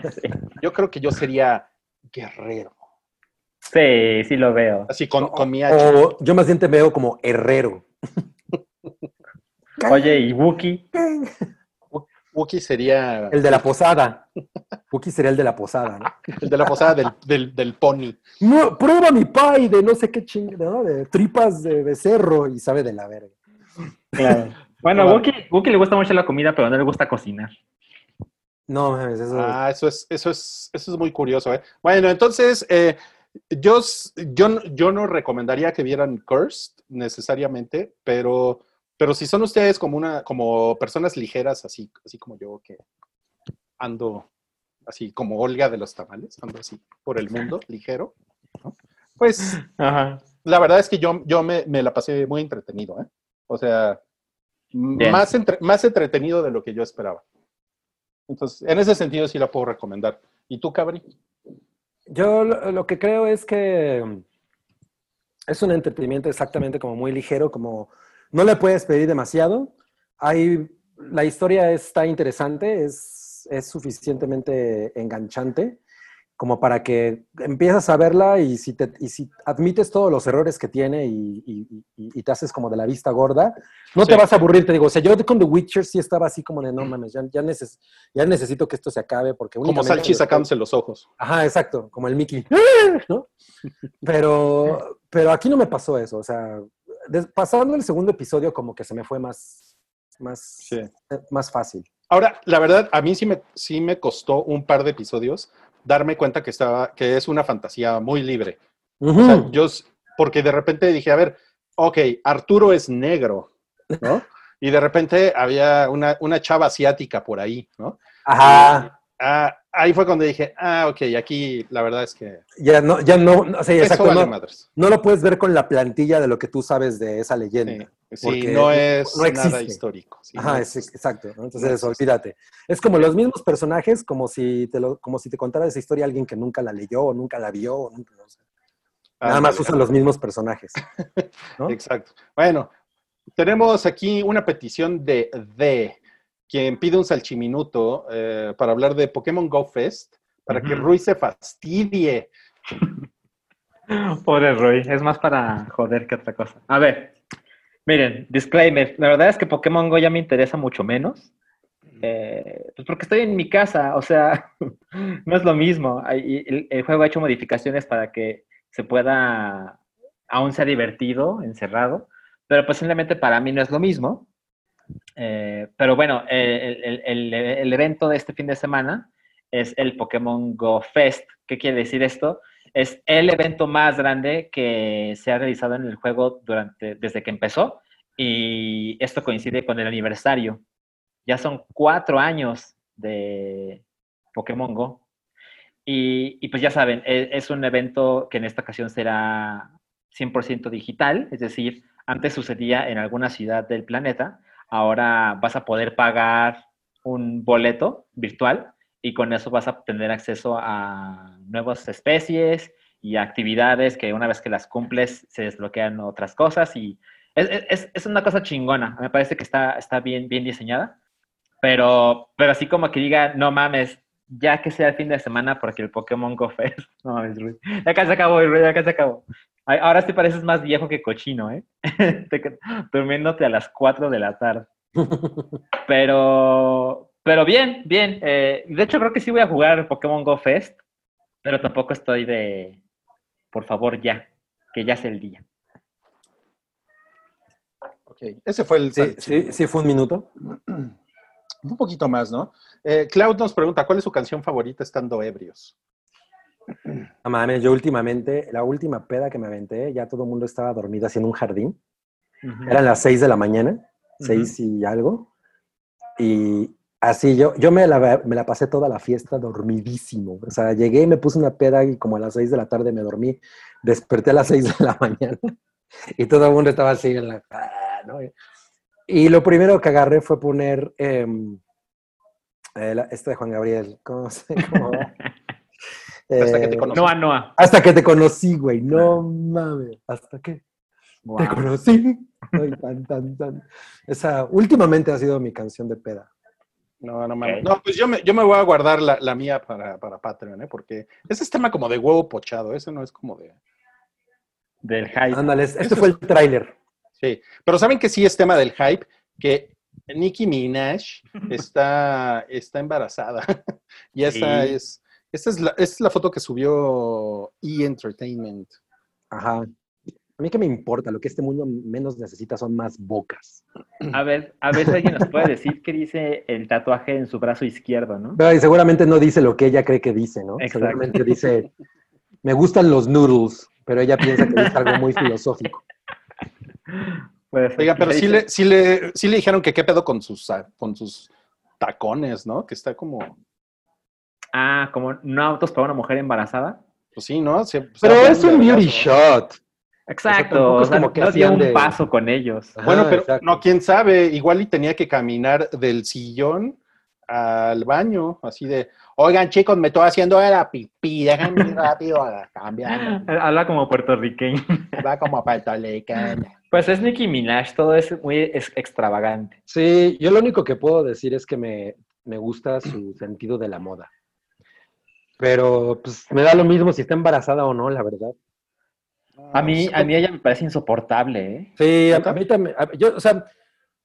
(laughs) Yo creo que yo sería guerrero. Sí, sí lo veo. Así con, con mi hacha. O yo más bien te veo como herrero. (laughs) Oye, ¿y Wookie? Wookie sería El de la posada. Wookie sería el de la posada, ¿no? el de la posada del, del, del pony. No, prueba mi pie de no sé qué ching, ¿no? De tripas de becerro y sabe de la verga. Claro. Bueno, Claro. Wookie, Wookie le gusta mucho la comida, pero no le gusta cocinar. No, mames, eso Ah, eso es, eso es, eso es muy curioso, ¿eh? Bueno, entonces, eh, yo, yo, no- yo no recomendaría que vieran Cursed necesariamente, pero, pero si son ustedes como una, como personas ligeras, así, así como yo, que ando así como Olga de los tamales, ando así por el mundo, (laughs) ligero, ¿no? Pues Ajá. la verdad es que yo, yo me, me la pasé muy entretenido, ¿eh? O sea, Bien. más, entre- más entretenido de lo que yo esperaba. Entonces, en ese sentido sí la puedo recomendar. ¿Y tú, Cabri? Yo lo, que creo es que mm, es un entretenimiento exactamente como muy ligero, como no le puedes pedir demasiado. Hay, la historia está interesante, es, es suficientemente enganchante como para que empiezas a verla y si, te, y si admites todos los errores que tiene y, y- y- te haces como de la vista gorda, no te Sí. vas a aburrir, te digo. O sea, yo con The Witcher sí estaba así como de, no mames, ya, ya, neces- ya necesito que esto se acabe porque Como Salchi sacándose los ojos. Ajá, exacto, como el Mickey. (laughs) ¿no? Pero, pero aquí no me pasó eso. O sea, pasando el segundo episodio, como que se me fue más, más, Sí. más fácil. Ahora, la verdad, a mí sí me, sí me costó un par de episodios darme cuenta que, estaba, que es una fantasía muy libre. O sea, Ujú. yo, porque de repente dije, a ver, ok, Arturo es negro, ¿no? (laughs) Y de repente había una, una chava asiática por ahí, ¿no? Ajá. Ah, ahí fue cuando dije, ah, ok, aquí la verdad es que Ya no, ya no, sí, eso exacto, vale no, no lo puedes ver con la plantilla de lo que tú sabes de esa leyenda. Sí, sí, no es no existe. nada histórico. sí, Ajá, no es- existe. exacto. Entonces, olvídate. Es como los mismos personajes, como si te lo, como si te contara esa historia a alguien que nunca la leyó o nunca la vio. o nunca- sé. Nada más usan los mismos personajes. (laughs) Exacto. Bueno, tenemos aquí una petición de D, quien pide un salchiminuto eh, para hablar de Pokémon Go Fest, para que. Rui se fastidie. (laughs) Pobre Roy, es más para joder que otra cosa. A ver, miren, disclaimer, la verdad es que Pokémon Go ya me interesa mucho menos. eh, pues porque estoy en mi casa, o sea, (laughs) no es lo mismo. El, el juego ha hecho modificaciones para que se pueda, aún sea divertido, encerrado, pero pues simplemente para mí no es lo mismo. Eh, pero bueno, eh, el, el- el- evento de este fin de semana es el Pokémon Go Fest. ¿Qué quiere decir esto? Es el evento más grande que se ha realizado en el juego durante, desde que empezó y esto coincide con el aniversario. Ya son cuatro años de Pokémon Go. Y, y pues ya saben, e- es un evento que en esta ocasión será 100% digital, es decir, antes sucedía en alguna ciudad del planeta, ahora vas a poder pagar un boleto virtual y con eso vas a tener acceso a nuevas especies y actividades que una vez que las cumples se desbloquean otras cosas y es, es- es una cosa chingona. Me parece que está, está bien, bien diseñada, pero, pero así como que diga, no mames, ya que sea el fin de semana porque el Pokémon Go Fest, (laughs) no mames, Rui. Ya casi acabó, ya casi acabó. Ay, Ahora sí pareces más viejo que cochino, ¿eh? (laughs) Te Durmiéndote a las 4 de la tarde. (laughs) Pero, pero bien, bien. eh, de hecho, creo que sí voy a jugar Pokémon Go Fest, pero tampoco estoy de, por favor, ya, que ya es el día. Ok, ese fue el sí, sí, fue un minuto. Un poquito más, ¿no? Eh, Cloud nos pregunta, ¿cuál es su canción favorita estando ebrios? No mames, yo últimamente, la última peda que me aventé, ya todo el mundo estaba dormido así en un jardín. Eran las 6 de la mañana, seis y algo. Y así yo, yo me la, me la pasé toda la fiesta dormidísimo. O sea, llegué y me puse una peda y como a las 6 de la tarde me dormí. Desperté a las 6 de la (laughs) mañana y todo el mundo estaba así en la... ah, ¿no? Y lo primero que agarré fue poner em, eh, esta de Juan Gabriel. ¿Cómo se cómo va? (laughs) Hasta que te Eh, conocí. Noa Noa. hasta que te conocí, güey. No mames. Hasta que te conocí. Ay, tan, tan, tan. Esa últimamente ha sido mi canción de peda. No, no mames. No, pues yo me, yo me voy a guardar la, la mía para, para Patreon, ¿eh? Porque ese es tema como de huevo pochado, ese no es como de... Del hype. Ándale, este fue el tráiler. Sí, pero ¿saben que sí es tema del hype? Que Nicki Minaj está, está embarazada. (laughs) y esa Sí. es, esta es, la, esta es la foto que subió E! Entertainment. Ajá. A mí que me importa, lo que este mundo menos necesita son más bocas. A ver, a ver si alguien nos puede decir qué dice el tatuaje en su brazo izquierdo, ¿no? Pero y seguramente no dice lo que ella cree que dice, ¿no? Exacto. Seguramente dice, me gustan los noodles, pero ella piensa que dice algo muy filosófico. Oiga, pero ¿Qué sí le, sí, le, sí le dijeron que qué pedo con sus, con sus tacones, ¿no? Que está como... Ah, como no autos para una mujer embarazada. Pues sí, ¿no? Se- se Pero habla es un beauty shot. Exacto. es sea, como que no dio un de- paso con ellos. Ajá, Bueno, pero exacto. no, quién sabe, igual y tenía que caminar del sillón al baño, así de, oigan chicos, me estoy haciendo de la pipí, déjenme ir rápido a cambiar, (laughs) Habla como puertorriqueño. va como puertorriqueño. Pues es Nicki Minaj, todo es muy ex- extravagante. Sí, yo lo único que puedo decir es que me, me gusta su sentido de la moda. Pero pues me da lo mismo si está embarazada o no, la verdad. A mí, a mí ella me parece insoportable, ¿eh? Sí, a, mí también. a- yo, o sea,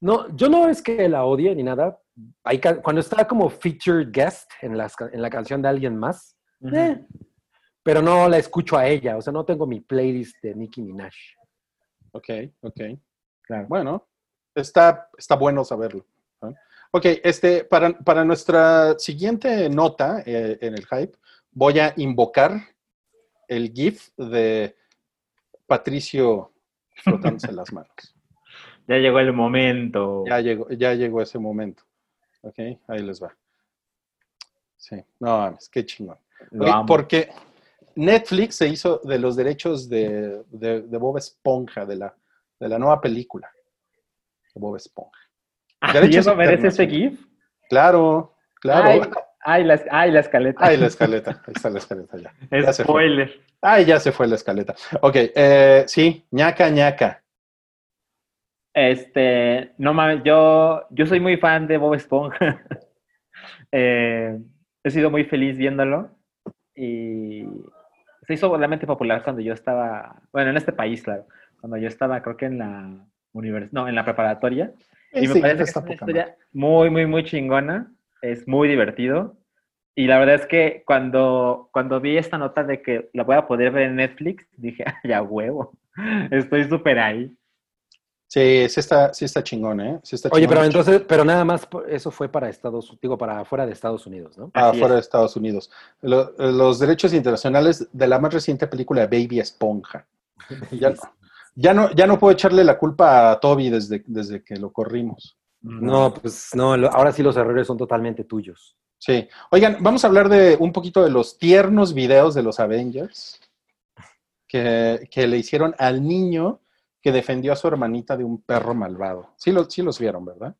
no, yo no es que la odie ni nada. Hay cuando está como featured guest en, las en la canción de alguien más, eh, pero no la escucho a ella. O sea, no tengo mi playlist de Nicki Minaj. Ok, ok. Claro. Bueno, está, está bueno saberlo. Ok, este, para, para nuestra siguiente nota eh, en el hype, voy a invocar el GIF de Patricio frotándose las manos. (laughs) Ya llegó el momento. Ya llegó, ya llegó ese momento. Ok, ahí les va. Sí, no mames, qué chingón. Porque Netflix se hizo de los derechos de, de- de Bob Esponja, de la, de la nueva película de Bob Esponja. Ah, ¿Y eso merece ese. GIF? Claro, claro. Ay, ay, la, ay, la escaleta. Ay, la escaleta. Ahí está la escaleta ya. ya se fue. Spoiler. Ay, ya se fue la escaleta. Ok, eh, sí, ñaca, ñaca. Este, no mames, yo, yo soy muy fan de Bob Esponja. (laughs) Eh, he sido muy feliz viéndolo y se hizo realmente popular cuando yo estaba, bueno, en este país, claro, cuando yo estaba, creo que en la universidad, no, en la preparatoria. Y me Sí, parece que es una historia muy, muy, muy chingona. Es muy divertido. Y la verdad es que cuando, cuando vi esta nota de que la voy a poder ver en Netflix, dije, (laughs) ay, a huevo, (laughs) estoy súper ahí. Sí, sí está, sí está chingón, ¿eh? Sí está Oye, chingón. pero entonces, pero nada más eso fue para Estados, digo, para afuera de Estados Unidos, ¿no? Ah, fuera es. de Estados Unidos. Lo- los derechos internacionales de la más reciente película Baby Esponja. (laughs) Ya, ya no, ya no puedo echarle la culpa a Toby desde, desde que lo corrimos. No, pues no, lo- ahora sí los errores son totalmente tuyos. Sí. Oigan, vamos a hablar de un poquito de los tiernos videos de los Avengers que, que le hicieron al niño que defendió a su hermanita de un perro malvado. Sí, lo- sí los vieron, ¿verdad?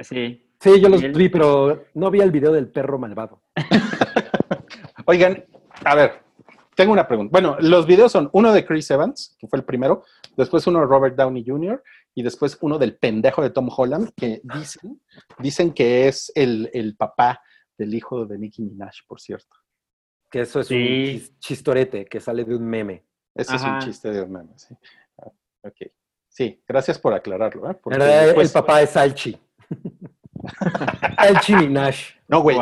Sí. Sí, yo los vi, pero no vi el video del perro malvado. (laughs) Oigan, a ver, tengo una pregunta. Bueno, los videos son uno de Chris Evans, que fue el primero, después uno de Robert Downey Jr. y después uno del pendejo de Tom Holland, que dicen, dicen que es el, el papá del hijo de Nicki Minaj, por cierto. Que eso es Sí. un chis- chistorete que sale de un meme. Ese es un chiste de un meme, sí. Ah, ok. Sí, gracias por aclararlo. ¿eh? Porque después- el papá es Salchi. (laughs) Salchi Minaj. No, güey,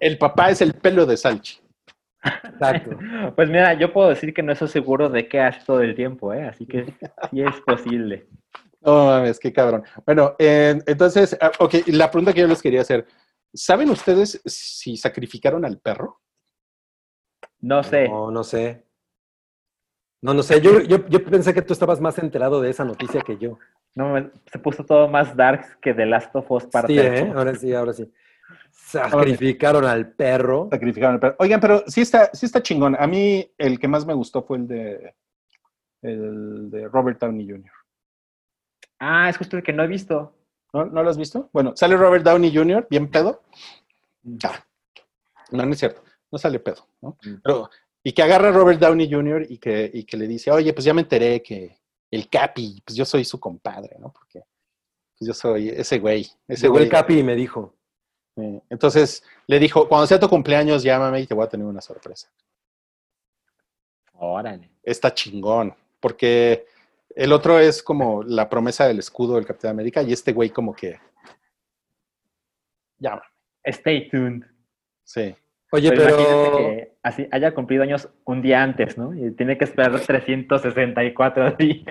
el, papá es el pelo de Salchi. Exacto. (laughs) Pues mira, yo puedo decir que no estoy seguro de qué hace todo el tiempo, ¿eh? Así que sí es posible. No mames, qué cabrón. Bueno, eh, entonces, ah, ok, la pregunta que yo les quería hacer, ¿saben ustedes si sacrificaron al perro? No sé. No, no sé. No, no sé. Yo, yo, yo pensé que tú estabas más enterado de esa noticia que yo. No, me- se puso todo más dark que The Last of Us parte Sí. ¿eh? Ahora sí, ahora sí. Sacrificaron al perro. Sacrificaron al perro. Oigan, pero sí está, sí está chingón. A mí el que más me gustó fue el de, el de Robert Downey Jr. Ah, es justo el que no he visto. ¿No, ¿No lo has visto? Bueno, sale Robert Downey Jr., bien pedo. Ah, no, no es cierto. No sale pedo, ¿no? Mm. Pero, y que agarra a Robert Downey Jr. y que, y que le dice, oye, pues ya me enteré que el Capi, pues yo soy su compadre, ¿no? Porque pues yo soy ese güey. Ese Llegó güey. el Capi y me dijo. Eh, entonces le dijo, cuando sea tu cumpleaños, llámame y te voy a tener una sorpresa. Órale. Está chingón, porque el otro es como la promesa del escudo del Capitán América y este güey como que llama. Stay tuned. Sí. Oye, Pero imagínate pero. que así haya cumplido años un día antes, ¿no? Y tiene que esperar (laughs) 364 días.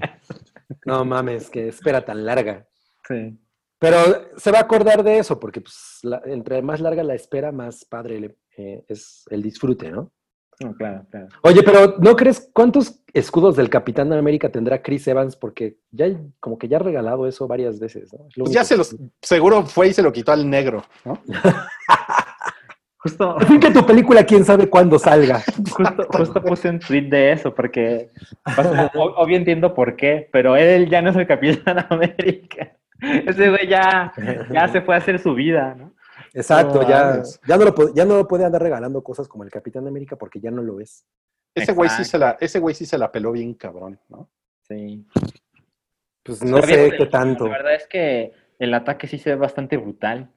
No mames, que espera tan larga. Sí. Pero se va a acordar de eso, porque pues, la- entre más larga la espera, más padre le- eh, es el disfrute, ¿no? No, claro, claro. Oye, pero ¿no crees cuántos escudos del Capitán América tendrá Chris Evans? Porque ya como que ya ha regalado eso varias veces, ¿no? Es lo Pues ya se que- los, seguro fue y se lo quitó al negro, ¿no? (laughs) Justo, fin que tu película, quién sabe cuándo salga. (laughs) justo, justo puse un tweet de eso, porque (laughs) o- obvio entiendo por qué, pero él ya no es el Capitán América. Ese güey ya, ya se fue a hacer su vida, ¿no? Exacto, No ya, mames. ya, no lo, ya no lo puede andar regalando cosas como el Capitán América porque ya no lo es. Ese güey sí se la, ese güey sí se la peló bien cabrón, ¿no? Sí. Pues no sé qué tanto. La verdad es que el ataque sí se ve bastante brutal.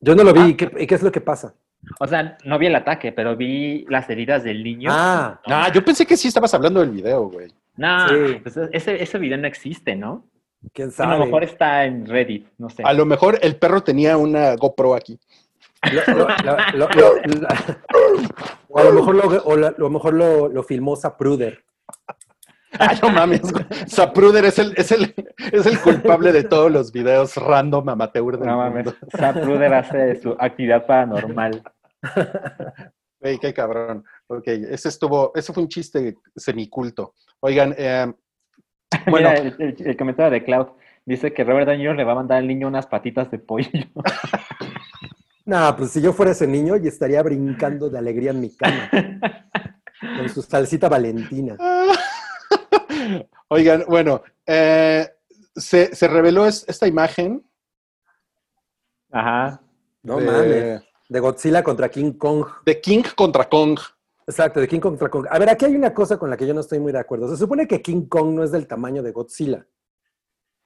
Yo no lo Ah. vi. ¿Y qué, y qué es lo que pasa? O sea, no vi el ataque, pero vi las heridas del niño. Ah, Ah, yo pensé que sí estabas hablando del video, güey. No, Sí. pues ese, ese video no existe, ¿no? Quién A lo mejor está en Reddit, no sé. A lo mejor el perro tenía una GoPro aquí. Lo- lo- lo- (laughs) o a lo mejor lo, o la- a lo, mejor lo, lo filmó Zapruder. Ah, no mames. Zapruder es el, es, el, es el culpable de todos los videos random amateur del No mames. Zapruder hace su actividad paranormal. Güey, qué cabrón. Ok, ese estuvo, ese fue un chiste semiculto. Oigan, eh, (laughs) Bueno. Mira, el, el- el comentario de Cloud dice que Robert Downey Jr. le va a mandar al niño unas patitas de pollo. (laughs) No, pues si yo fuera ese niño, y estaría brincando de alegría en mi cama. (laughs) Con su salsita valentina. Oigan, bueno, eh, se, se reveló es- esta imagen Ajá. No de, mames. De Godzilla contra King Kong. de King contra Kong. Exacto, de King Kong contra Kong. A ver, aquí hay una cosa con la que yo no estoy muy de acuerdo. Se supone que King Kong no es del tamaño de Godzilla.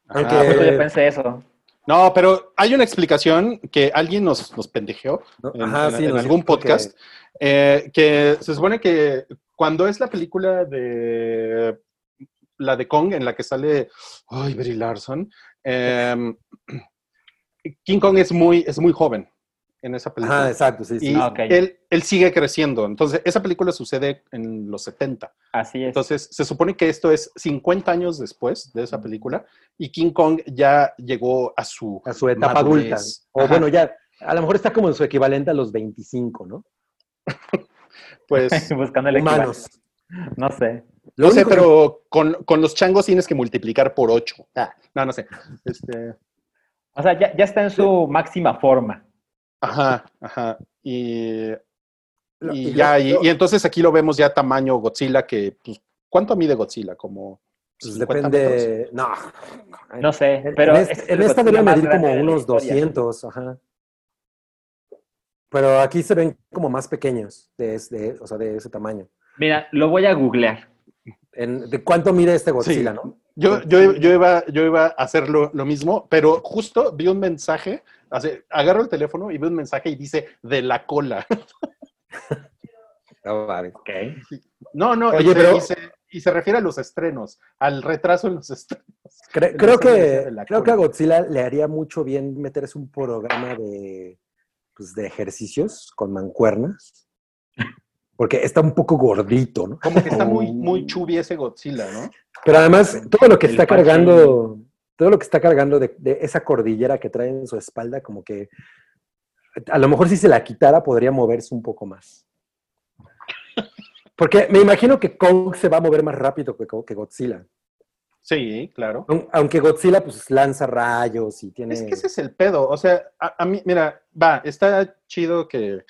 Aunque- Ah, Eh, yo pensé eso. No, pero hay una explicación que alguien nos, nos pendejeó ¿no? en, Ajá, en- sí, en nos algún que- podcast, eh, que se supone que cuando es la película de la de Kong en la que sale ay, Brie Larson, eh, King Kong es muy, es muy joven en esa película. Ajá, exacto, sí, sí. y Ah, él, él sigue creciendo. Entonces, esa película sucede en los 70. Así es. Entonces, se supone que esto es 50 años después de esa película y King Kong ya llegó a su, a su etapa madurez. adulta. O Ajá, bueno, ya, a lo mejor está como en su equivalente a los 25, ¿no? (laughs) pues, (laughs) Buscando el Humanos. No sé. Lo no sé, que- pero con, con los changos tienes que multiplicar por 8. no, no sé. Este, O sea, ya, ya está en su máxima forma. Ajá, ajá. Y, lo- y y ya, lo- y, y entonces aquí lo vemos ya tamaño Godzilla, que, pues, ¿cuánto mide Godzilla? Como pues 50 metros. depende. No. No sé, En, pero... en este- esta Godzilla debe más medir como unos historia. 200, ajá. Pero aquí se ven como más pequeños, de, de- o sea, de ese tamaño. Mira, lo voy a googlear. En- ¿De cuánto mide este Godzilla, Sí. no? Yo, yo, yo, iba, yo iba a hacer lo, lo mismo, pero justo vi un mensaje, así, agarro el teléfono y veo un mensaje y dice de la cola. Ok. No, no, Oye, y, se, pero- y se- y se refiere a los estrenos, al retraso en los estrenos. Cre- creo que, creo que a. Godzilla le haría mucho bien meterse un programa de, pues, de ejercicios con mancuernas. Porque está un poco gordito, ¿no? Como que está muy, muy chubi ese Godzilla, ¿no? Pero además, todo lo que El está Pachín. cargando, todo lo que está cargando de, de esa cordillera que trae en su espalda, como que a lo mejor si se la quitara podría moverse un poco más. Porque me imagino que Kong se va a mover más rápido que, que Godzilla. Sí, claro. Aun- Aunque Godzilla pues lanza rayos y tiene... Es que ese es el pedo. O sea, a, a mí, mira, va, está chido que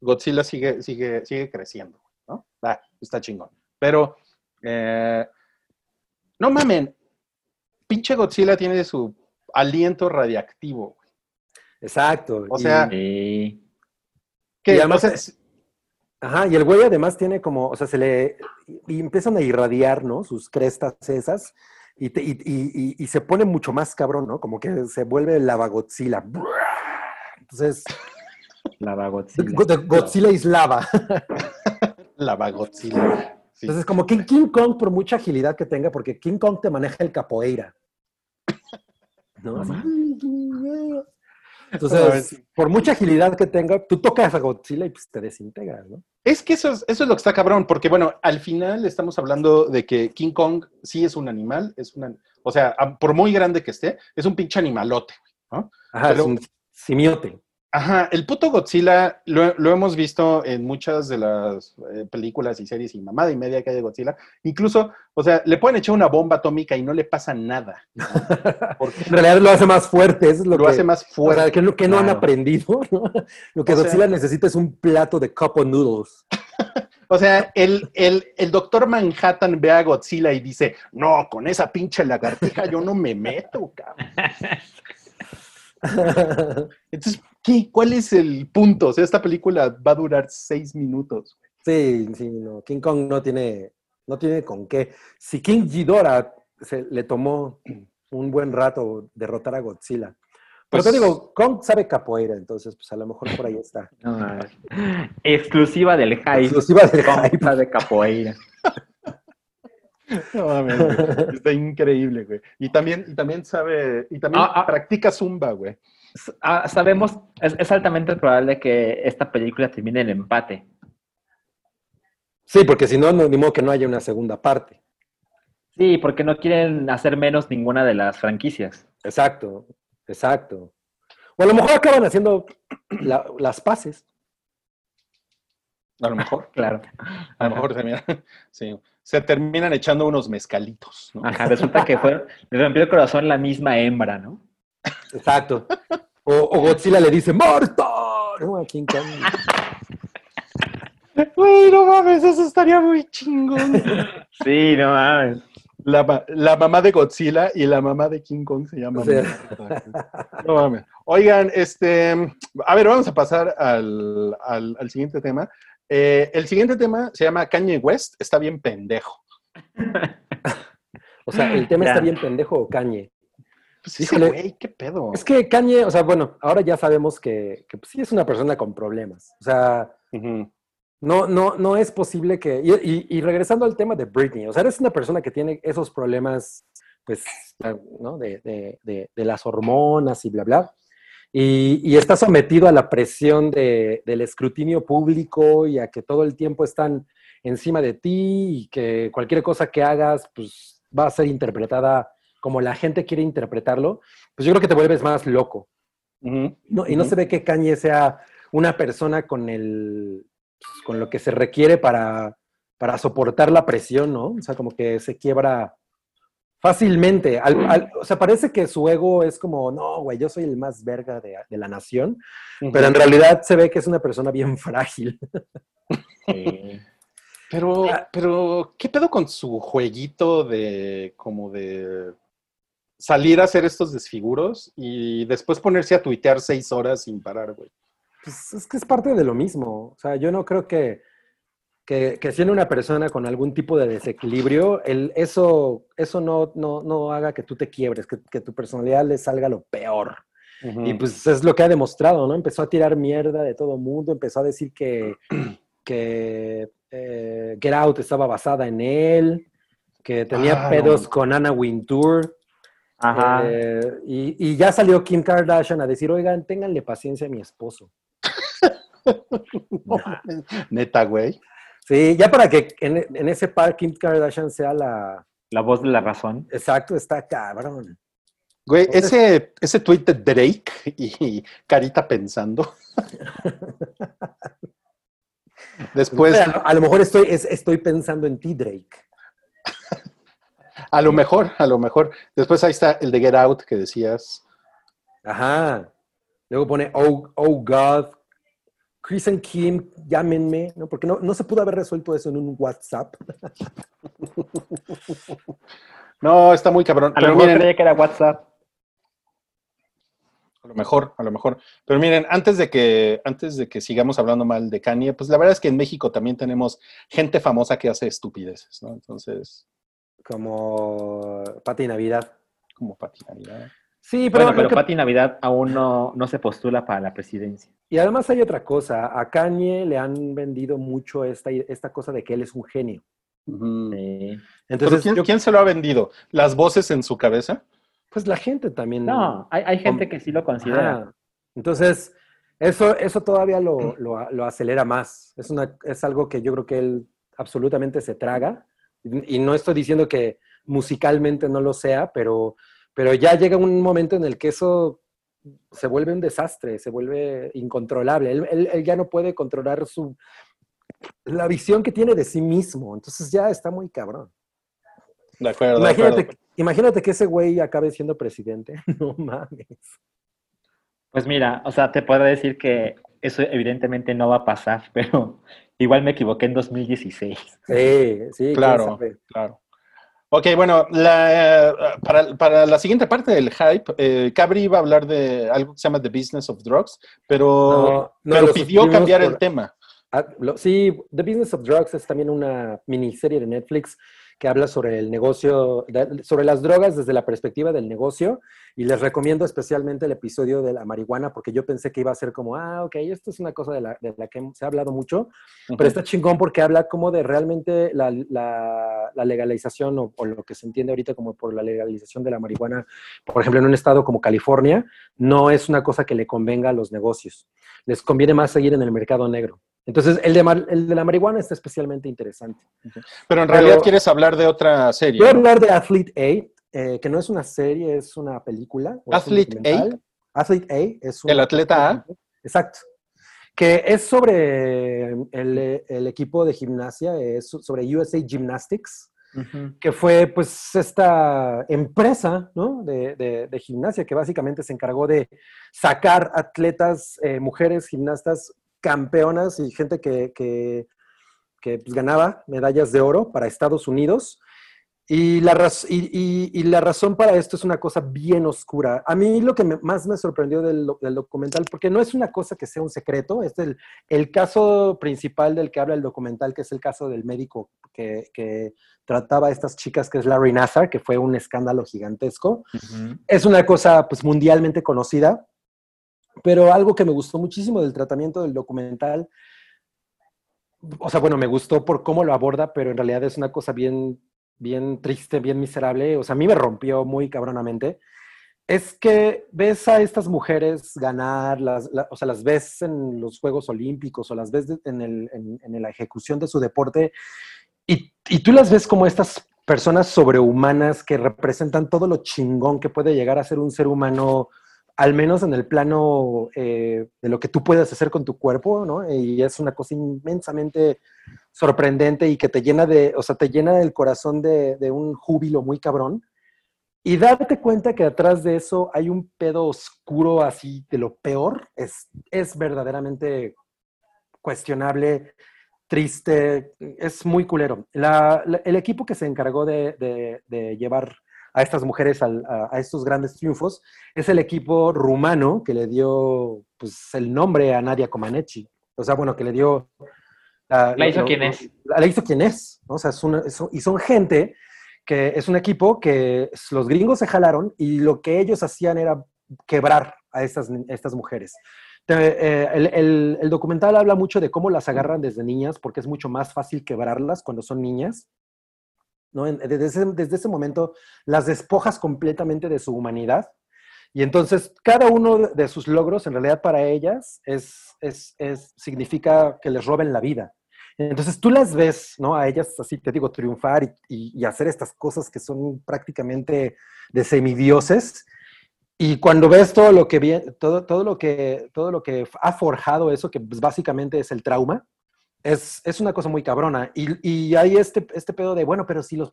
Godzilla sigue, sigue, sigue creciendo, ¿no? Va, está chingón. Pero, eh, no mamen, pinche Godzilla tiene su aliento radiactivo. güey. Exacto. O sea. Que, Y además o sea, es- Ajá, y el güey además tiene como, o sea, se le y empiezan a irradiar, ¿no? Sus crestas esas, y, te- y, y- y- y se pone mucho más cabrón, ¿no? Como que se vuelve lava Godzilla. Entonces, (laughs) Lava Godzilla. Is lava. la va Godzilla. Sí. Entonces, como que King Kong, por mucha agilidad que tenga, porque King Kong te maneja el capoeira. ¿No? No Entonces, por mucha agilidad que tenga, tú tocas a Godzilla y pues te desintegras, ¿no? Es que eso es, eso es lo que está cabrón, porque bueno, al final estamos hablando de que King Kong sí es un animal, es una, o sea, por muy grande que esté, es un pinche animalote. Ajá, Pero- es un simiote. Ajá, el puto Godzilla lo, lo hemos visto en muchas de las eh, películas y series y mamada y media que hay de Godzilla. Incluso, o sea, le pueden echar una bomba atómica y no le pasa nada. (laughs) Porque En realidad lo hace más fuerte, eso es lo, lo que, hace más o sea, fuerte. que, no- que no han aprendido. (laughs) ¿no? Lo que O sea- Godzilla necesita es un plato de cup of noodles. (laughs) O sea, el, el, el doctor Manhattan ve a Godzilla y dice, no, con esa pinche lagartija yo no me meto, cabrón. Entonces, ¿qué? ¿Cuál es el punto? O sea, esta película va a durar seis minutos. Sí, sí, no. King Kong no tiene, no tiene con qué. Si King Ghidorah se le tomó un buen rato derrotar a Godzilla. Pero Pues- te digo, Kong sabe capoeira, entonces pues a lo mejor por ahí está. (laughs) No. Exclusiva del hype. Exclusiva del hype. Compra de capoeira. (laughs) No mames, güey. Está increíble, güey. Y también, y también sabe, y también Ah, ah. practica zumba, güey. Ah, sabemos, es, es altamente probable que esta película termine en empate. Sí, porque si no, no, ni modo que no haya una segunda parte. Sí, porque no quieren hacer menos ninguna de las franquicias. Exacto, exacto. O a lo mejor acaban haciendo la- las paces. A lo mejor. (laughs) Claro. A lo mejor termina- (laughs) sí. se terminan echando unos mezcalitos, ¿no? Ajá, resulta que fue, le rompió el corazón la misma hembra, ¿no? Exacto. O, o Godzilla le dice, ¡Marta! No, a King Kong. Güey, no mames, eso estaría muy chingón. Sí, no mames. La, la mamá de Godzilla y la mamá de King Kong se llama. O sea- Marta. No mames. Oigan, este, a ver, vamos a pasar al, al- al siguiente tema. Eh, el siguiente tema se llama Kanye West, está bien pendejo. O sea, el tema Ya. está bien pendejo o Kanye. Pues ese Híjole. güey, qué pedo. Es que Kanye, o sea, bueno, ahora ya sabemos que, que, pues, sí es una persona con problemas. O sea, no, no, no es posible que. Y, y- y regresando al tema de Britney, o sea, eres una persona que tiene esos problemas, pues, ¿no? De, de- de- de las hormonas y bla, bla. Y, y está sometido a la presión de- del escrutinio público y a que todo el tiempo están encima de ti y que cualquier cosa que hagas, pues, va a ser interpretada como la gente quiere interpretarlo. Pues yo creo que te vuelves más loco. No, y no se ve que Kanye sea una persona con el pues, con lo que se requiere para, para soportar la presión, ¿no? O sea, como que se quiebra fácilmente. Al- al- o sea, parece que su ego es como, no, güey, yo soy el más verga de, de la nación, pero en realidad se ve que es una persona bien (laughs) frágil. Sí. Pero, Ah. pero, ¿qué pedo con su jueguito de como de salir a hacer estos desfiguros y después ponerse a tuitear seis horas sin parar, güey? Pues es que es parte de lo mismo. O sea, yo no creo que, que, que siendo una persona con algún tipo de desequilibrio, el, eso, eso no, no, no haga que tú te quiebres, que, que tu personalidad le salga lo peor. Y pues es lo que ha demostrado, ¿no? Empezó a tirar mierda de todo mundo, empezó a decir que, (clears throat) que eh, Get Out estaba basada en él, que tenía Ah, pedos no. con Anna Wintour. Ajá. eh, y, y ya salió Kim Kardashian a decir, oigan, ténganle paciencia a mi esposo. No. (laughs) Neta, güey. Sí, ya para que en, en ese par Kim Kardashian sea la... La voz de la razón. Exacto, está cabrón. Güey, ese, ese tweet de Drake y Carita pensando. (laughs) Después, a, lo- a lo mejor estoy, es- estoy pensando en ti, Drake. A lo mejor, a lo mejor. Después ahí está el de Get Out que decías. Ajá. Luego pone, oh, oh God, Chris and Kim, llámenme, ¿no? Porque no, no se pudo haber resuelto eso en un WhatsApp. (laughs) No, está muy cabrón. A lo mejor miren, creía que era WhatsApp. A lo mejor, a lo mejor. Pero miren, antes de que, antes de que sigamos hablando mal de Kanye, pues la verdad es que en México también tenemos gente famosa que hace estupideces, ¿no? Entonces, Como Pati Navidad. como Pati Navidad. Sí, pero, Bueno, pero que- Pati Navidad aún no, no se postula para la presidencia. y además hay otra cosa. A Kanye le han vendido mucho esta, esta cosa de que él es un genio. Sí. Entonces, ¿quién, yo- quién se lo ha vendido? ¿Las voces en su cabeza? pues la gente también. No, hay, hay gente que sí lo considera. Ajá. Entonces, eso, eso todavía lo, lo- lo acelera más. Es, una, es algo que yo creo que él absolutamente se traga. Y, no estoy diciendo que musicalmente no lo sea, pero, pero ya llega un momento en el que eso se vuelve un desastre, se vuelve incontrolable. Él, él- él ya no puede controlar su, la visión que tiene de sí mismo. Entonces ya está muy cabrón. De acuerdo, de Imagínate, acuerdo. imagínate que ese güey acabe siendo presidente. (laughs) No mames. Pues mira, o sea, te puedo decir que eso evidentemente no va a pasar, (laughs) pero igual me equivoqué en 2016. Sí, sí, Claro. Claro. Ok, bueno, la, eh, para, para la siguiente parte del hype, eh, Cabri iba a hablar de algo que se llama The Business of Drugs, pero, No, no, pero pidió cambiar por- el tema. Ah, lo- sí, The Business of Drugs es también una miniserie de Netflix que habla sobre el negocio, sobre las drogas desde la perspectiva del negocio. Y les recomiendo especialmente el episodio de la marihuana, porque yo pensé que iba a ser como, ah, ok, esto es una cosa de la, de la que se ha hablado mucho, pero está chingón porque habla como de realmente la, la- la legalización o, o lo que se entiende ahorita como por la legalización de la marihuana, por ejemplo, en un estado como California, no es una cosa que le convenga a los negocios. Les conviene más seguir en el mercado negro. Entonces, el de, mar- el de la marihuana está especialmente interesante. Pero en pero- realidad quieres hablar de otra serie. Voy a ¿no? hablar de Athlete A, eh, que no es una serie, es una película. un Athlete documental. Athlete A es un El atleta A. Exacto. Que es sobre el, el equipo de gimnasia, es sobre USA Gymnastics, que fue pues esta empresa ¿no? de, de- de gimnasia que básicamente se encargó de sacar atletas, eh, mujeres gimnastas campeonas y gente que, que- que, pues, ganaba medallas de oro para Estados Unidos. Y la, raz- y, y- y la razón para esto es una cosa bien oscura. A mí lo que me- más me sorprendió del, do- del documental, porque no es una cosa que sea un secreto, es el, el caso principal del que habla el documental, que es el caso del médico que, que trataba a estas chicas, que es Larry Nassar, que fue un escándalo gigantesco. Es una cosa pues mundialmente conocida, pero algo que me gustó muchísimo del tratamiento del documental, o sea, bueno, me gustó por cómo lo aborda, pero en realidad es una cosa bien, bien triste, bien miserable, o sea, a mí me rompió muy cabronamente, es que ves a estas mujeres ganar, las, la- o sea, las ves en los Juegos Olímpicos o las ves en, el- en- en la ejecución de su deporte y, y tú las ves como estas personas sobrehumanas que representan todo lo chingón que puede llegar a ser un ser humano, al menos en el plano eh, de lo que tú puedes hacer con tu cuerpo, ¿no? Y es una cosa inmensamente sorprendente y que te llena de, o sea, te llena el corazón de, un júbilo muy cabrón. Y darte cuenta que atrás de eso hay un pedo oscuro así de lo peor, es, es verdaderamente cuestionable, triste, es muy culero. El equipo que se encargó de llevar a estas mujeres al- a, a estos grandes triunfos es el equipo rumano que le dio pues, el nombre a Nadia Comaneci. O sea, bueno, que le dio... La hizo quien es. La, la hizo quien es. ¿no? O sea, es una- es- y son gente que es un equipo que los gringos se jalaron y lo que ellos hacían era quebrar a estas, estas mujeres. Eh, el, el- el documental habla mucho de cómo las agarran desde niñas, porque es mucho más fácil quebrarlas cuando son niñas. ¿No? Desde, ese, desde ese momento las despojas completamente de su humanidad. Y entonces cada uno de- sus logros, en realidad para ellas, es, es, significa que les roben la vida. Entonces tú las ves, ¿no? A ellas, así te digo, triunfar y, y- hacer estas cosas que son prácticamente de semidioses. Y cuando ves todo lo que todo, todo lo que todo lo que ha forjado eso, que pues, básicamente es el trauma, es, es una cosa muy cabrona. Y, y hay este, este pedo de, bueno, pero si los,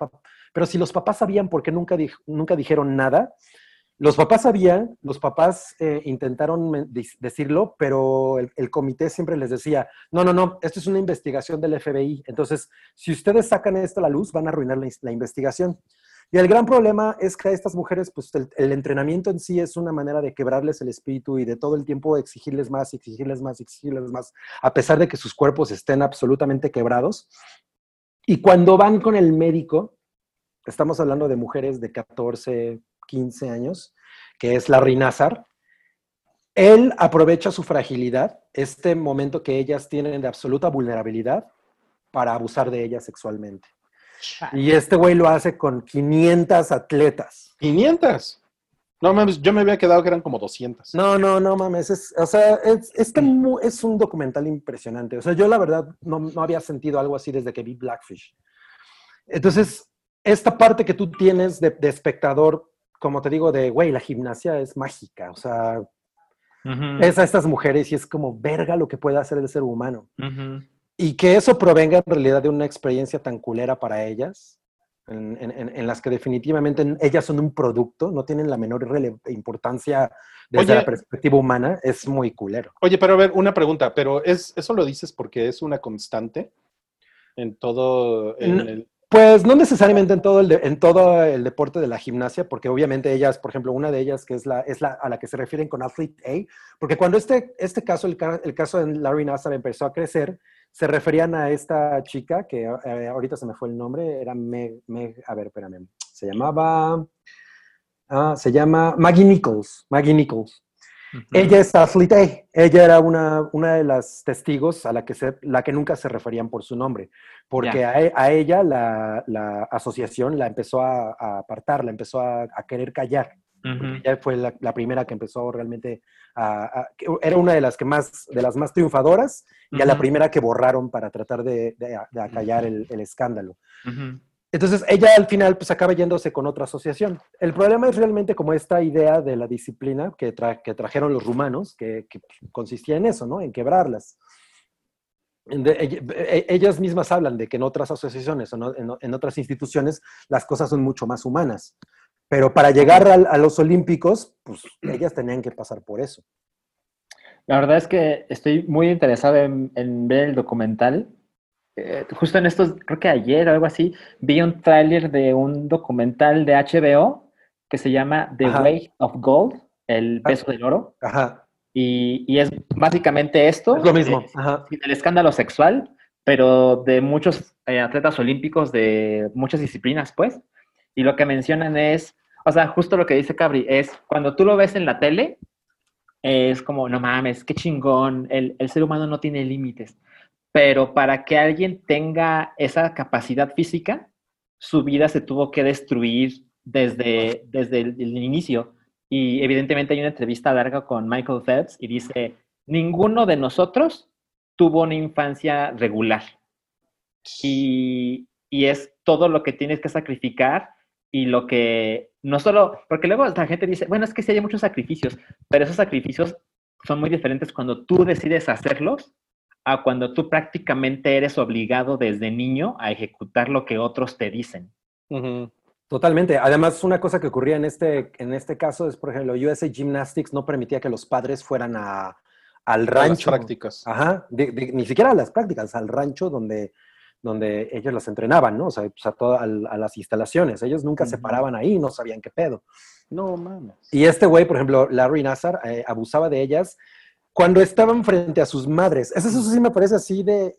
pero si los papás sabían por qué nunca, nunca dijeron nada, los papás sabían, los papás eh, intentaron decirlo, pero el, comité siempre les decía, no, no, no, esto es una investigación del FBI. Entonces, si ustedes sacan esto a la luz, van a arruinar la, la investigación. Y el gran problema es que a estas mujeres, pues el, el entrenamiento en sí es una manera de quebrarles el espíritu y de todo el tiempo exigirles más, exigirles más, exigirles más, a pesar de que sus cuerpos estén absolutamente quebrados. Y cuando van con el médico, estamos hablando de mujeres de 14, 15 años, que es Larry Nazar, él aprovecha su fragilidad, este momento que ellas tienen de absoluta vulnerabilidad, para abusar de ellas sexualmente. Y este güey lo hace con 500 atletas. 500. No mames, yo me había quedado que eran como 200. No, no, no mames. Es, o sea, es, este mu- es un documental impresionante. O sea, yo la verdad no, no había sentido algo así desde que vi Blackfish. Entonces, esta parte que tú tienes de, de espectador, como te digo, de, güey, la gimnasia es mágica. O sea, Ujú, es a estas mujeres y es como verga lo que puede hacer el ser humano. ujú. Y que eso provenga en realidad de una experiencia tan culera para ellas, en, en- en- las que definitivamente ellas son un producto, no tienen la menor importancia desde Oye. la perspectiva humana, es muy culero. Oye, pero a ver, una pregunta, pero es, ¿eso lo dices porque es una constante en todo en No. el- Pues no necesariamente en todo el, de- en todo el deporte de la gimnasia, porque obviamente ellas, por ejemplo, una de ellas que es la, es la a la que se refieren con Athlete A, porque cuando este, este caso, el, el caso de Larry Nassar empezó a crecer, se referían a esta chica, que eh, ahorita se me fue el nombre, era Meg, Meg- a ver, espérame, se llamaba, ah, se llama Maggie Nichols, Maggie Nichols. Ella es Athlete A. Ella era una, una de las testigos a la que, se, la que nunca se referían por su nombre, porque a, e- a ella la, la asociación la empezó a, a apartar, la empezó a, a querer callar. Ujú. Ella fue la, la primera que empezó realmente a, a- Era una de las, que más, de las más triunfadoras y a la primera que borraron para tratar de, de- de acallar el, el escándalo. Entonces ella al final pues acaba yéndose con otra asociación. El problema es realmente como esta idea de la disciplina que, tra- que trajeron los rumanos, que, que consistía en eso, ¿no? En quebrarlas. De- ell- e- ellas mismas hablan de que en otras asociaciones en, en otras instituciones las cosas son mucho más humanas. Pero para llegar al- a, los olímpicos, pues ellas tenían que pasar por eso. La verdad es que estoy muy interesado en, en ver el documental. Eh, justo en estos, creo que ayer o algo así, vi un tráiler de un documental de HBO que se llama The Ajá. Weight of Gold, el Ah. peso del oro. Ajá. Y, y es básicamente esto. Es lo mismo. eh, Ajá. el escándalo sexual, pero de muchos eh, atletas olímpicos de muchas disciplinas, pues. Y lo que mencionan es, o sea, justo lo que dice Cabri, es cuando tú lo ves en la tele, es como, no mames, qué chingón, el, el ser humano no tiene límites. Pero para que alguien tenga esa capacidad física, su vida se tuvo que destruir desde, desde el, el inicio. Y evidentemente hay una entrevista larga con Michael Phelps y dice, ninguno de nosotros tuvo una infancia regular. Y, y es todo lo que tienes que sacrificar y lo que no solo, porque luego la gente dice, bueno, es que sí hay muchos sacrificios, pero esos sacrificios son muy diferentes cuando tú decides hacerlos a cuando tú prácticamente eres obligado desde niño a ejecutar lo que otros te dicen. Totalmente. Además, una cosa que ocurría en este, en este caso es, por ejemplo, USA Gymnastics no permitía que los padres fueran a, al A las rancho. prácticas. Ajá, de- de- ni siquiera a las prácticas, al rancho donde, donde ellos las entrenaban, ¿no? O sea, pues, a, toda- a las instalaciones. Ellos nunca se paraban ahí, no sabían qué pedo. No mames. Y este güey, por ejemplo, Larry Nassar, eh, abusaba de ellas cuando estaban frente a sus madres. Eso, eso sí me parece así de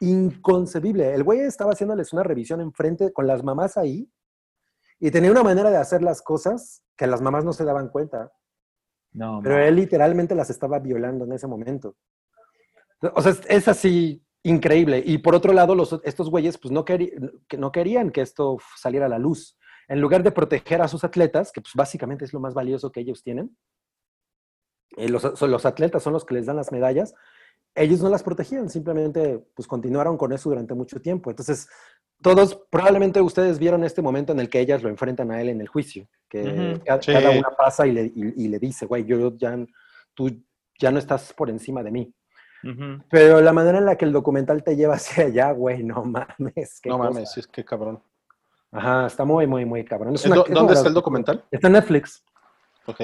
inconcebible. El güey estaba haciéndoles una revisión enfrente con las mamás ahí y tenía una manera de hacer las cosas que las mamás no se daban cuenta. No, Pero él literalmente las estaba violando en ese momento. O sea, es, es así increíble. Y por otro lado, los, estos güeyes pues no, queri- no querían que esto saliera a la luz. En lugar de proteger a sus atletas, que pues básicamente es lo más valioso que ellos tienen, eh, los, son- los atletas son los que les dan las medallas, ellos no las protegían, simplemente pues continuaron con eso durante mucho tiempo. Entonces, todos, probablemente ustedes vieron este momento en el que ellas lo enfrentan a él en el juicio, que Ujú. ca- Sí. cada una pasa y le, y- y le dice, güey, yo ya, tú ya no estás por encima de mí. Pero la manera en la que el documental te lleva hacia allá, güey, no mames. qué No cosa. mames, sí, es que cabrón. Ajá, está muy, muy, muy cabrón. Es ¿En una- dó- es una ¿Dónde de está el documental? Está en Netflix. Ok.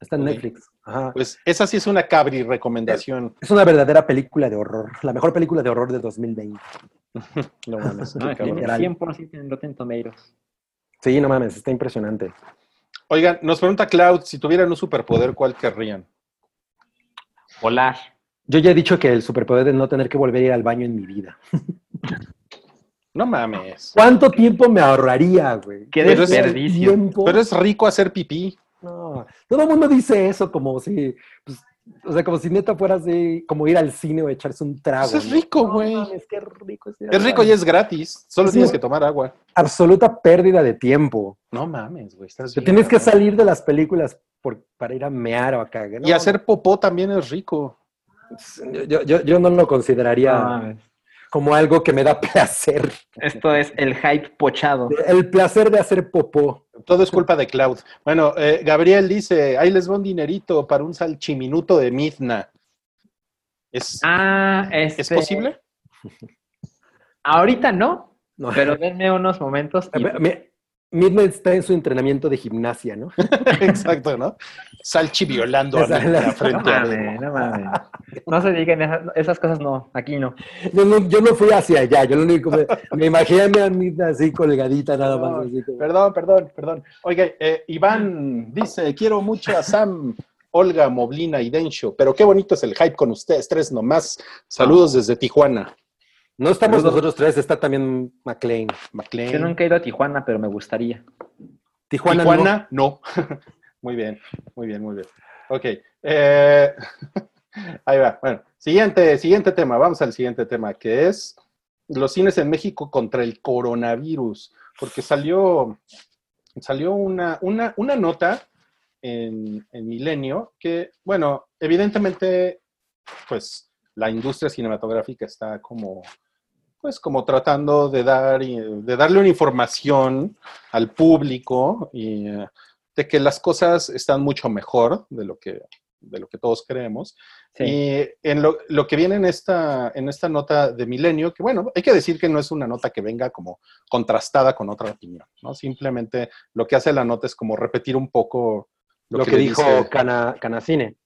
Está en. Netflix. Ajá. Pues esa sí es una cabri recomendación. Es una verdadera película de horror. La mejor película de horror de 2020. (laughs) No mames, (laughs) No, cabrón. literal. 100% en Rotten Tomatoes. Sí, no mames, está impresionante. Oigan, nos pregunta Cloud, si tuvieran un superpoder, ¿cuál querrían? Volar. Yo ya he dicho que el superpoder de no tener que volver a ir al baño en mi vida. (laughs) No mames. ¿Cuánto tiempo me ahorraría, güey? Qué Pero es- desperdicio. tiempo. Pero es rico hacer pipí. No, todo el mundo dice eso como si, pues, o sea, como si neta fuera así, como ir al cine o echarse un trago. Pues es ¿no? rico, No güey. qué rico es. Es rico y es gratis. Solo Sí. tienes que tomar agua. Absoluta pérdida de tiempo. No mames, güey. estás Te bien, tienes que salir de las películas por, para ir a mear o a cagar. Y hacer popó también es rico. Yo, yo, yo no lo consideraría. Como algo que me da (laughs) placer. Esto es el hype pochado. El placer de hacer popó. Todo es culpa de Cloud. Bueno, eh, Gabriel dice, ahí les va un dinerito para un salchiminuto de Midna. ¿Es, Ah, ¿es este, posible? Ahorita no, No. pero denme unos momentos. y- Midnight está en su entrenamiento de gimnasia, ¿no? (laughs) Exacto, ¿no? Salchi violando a (laughs) la- No frente a mames, no mames. No se digan esas, esas cosas, no, aquí no. Yo no, yo no fui hacia allá, yo lo único me, (laughs) me imaginé a Midnight así colgadita nada más. No, así como- Perdón, perdón, perdón. Oiga, eh, Iván dice, quiero mucho a Sam, Olga, Moblina y Densho, pero qué bonito es el hype con ustedes tres nomás. Saludos desde Tijuana. No estamos Saludos. nosotros tres, está también McLean. McLean. Yo nunca he ido a Tijuana, pero me gustaría. Tijuana, Tijuana, no. (laughs) muy bien, muy bien, muy bien. Ok. eh, (laughs) ahí va. Bueno, siguiente, siguiente tema. Vamos al siguiente tema, que es los cines en México contra el coronavirus. Porque salió, salió una, una, una nota en, en Milenio que, bueno, evidentemente, pues la industria cinematográfica está como pues como tratando de dar de darle una información al público y eh, de que las cosas están mucho mejor de lo que de lo que todos creemos. Sí. Y en lo, lo que viene en esta, en esta nota de Milenio, que bueno, hay que decir que no es una nota que venga como contrastada con otra opinión, ¿no? Simplemente lo que hace la nota es como repetir un poco lo, que, dijo dice- Cana, Canacine.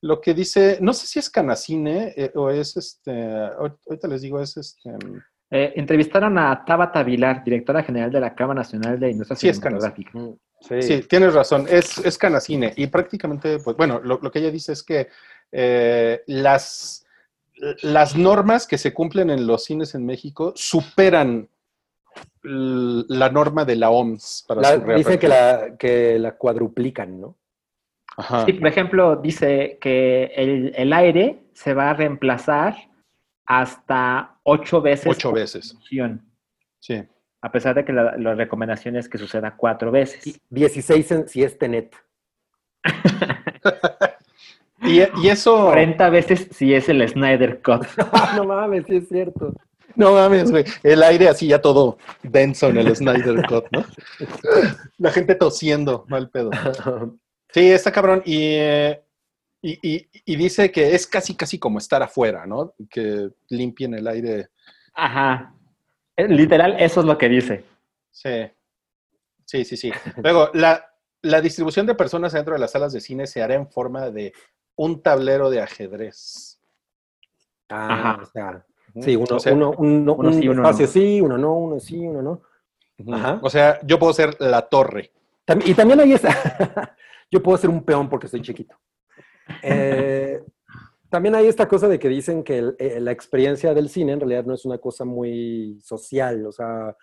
Lo que dice, no sé si es Canacine eh, o es este, ahor- ahorita les digo, es este, Eh, entrevistaron a Tabata Vilar, directora general de la Cámara Nacional de Industria Sí, es Cinematográfica. Sí. Sí, tienes razón, es, es Canacine. Y prácticamente, pues bueno, lo, lo que ella dice es que eh, las, las normas que se cumplen en los cines en México superan la norma de la OMS para La- su dice que la, que la cuadruplican, ¿no? Ajá. Sí, por ejemplo, dice que el, el aire se va a reemplazar hasta ocho veces. Ocho veces. función, Sí. a pesar de que la, la recomendación es que suceda cuatro veces. 16 en, si es Tenet. (laughs) Y, y eso. 40 veces si es el Snyder Cut. (laughs) no mames, sí es cierto. No mames, güey. El aire así ya todo denso en el Snyder Cut, ¿no? (laughs) La gente tosiendo, mal pedo. Sí, está cabrón. Y, eh, y, y- y dice que es casi, casi como estar afuera, ¿no? Que limpien el aire. Ajá. Eh, Literal, eso es lo que dice. Sí. Sí, sí, sí. Luego, la, la distribución de personas dentro de las salas de cine se hará en forma de un tablero de ajedrez. Ah, Ajá. o sea, sí, uno, O sea, uno, uno, uno un sí, uno espacio no. sí, uno no, uno sí, uno no. Ajá. O sea, yo puedo ser la torre. Y también hay esa. (laughs) Yo puedo ser un peón porque soy chiquito. Eh, también hay esta cosa de que dicen que el- eh, la experiencia del cine en realidad no es una cosa muy social, o sea,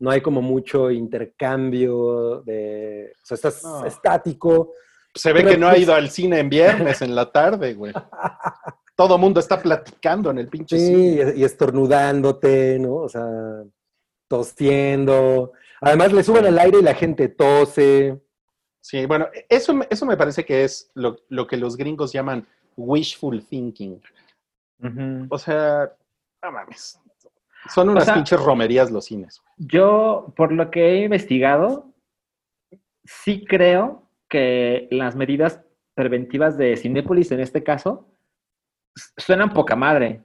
no hay como mucho intercambio de. O sea, estás No. estático. Se ve Pero, que no ha pues- ido al cine en viernes en la tarde, güey. (laughs) Todo mundo está platicando en el pinche Sí, cine. y, y estornudándote, ¿no? O sea, tosiendo. Además, le suben al aire y la gente tose. Sí, bueno, eso, me- eso me parece que es lo, lo que los gringos llaman wishful thinking. O sea, no mames. Son unas sea- pinches romerías los cines. Yo, por lo que he investigado, sí creo que las medidas preventivas de Cinépolis en este caso suenan poca madre.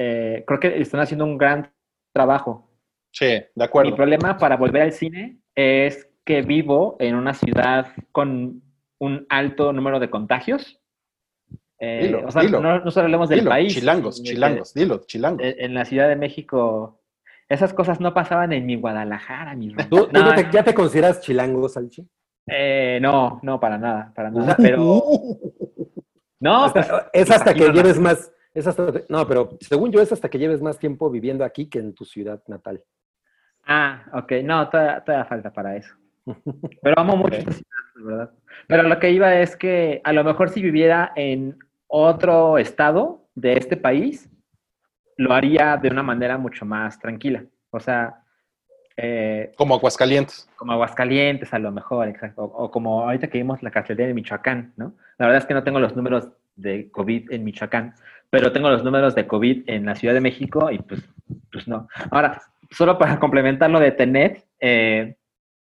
Eh, creo que están haciendo un gran trabajo. Sí, de Mi acuerdo. problema para volver al cine es que vivo en una ciudad con un alto número de contagios. Eh, Dilo, o sea, dilo. no, no solo hablemos del Dilo, país. chilangos, que, chilangos, dilo, chilangos. En la Ciudad de México, esas cosas no pasaban en mi Guadalajara, mi. ¿Tú, No, ya, te, ya te consideras chilango, Salchi? eh, no, no, para nada, para nada. Pero, no, pues, es hasta que lleves más. Es hasta, no, pero según yo es hasta que lleves más tiempo viviendo aquí que en tu ciudad natal. Ah, ok, no, todavía, todavía falta para eso. Pero amo mucho esta ciudad, la verdad. Pero lo que iba es que a lo mejor si viviera en otro estado de este país, lo haría de una manera mucho más tranquila. O sea, eh, Como Aguascalientes. como Aguascalientes a lo mejor, exacto. O, o como ahorita que vimos la cartelera de Michoacán, ¿no? La verdad es que no tengo los números de COVID en Michoacán, pero tengo los números de COVID en la Ciudad de México y pues, pues no. Ahora, solo para complementar lo de Tenet, eh,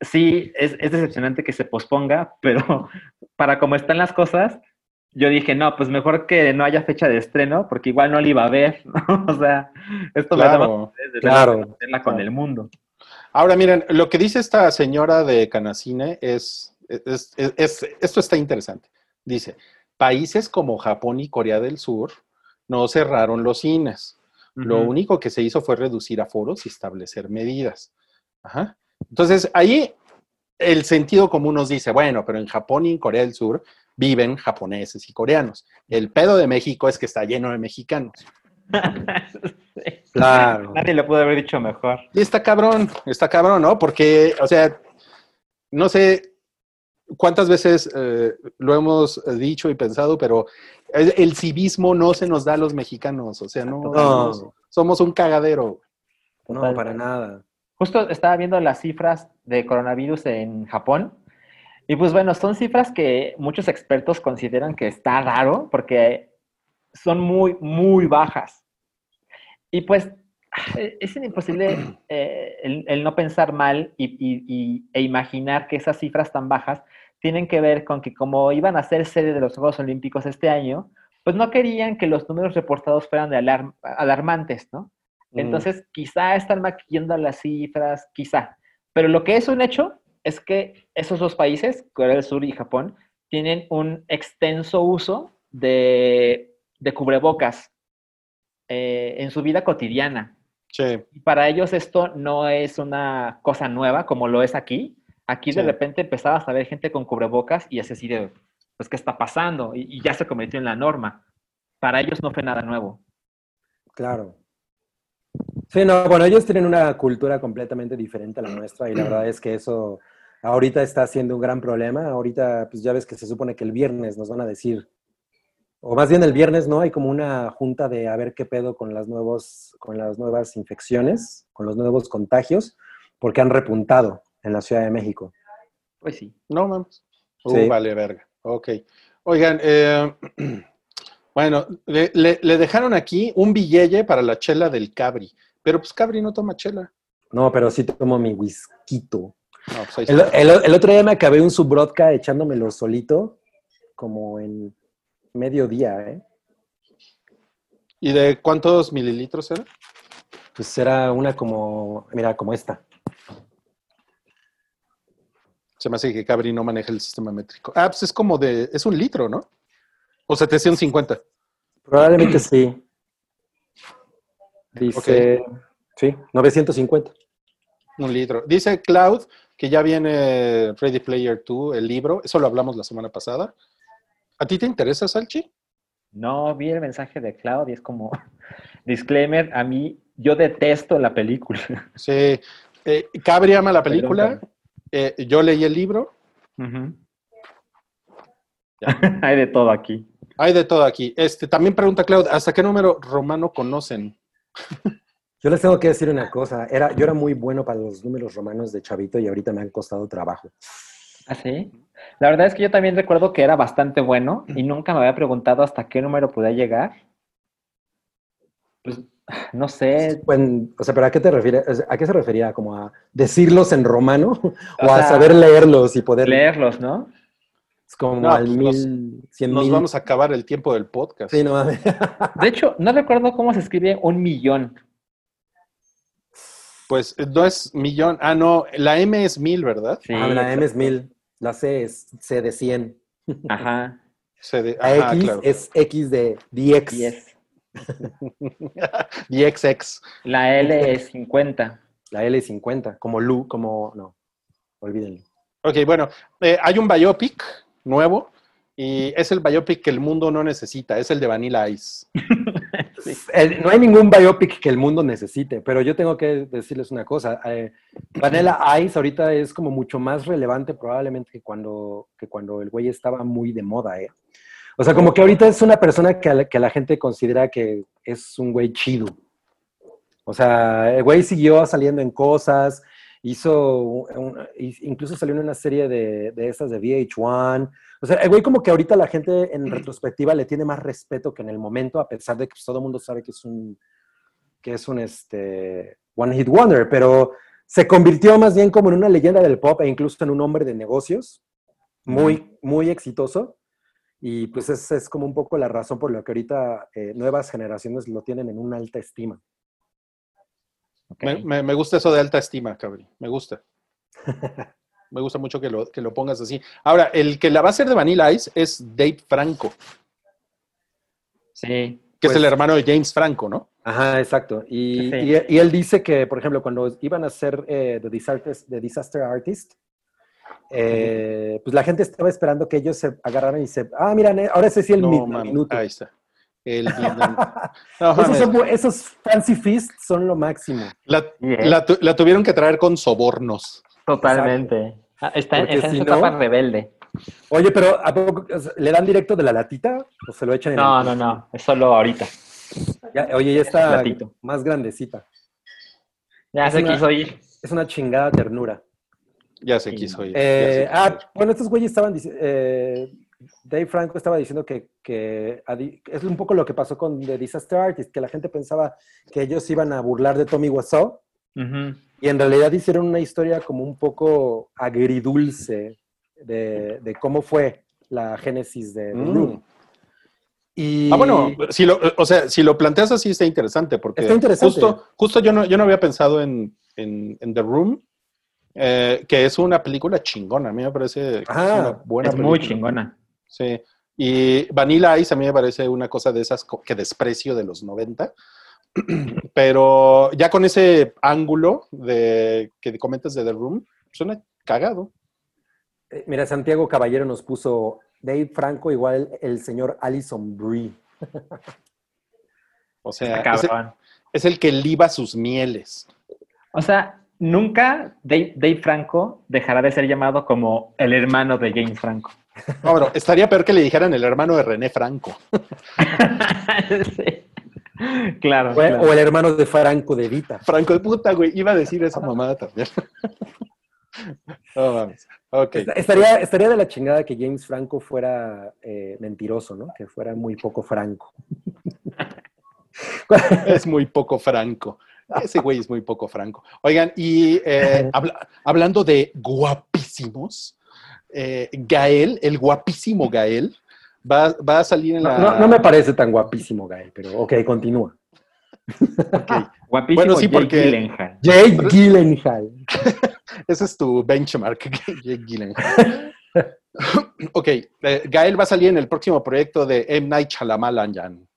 sí, es, es decepcionante que se posponga, (laughs) pero para cómo están las cosas, yo dije, no, pues mejor que no haya fecha de estreno, porque igual no la iba a ver, (laughs) ¿no? O sea, esto me Claro, da claro. con el mundo. Ahora miren, lo que dice esta señora de Canacine es, es- es- es- esto está interesante. Dice, países como Japón y Corea del Sur no cerraron los cines. Lo único que se hizo fue reducir aforos y establecer medidas. Ajá. Entonces, ahí el sentido común nos dice, bueno, pero en Japón y en Corea del Sur viven japoneses y coreanos. El pedo de México es que está lleno de mexicanos. (laughs) Claro. Nadie lo pudo haber dicho mejor. Y está cabrón, está cabrón, ¿no? Porque, o sea, no sé cuántas veces eh, lo hemos dicho y pensado, pero el, el civismo no se nos da a los mexicanos, o sea, no, No. somos un cagadero. No, para nada. Justo estaba viendo las cifras de coronavirus en Japón. Y pues bueno, son cifras que muchos expertos consideran que está raro porque son muy, muy bajas. Y pues es imposible (clears throat) eh, el, el no pensar mal y, y- y- e imaginar que esas cifras tan bajas tienen que ver con que como iban a ser sede de los Juegos Olímpicos este año, pues no querían que los números reportados fueran de alarm- alarmantes, ¿no? Entonces, quizá están maquillando las cifras, quizá. Pero lo que es un hecho es que esos dos países, Corea del Sur y Japón, tienen un extenso uso de, de cubrebocas eh, en su vida cotidiana. Sí, Y para ellos esto no es una cosa nueva como lo es aquí. Aquí de repente empezabas a ver gente con cubrebocas y es así de, pues, ¿qué está pasando? Y, y ya se convirtió en la norma. Para ellos no fue nada nuevo. Claro. Sí, no, bueno, ellos tienen una cultura completamente diferente a la nuestra y la verdad es que eso ahorita está siendo un gran problema. Ahorita, pues ya ves que se supone que el viernes nos van a decir, o más bien el viernes, ¿no? Hay como una junta de a ver qué pedo con las, nuevos, con las nuevas infecciones, con los nuevos contagios, porque han repuntado en la Ciudad de México. Pues sí. no mames. Uh, Sí. vale, verga. Ok. Oigan, eh, (clears throat) bueno, le, le- le dejaron aquí un billete para la chela del Cabri, pero pues Cabri no toma chela. No, pero sí tomo mi whisky. No, pues El, está. el- el otro día me acabé un subrodka echándomelo solito, como en mediodía, ¿eh? ¿Y de cuántos mililitros era? Pues era una como, mira, como esta. Se me hace que Cabri no maneja el sistema métrico. Ah, pues es como de, es un litro, ¿no? O 750. Probablemente sí. Dice, sí, 950. Un litro. Dice Cloud que ya viene Ready Player 2, el libro. Eso lo hablamos la semana pasada. ¿A ti te interesa, Salchi? No, vi el mensaje de Cloud y es como, (laughs) disclaimer, a mí, yo detesto la película. (laughs) Sí. Eh, Cabri ama la película. Eh, yo leí el libro. (laughs) Hay de todo aquí. Hay de todo aquí. Este, también pregunta Cloud, ¿hasta qué número romano conocen? Yo les tengo que decir una cosa. Era, yo era muy bueno para los números romanos de chavito y ahorita me han costado trabajo. ¿Ah, sí? La verdad es que yo también recuerdo que era bastante bueno y nunca me había preguntado hasta qué número podía llegar. Pues, no sé. Bueno, o sea, ¿pero a qué te refieres? ¿A qué se refería? ¿Como a decirlos en romano? (laughs) ¿O, a sea, saber leerlos y poder Leerlos, ¿no? Es como No, al pues nos- mil, cien Nos mil. vamos a acabar el tiempo del podcast. Sí, no mames. De hecho, no recuerdo cómo se escribe un millón. Pues eh, no es millón. Ah, no, la M es mil, ¿verdad? Sí, Ah, la M es mil. La C es C de 100. Ajá, (laughs) Se de- La ajá, X claro. es X de 10. 10. DXX. La L es 50. La L es 50. Como Lu, como. No. Olvídenlo. Ok, bueno, eh, hay un biopic nuevo y es el biopic que el mundo no necesita, es el de Vanilla Ice. (laughs) El- no hay ningún biopic que el mundo necesite, pero yo tengo que decirles una cosa. eh, Vanilla Ice ahorita es como mucho más relevante probablemente que cuando, que cuando el güey estaba muy de moda, ¿eh? O sea, como que ahorita es una persona que, a la- que la gente considera que es un güey chido. O sea, el güey siguió saliendo en cosas hizo, un- incluso salió en una serie de, de esas de VH1. O sea, el güey como que ahorita la gente en retrospectiva le tiene más respeto que en el momento, a pesar de que pues, todo el mundo sabe que es un, que es un este, One Hit Wonder, pero se convirtió más bien como en una leyenda del pop e incluso en un hombre de negocios muy, muy exitoso. Y pues esa es como un poco la razón por la que ahorita eh, nuevas generaciones lo tienen en una alta estima. Me, me- me gusta eso de alta estima, cabrón. Me gusta. (laughs) Me gusta mucho que lo, que lo pongas así. Ahora, el que la va a hacer de Vanilla Ice es Dave Franco, Sí. que Pues- es el hermano de James Franco, ¿no? Ajá, exacto. Y, Sí. y- y él dice que, por ejemplo, cuando iban a hacer eh, The, Disaster, The Disaster Artist, eh, pues la gente estaba esperando que ellos se agarraran y se... Ah, mira, ne- ahora ese sí el No, minuto. Ahí está. El (laughs) Midnight- No, esos, fancy feasts son lo máximo. la, ¿eh? la tu- la tuvieron que traer con sobornos. Totalmente. Ah, Está, en- Porque está en si su no- etapa rebelde. Oye, pero ¿a poco le dan directo de la latita o se lo echan en No, el- no, no. Es solo ahorita. Ya- oye, ya está más grandecita. Ya Es se una- quiso ir. Es una chingada ternura. Ya se Sí. quiso ir. Eh, ya se ah, quiso ir. bueno, estos güeyes estaban diciendo, Dave Franco estaba diciendo que, es un poco lo que pasó con The Disaster Artist, que la gente pensaba que ellos iban a burlar de Tommy Wiseau y en realidad hicieron una historia como un poco agridulce de, de cómo fue la génesis de The Mm. Room. Y Ah, bueno, si lo, o sea, si lo planteas así está interesante, porque Está interesante. justo, justo yo no, yo no había pensado en, en- en The Room, eh, que es una película chingona. A mí me parece que es Ah, una buena es muy película. chingona. Sí. Y Vanilla Ice a mí me parece una cosa de esas que desprecio de los 90. (clears throat) Pero ya con ese ángulo de que comentas de The Room, suena cagado. eh, mira, Santiago Caballero nos puso Dave Franco igual el señor Alison Brie. (laughs) O sea, es el, cabrón. es el que liba sus mieles. O sea, nunca Dave, Dave Franco dejará de ser llamado como el hermano de James Franco. No, pero estaría peor que le dijeran el hermano de René Franco. (laughs) Sí. Claro. O, claro. o el hermano de Franco de Vita. Franco de puta, güey. Iba a decir esa mamada también. No mames. Estaría, estaría de la chingada que James Franco fuera eh, mentiroso, ¿no? Que fuera muy poco franco. (laughs) Es muy poco franco. Ese güey es muy poco franco. Oigan, y eh, habla- hablando de guapísimos, eh, Gael, el guapísimo Gael, va, va a salir en la. no- no me parece tan guapísimo, Guy, pero ok, continúa. (laughs) Ok, Guapísimo Bueno, sí, Jake porque- Gyllenhaal. Jake Gyllenhaal. (laughs) Ese es tu benchmark, (laughs) Jake Gyllenhaal. ok, eh, Gael va a salir en el próximo proyecto de M. Night Shyamalan.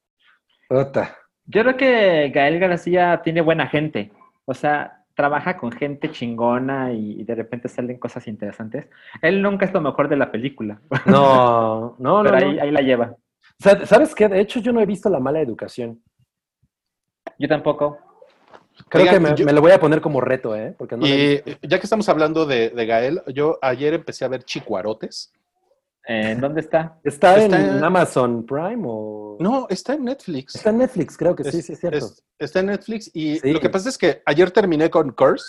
Ota. Yo creo que Gael García tiene buena gente. O sea, trabaja con gente chingona y de repente salen cosas interesantes. Él nunca es lo mejor de la película, (laughs) No, no, no. pero no. ahí, ahí la lleva. Sa- ¿Sabes qué? De hecho, yo no he visto la mala educación. Yo tampoco. Creo Oigan, que me, yo- me lo voy a poner como reto, ¿eh? Porque no Y ya que estamos hablando de, de Gael, yo ayer empecé a ver Chicuarotes. Eh, ¿Dónde está? ¿Está, está en en- Amazon Prime o...? No, está en Netflix. Está en Netflix, creo que sí, Es- sí, es cierto. es- está en Netflix y Sí. lo que pasa es que ayer terminé con Cursed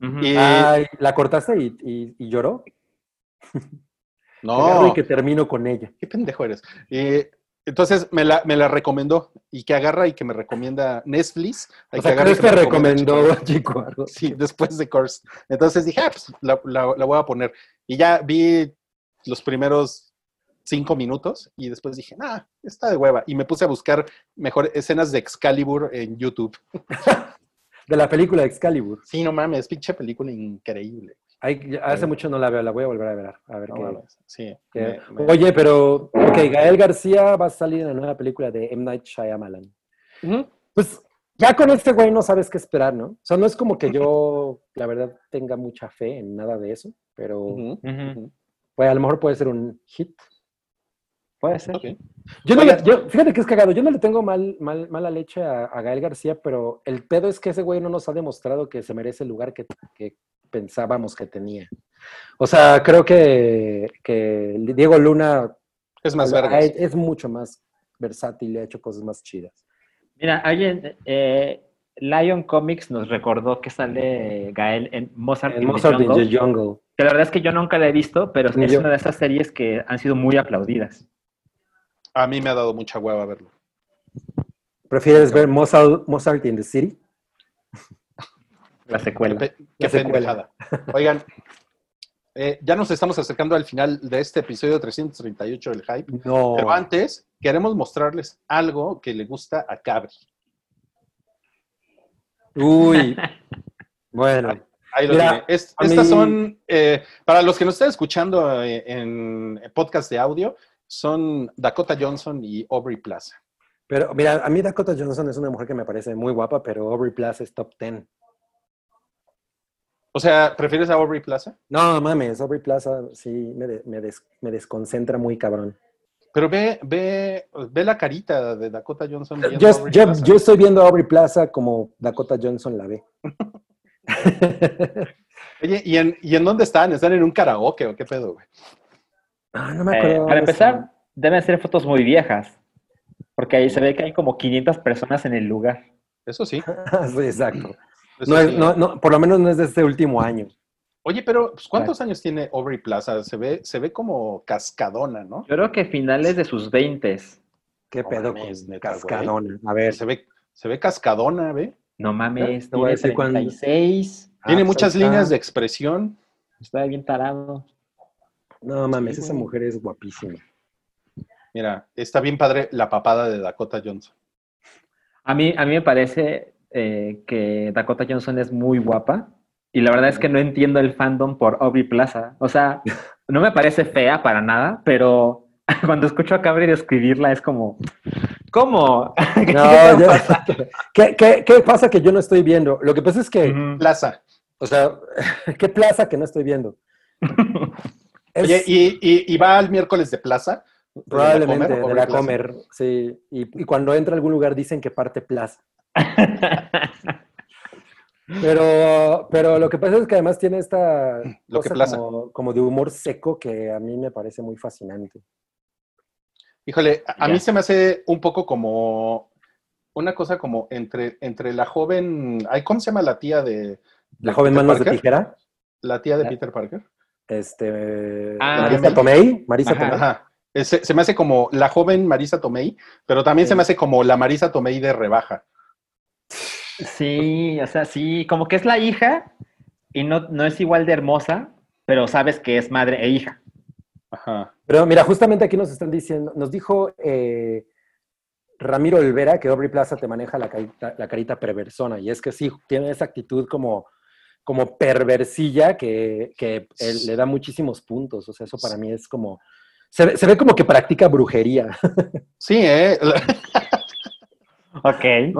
Ujú. y Ay, ¿la cortaste y, y- y lloró? (laughs) no, y que termino con ella. qué pendejo eres. Y entonces me la, me la recomendó y que agarra y que me recomienda Netflix. O sea, agarra y Chris que me te recomendó. (laughs) Chicuaro. Sí, después de Cursed. Entonces dije, ah, pues la, la- la voy a poner. Y ya vi los primeros cinco minutos y después dije, ah, está de hueva. Y me puse a buscar mejor escenas de Excalibur en YouTube. (laughs) De la película Excalibur. Sí, no mames, pinche película increíble. Hace mucho no la veo, la voy a volver a ver. A ver No qué- mames, sí. qué- me- me- Oye, pero, ok, Gael García va a salir en la nueva película de M. Night Shyamalan. Pues ya con este güey no sabes qué esperar, ¿no? O sea, no es como que yo, la verdad, tenga mucha fe en nada de eso, pero. Pues, a lo mejor puede ser un hit. Puede ser. Ok. Yo no Oigan, le- yo- fíjate que es cagado, yo no le tengo mal, mal, mala leche a, a Gael García, pero el pedo es que ese güey no nos ha demostrado que se merece el lugar que, que pensábamos que tenía. O sea, creo que, que Diego Luna Es más ha- es mucho más versátil y ha hecho cosas más chidas. Mira, alguien, eh, Lion Comics nos recordó que sale Gael en Mozart, En in the Mozart in Jungle, the Jungle. Que la verdad es que yo nunca la he visto, pero Ni es yo. una de esas series que han sido muy aplaudidas. A mí me ha dado mucha hueva verlo. ¿Prefieres ver Mozart, Mozart in the City? La Qué, secuela. pe- qué La secuela. Oigan, eh, ya nos estamos acercando al final de este episodio 338 del Hype. No. Pero antes, queremos mostrarles algo que le gusta a Cabri. Uy. (laughs) Bueno. Ahí lo Mira, tiene. Es- a estas mí- son, eh, para los que nos están escuchando eh, en podcast de audio, son Dakota Johnson y Aubrey Plaza. Pero mira, a mí Dakota Johnson es una mujer que me parece muy guapa, pero Aubrey Plaza es top 10. O sea, ¿prefieres a Aubrey Plaza? No mames, Aubrey Plaza sí me, de- me, des- me desconcentra muy cabrón. Pero ve, ve, ve la carita de Dakota Johnson. Yo, yo- yo estoy viendo a Aubrey Plaza como Dakota Johnson la ve. (laughs) (laughs) Oye, ¿y en, ¿y en dónde están? ¿Están en un karaoke o qué pedo, güey? Ah, no me Eh, acuerdo. para empezar, deben ser fotos muy viejas, porque ahí se ve que hay como 500 personas en el lugar. Eso sí. (laughs) sí, exacto. eso No es- sí. no- no, por lo menos no es de este último año. Oye, pero pues, ¿cuántos años tiene Aubrey Plaza? Se ve, se ve como cascadona, ¿no? Yo creo que finales de sus 20 ¿Qué No pedo mames, con neta, güey. cascadona? A ver, Se ve, se ve cascadona, ¿ve? No mames, a tiene decir cuándo. 36. Tiene Ah, pues muchas está. líneas de expresión. Está bien tarado. No mames, Sí, esa mujer es guapísima. Mira, está bien padre la papada de Dakota Johnson. A mí, a mí me parece eh, que Dakota Johnson es muy guapa y la verdad es que no entiendo el fandom por Aubrey Plaza. O sea, (laughs) no me parece fea para nada, pero (laughs) cuando escucho a Cabri describirla es como, ¿cómo? (laughs) ¿Qué No, yo- pasa? (laughs) ¿Qué, qué, qué pasa que yo no estoy viendo? Lo que pasa es que. Plaza. o sea, (laughs) ¿qué plaza que no estoy viendo? Es Oye, y, y- y va al miércoles de plaza. ¿De la probablemente Comer, de la comer, sí. Y, y cuando entra a algún lugar dicen que parte plaza. Pero, pero lo que pasa es que además tiene esta Lo que cosa plaza. como, como de humor seco que a mí me parece muy fascinante. Híjole, a, mí se me hace un poco como una cosa como entre, entre la joven. ay, ¿Cómo se llama la tía de. La de joven Peter manos de tijera, La tía de La- Peter Parker. este, Ah, Marisa Tomei. Marisa Ajá. Tomei. Ajá. Eh, Se, se me hace como la joven Marisa Tomei, pero también Sí. se me hace como la Marisa Tomei de rebaja. Sí, o sea, sí, como que es la hija y no, no es igual de hermosa, pero sabes que es madre e hija. Ajá. Pero mira, justamente aquí nos están diciendo, nos dijo eh, Ramiro Olvera que Aubrey Plaza te maneja la carita, la carita perversona, y es que sí, tiene esa actitud como, como perversilla que, que él le da muchísimos puntos, o sea, eso para mí es como, se, ve- se ve como que practica brujería, (laughs) Sí, ¿eh?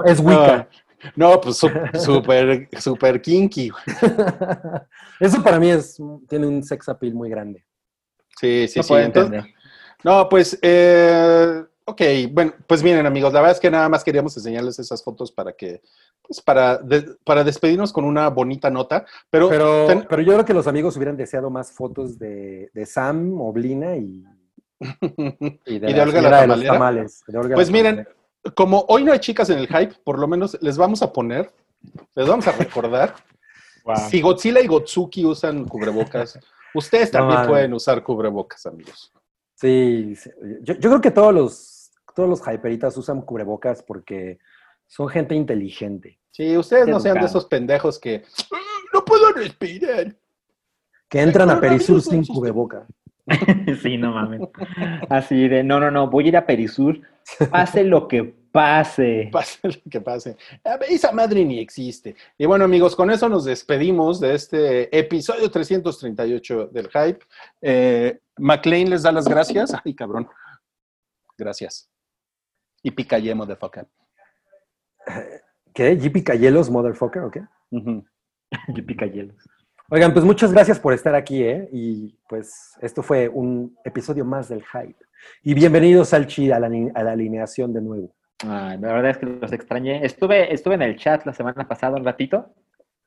Es Wicca. No, pues súper, súper kinky. (laughs) Eso para mí es, tiene un sex appeal muy grande. Sí, sí, no sí. puedo Entonces, entender. no, pues, eh, ok, bueno, pues miren amigos, la verdad es que nada más queríamos enseñarles esas fotos para que, pues para, de- para despedirnos con una bonita nota, pero, Pero, ten- pero yo creo que los amigos hubieran deseado más fotos de, de Sam, Oblina y, (laughs) y de, Y de la Olga la de tamales. de Olga la Pues miren, como hoy no hay chicas en el hype, por lo menos les vamos a poner, les vamos a recordar, (laughs) si Godzilla y Gotsuki usan cubrebocas, ustedes también pueden usar cubrebocas, amigos. Sí, sí. Yo, yo creo que todos los, todos los hyperitas usan cubrebocas porque son gente inteligente. Sí, ustedes no sean de esos pendejos que "Ah, no puedo respirar. Que entran a Perisur sin cubreboca. (laughs) Sí, no mames. Así de, no, no, no, voy a ir a Perisur, pase lo que pase. (laughs) Pase lo que pase. Esa madre ni existe. Y bueno, amigos, con eso nos despedimos de este episodio 338 del Hype. Eh, McLean les da las gracias. Ay, cabrón. Gracias. Y picayemo de foca. ¿Qué? ¿JP Cayelos, motherfucker, o qué? Yo pica hielos. Oigan, pues muchas gracias por estar aquí, ¿eh? Y pues esto fue un episodio más del hype. Y bienvenidos, Salchi, a la, a la alineación de nuevo. Ay, la verdad es que los extrañé. Estuve, estuve en el chat la semana pasada un ratito,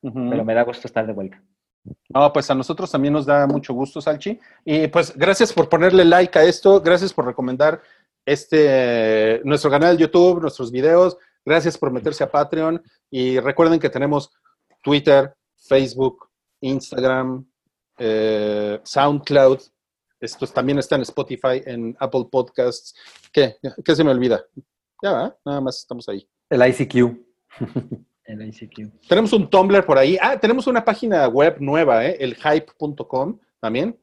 pero me da gusto estar de vuelta. No, pues a nosotros también nos da mucho gusto, Salchi. Y pues gracias por ponerle like a esto, gracias por recomendar este nuestro canal de YouTube, nuestros videos. Gracias por meterse a Patreon y recuerden que tenemos Twitter, Facebook, Instagram, eh, SoundCloud. Esto también está en Spotify, en Apple Podcasts. ¿Qué? ¿Qué se me olvida? Ya va, nada más estamos ahí. El ICQ. (laughs) El ICQ. Tenemos un Tumblr por ahí. Ah, tenemos una página web nueva, ¿eh? elhype.com también.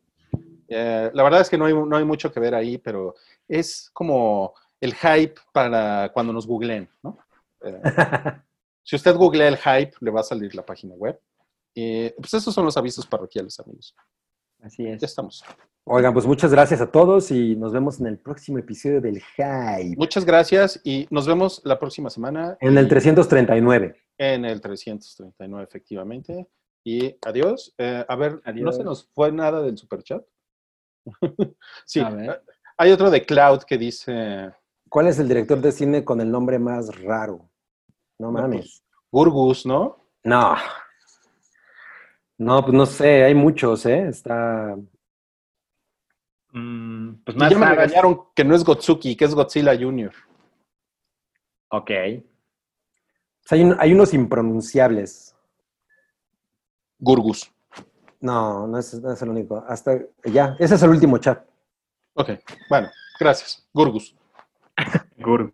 Eh, la verdad es que no hay, no hay mucho que ver ahí, pero es como el hype para cuando nos googleen, ¿no? Eh, (laughs) si usted googlea el hype, le va a salir la página web. Pues esos son los avisos parroquiales, amigos. Así es. Ya estamos. Oigan, pues muchas gracias a todos y nos vemos en el próximo episodio del Hype. Muchas gracias y nos vemos la próxima semana. En el 339. En el 339, efectivamente. Y adiós. Eh, a ver, ¿no se nos fue nada del superchat? (laughs) sí, hay otro de Cloud que dice ¿Cuál es el director de cine con el nombre más raro? No mames. Gurgus, ¿no? No. No, pues no sé, hay muchos, ¿eh? Está. Mm, pues Y más ya me raras- regañaron que no es Gotsuki, que es Godzilla Jr. Ok. sea, hay, un- hay unos impronunciables. Gurgus. No, no es, no es el único. Hasta ya, ese es el último chat. Ok, bueno, gracias. Gurgus. (laughs) Gur.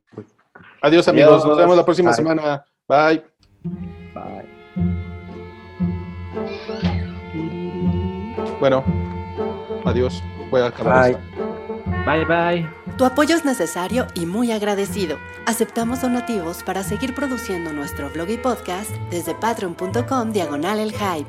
Adiós, amigos. Nos vemos la próxima Bye. semana. Bye. Bye. Bueno, adiós. Voy a acabar. Bye. esto. Bye, bye. Tu apoyo es necesario y muy agradecido. Aceptamos donativos para seguir produciendo nuestro blog y podcast desde patreon.com diagonal el hype.